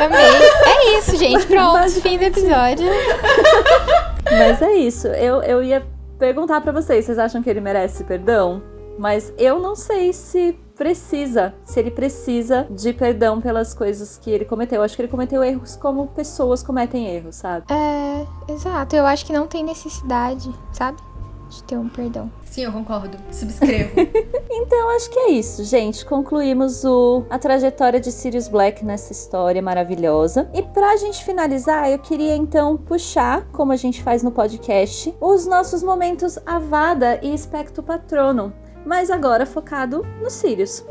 Amei. É isso, gente. Pronto, fim do episódio. [laughs] Mas é isso. Eu, eu ia perguntar pra vocês, vocês acham que ele merece perdão? Mas eu não sei se precisa, se ele precisa de perdão pelas coisas que ele cometeu. Eu acho que ele cometeu erros como pessoas cometem erros, sabe? É, exato. Eu acho que não tem necessidade, sabe? De ter um perdão. Sim, eu concordo. Subscrevo. [laughs] Então acho que é isso, gente. Concluímos o, a trajetória de Sirius Black nessa história maravilhosa. E pra gente finalizar, eu queria então puxar, como a gente faz no podcast, os nossos momentos Avada e Espectro Patrono, mas agora focado no Sirius.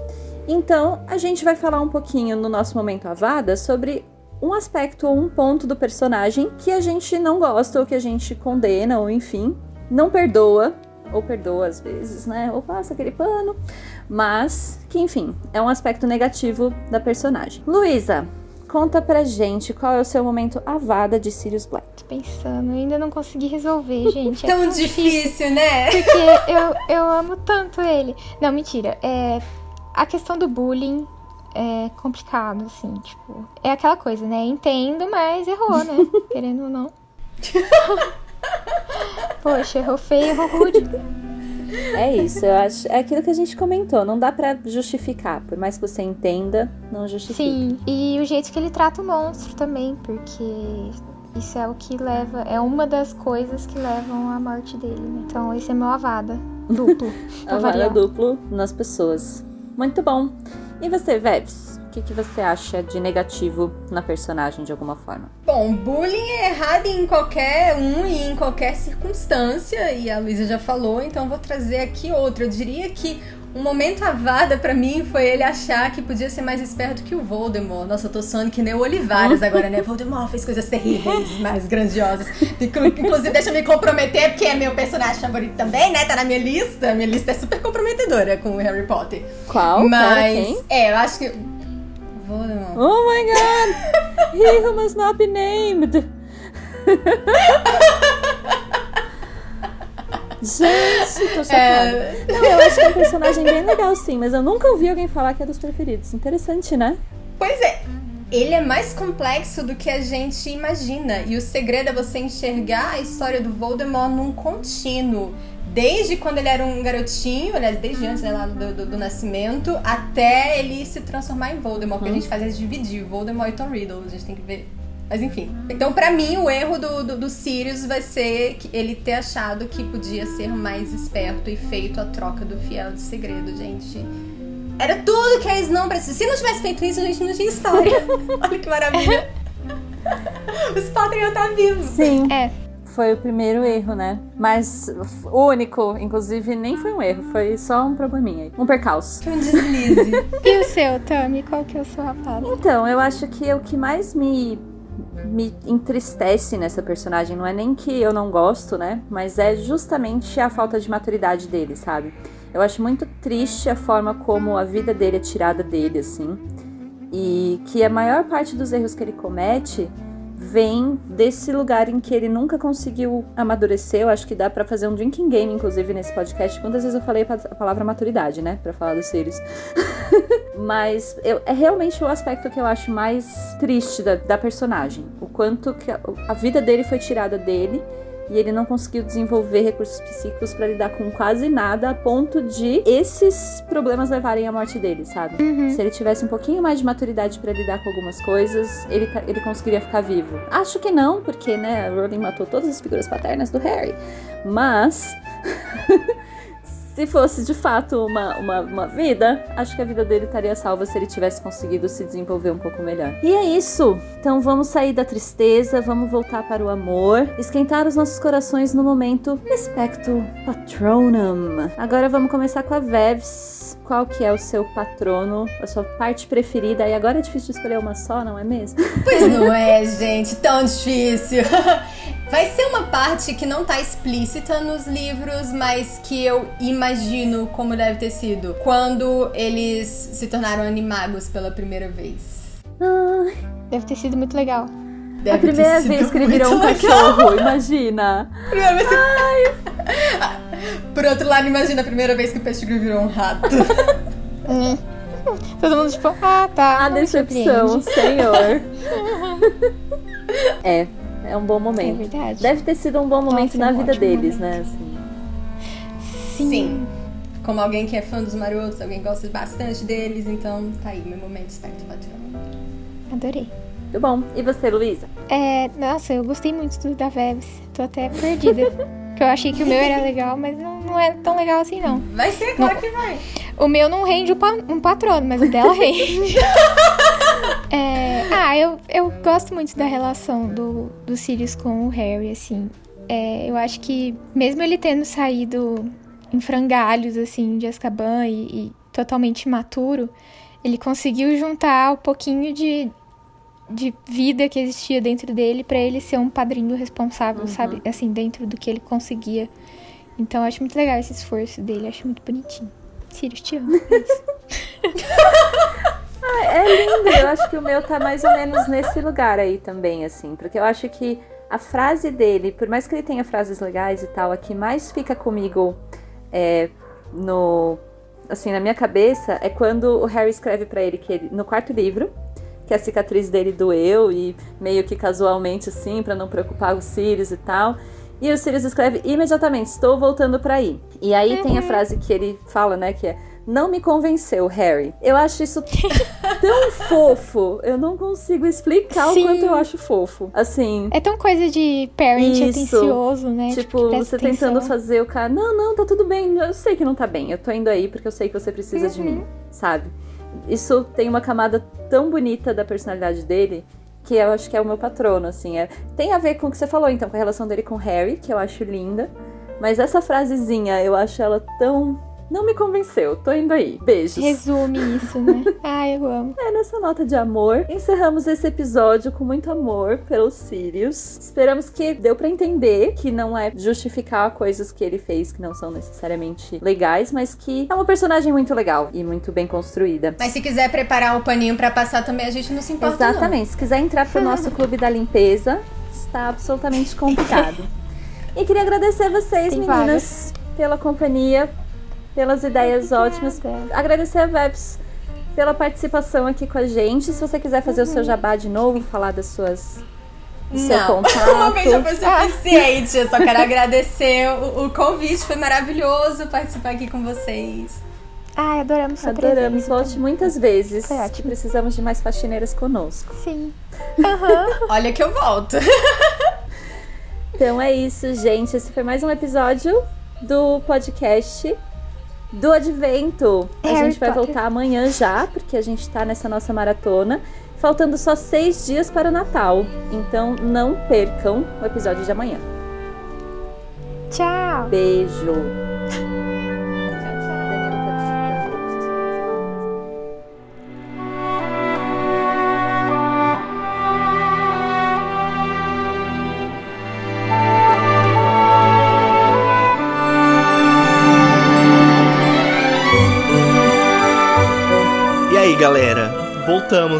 Então a gente vai falar um pouquinho no nosso momento Avada sobre um aspecto ou um ponto do personagem que a gente não gosta ou que a gente condena ou enfim, não perdoa ou perdoa às vezes, né? Ou passa aquele pano, mas que enfim, é um aspecto negativo da personagem. Luísa, conta pra gente qual é o seu momento avada de Sirius Black. Tô pensando, ainda não consegui resolver, [laughs] gente. É Tão difícil, né? Porque eu, eu amo tanto ele. Não, mentira. É, a questão do bullying é complicado, assim, tipo. É aquela coisa, né? Entendo, mas errou, né? [laughs] Querendo ou não. [laughs] Poxa, errou feio, errou rude. É isso, eu acho. É aquilo que a gente comentou, não dá pra justificar. Por mais que você entenda, não justifica. Sim, e o jeito que ele trata o monstro também, porque isso é o que leva. É uma das coisas que levam à morte dele, né? Então esse é meu avada. Duplo. [laughs] Avada variar. duplo nas pessoas. Muito bom. E você, Vebs? O que, que você acha de negativo na personagem de alguma forma? Bom, bullying é errado em qualquer um e em qualquer circunstância, e a Luísa já falou, então eu vou trazer aqui outro. Eu diria que um momento avada pra mim foi ele achar que podia ser mais esperto que o Voldemort. Nossa, eu tô soando que nem o Olivares [laughs] agora, né? Voldemort fez coisas terríveis, mais grandiosas. Inclu- Inclusive, deixa eu me comprometer, porque é meu personagem favorito também, né? Tá na minha lista. Minha lista é super comprometedora com o Harry Potter. Qual? Mas, é, eu acho que. Voldemort. Oh my god! He who must not be named! Gente, tô chocada. É, Não, eu acho que é um personagem bem legal, sim, mas eu nunca ouvi alguém falar que é dos preferidos. Interessante, né? Pois é, ele é mais complexo do que a gente imagina. E o segredo é você enxergar a história do Voldemort num contínuo. Desde quando ele era um garotinho, aliás, desde antes né, lá do, do- do nascimento, até ele se transformar em Voldemort. Porque a gente faz é dividir Voldemort e Tom Riddle. A gente tem que ver. Mas enfim. Então, pra mim, o erro do, do, do Sirius vai ser que ele ter achado que podia ser mais esperto e feito a troca do fiel de segredo, gente. Era tudo que eles não precisavam. Se não tivesse feito isso, a gente não tinha história. [laughs] Olha que maravilha. [laughs] Os Potter iam estar vivos. Sim. É. Foi o primeiro erro, né? Mas o único, inclusive, nem foi um erro, foi só um probleminha aí. Um percalço. Foi um deslize. [laughs] E o seu, Tami? Qual que é o seu avada? Então, eu acho que o que mais me, me entristece nessa personagem não é nem que eu não gosto, né? Mas é justamente a falta de maturidade dele, sabe? Eu acho muito triste a forma como a vida dele é tirada dele, assim. E que a maior parte dos erros que ele comete vem desse lugar em que ele nunca conseguiu amadurecer. Eu acho que dá pra fazer um drinking game, inclusive, nesse podcast. Quantas vezes eu falei a palavra maturidade, né? Pra falar dos Sirius. [laughs] Mas eu- é realmente o aspecto que eu acho mais triste da, da personagem. O quanto que a, a vida dele foi tirada dele e ele não conseguiu desenvolver recursos psíquicos pra lidar com quase nada, a ponto de esses problemas levarem à morte dele, sabe? Se ele tivesse um pouquinho mais de maturidade pra lidar com algumas coisas, ele, ele conseguiria ficar vivo. Acho que não, porque, né, a Rowling matou todas as figuras paternas do Harry. Mas. [laughs] Se fosse de fato uma, uma, uma vida, acho que a vida dele estaria salva se ele tivesse conseguido se desenvolver um pouco melhor. E é isso. Então vamos sair da tristeza, vamos voltar para o amor, esquentar os nossos corações no momento Expecto Patronum. Agora vamos começar com a Vevs. Qual que é o seu patrono, a sua parte preferida? E agora é difícil de escolher uma só, não é mesmo? [laughs] Pois não é, gente, tão difícil. [laughs] Vai ser uma parte que não tá explícita nos livros, mas que eu imagino como deve ter sido quando eles se tornaram animagos pela primeira vez. Deve ter sido muito legal. Deve a primeira vez que ele virou um legal. cachorro, imagina. [laughs] Primeira vez que- Por outro lado, imagina a primeira vez que o Pettigrew virou um rato. [laughs] Todo mundo tipo, ah, tá. A decepção, senhor. [laughs] é, é um bom É momento. verdade. Deve ter sido um bom momento Nossa, na é um vida deles, momento. né? Assim. Sim. Sim. Como alguém que é fã dos marotos, alguém que gosta bastante deles, então tá aí, meu momento espectro patrão. Adorei. Muito bom. E você, Luísa? É, nossa, eu gostei muito do da Vebs. Tô até perdida. [laughs] Porque eu achei que o meu era legal, mas não, não é tão legal assim, não. Vai ser, claro que vai. O meu não rende um, pa- um patrono, mas o dela [laughs] rende. É, ah, eu, eu gosto muito da relação do, do Sirius com o Harry, assim. É, eu acho que, mesmo ele tendo saído em frangalhos, assim, de Azkaban e, e totalmente imaturo, ele conseguiu juntar um pouquinho de, de vida que existia dentro dele pra ele ser um padrinho responsável, sabe? Assim, dentro do que ele conseguia. Então eu acho muito legal esse esforço dele, eu acho muito bonitinho. Sirius, te amo. É isso. [laughs] É lindo, eu acho que o meu tá mais ou menos nesse lugar aí também, assim. Porque eu acho que a frase dele, por mais que ele tenha frases legais e tal, a que mais fica comigo é, no. Assim, na minha cabeça, é quando o Harry escreve pra ele que ele. No quarto livro, que a cicatriz dele doeu e meio que casualmente assim, pra não preocupar os Sirius e tal. E o Sirius escreve imediatamente: Estou voltando pra aí. E aí tem a frase que ele fala, né? Que é: Não me convenceu, Harry. Eu acho isso [laughs] tão fofo. Eu não consigo explicar Sim. o quanto eu acho fofo. Assim. É tão coisa de parent Isso. atencioso, né? Tipo, presta você tentando atenção. fazer o cara, não, não, tá tudo bem, eu sei que não tá bem, eu tô indo aí porque eu sei que você precisa de mim, sabe? Isso tem uma camada tão bonita da personalidade dele que eu acho que é o meu patrono, assim. É... Tem a ver com o que você falou, então, com a relação dele com Harry, que eu acho linda. Mas essa frasezinha, eu acho ela tão. Não me convenceu, tô indo aí. Beijos. Resume isso, né? [laughs] Ai, eu amo. É nessa nota de amor, encerramos esse episódio com muito amor pelos Sirius. Esperamos que deu pra entender que não é justificar coisas que ele fez que não são necessariamente legais, mas que é uma personagem muito legal e muito bem construída. Mas se quiser preparar o paninho pra passar também, a gente não se importa. Exatamente. Se quiser entrar pro nosso [laughs] clube da limpeza, está absolutamente convidado. [laughs] e queria agradecer a vocês, Tem meninas, pela companhia, pelas ideias ótimas. Agradecer a Vebs pela participação aqui com a gente. Se você quiser fazer o seu jabá de novo, falar das suas. do seu Não, [laughs] contato. uma vez já foi suficiente. Eu só quero agradecer o, o convite, foi maravilhoso participar aqui com vocês. Ai, adoramos sua Adoramos, volte também. muitas vezes. Foi que ótimo. precisamos de mais faxineiras conosco. Sim. [laughs] Aham. Olha que eu volto. Então é isso, gente. Esse foi mais um episódio do podcast do Advento. A Harry gente vai Potter. voltar amanhã já, porque a gente tá nessa nossa maratona. Faltando só seis dias para o Natal. Então não percam o episódio de amanhã. Tchau. Beijo!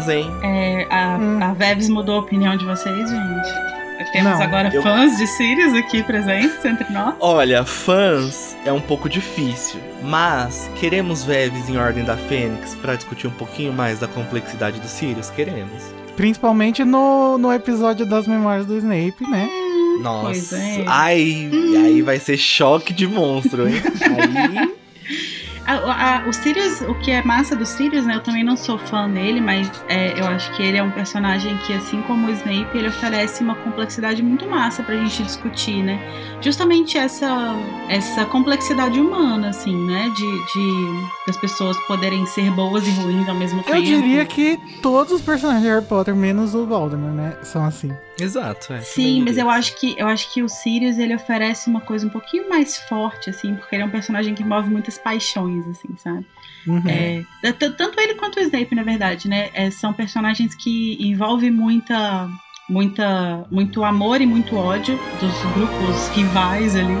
Voltamos, hein? É, a, Hum. a Vebs mudou a opinião de vocês, gente? Temos Não, agora eu- fãs de Sirius aqui presentes entre nós. Olha, fãs é um pouco difícil, mas queremos Veves em Ordem da Fênix pra discutir um pouquinho mais da complexidade dos Sirius? Queremos. Principalmente no, no episódio das memórias do Snape, né? Nossa. Pois é. Ai, e aí vai ser choque de monstro, hein? [laughs] Aí. A- a- o Sirius, o que é massa do Sirius, né? Eu também não sou fã dele, mas é, eu acho que ele é um personagem que, assim como o Snape, ele oferece uma complexidade muito massa pra gente discutir, né? Justamente essa, essa complexidade humana, assim, né? De, de das pessoas poderem ser boas e ruins ao mesmo tempo. Eu diria que todos os personagens de Harry Potter, menos o Voldemort, né? São assim. Exato, é. Sim, mas eu acho que eu acho que o Sirius ele oferece uma coisa um pouquinho mais forte, assim, porque ele é um personagem que move muitas paixões, assim, sabe? Uhum. É, tanto ele quanto o Snape, na verdade, né? É, são personagens que envolvem muita, muita, muito amor e muito ódio dos grupos rivais ali.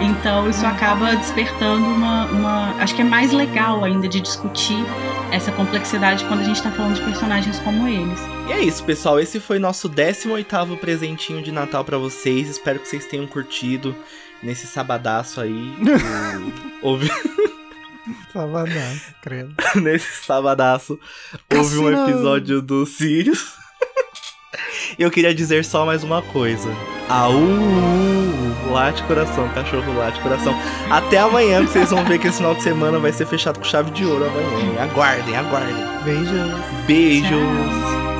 Então isso acaba despertando uma, uma. Acho que é mais legal ainda de discutir essa complexidade quando a gente tá falando de personagens como eles. E é isso, pessoal. Esse foi nosso 18º presentinho de Natal pra vocês. Espero que vocês tenham curtido nesse sabadaço aí. [laughs] Ouvi... [laughs] [laughs] Sabadaço, credo. [laughs] nesse sabadaço houve um episódio do Sirius. [laughs] Eu queria dizer só mais uma coisa. Au! Late coração, cachorro late coração. Até amanhã, que vocês vão ver que esse final de semana vai ser fechado com chave de ouro amanhã. Aguardem, aguardem. Beijos. Beijos!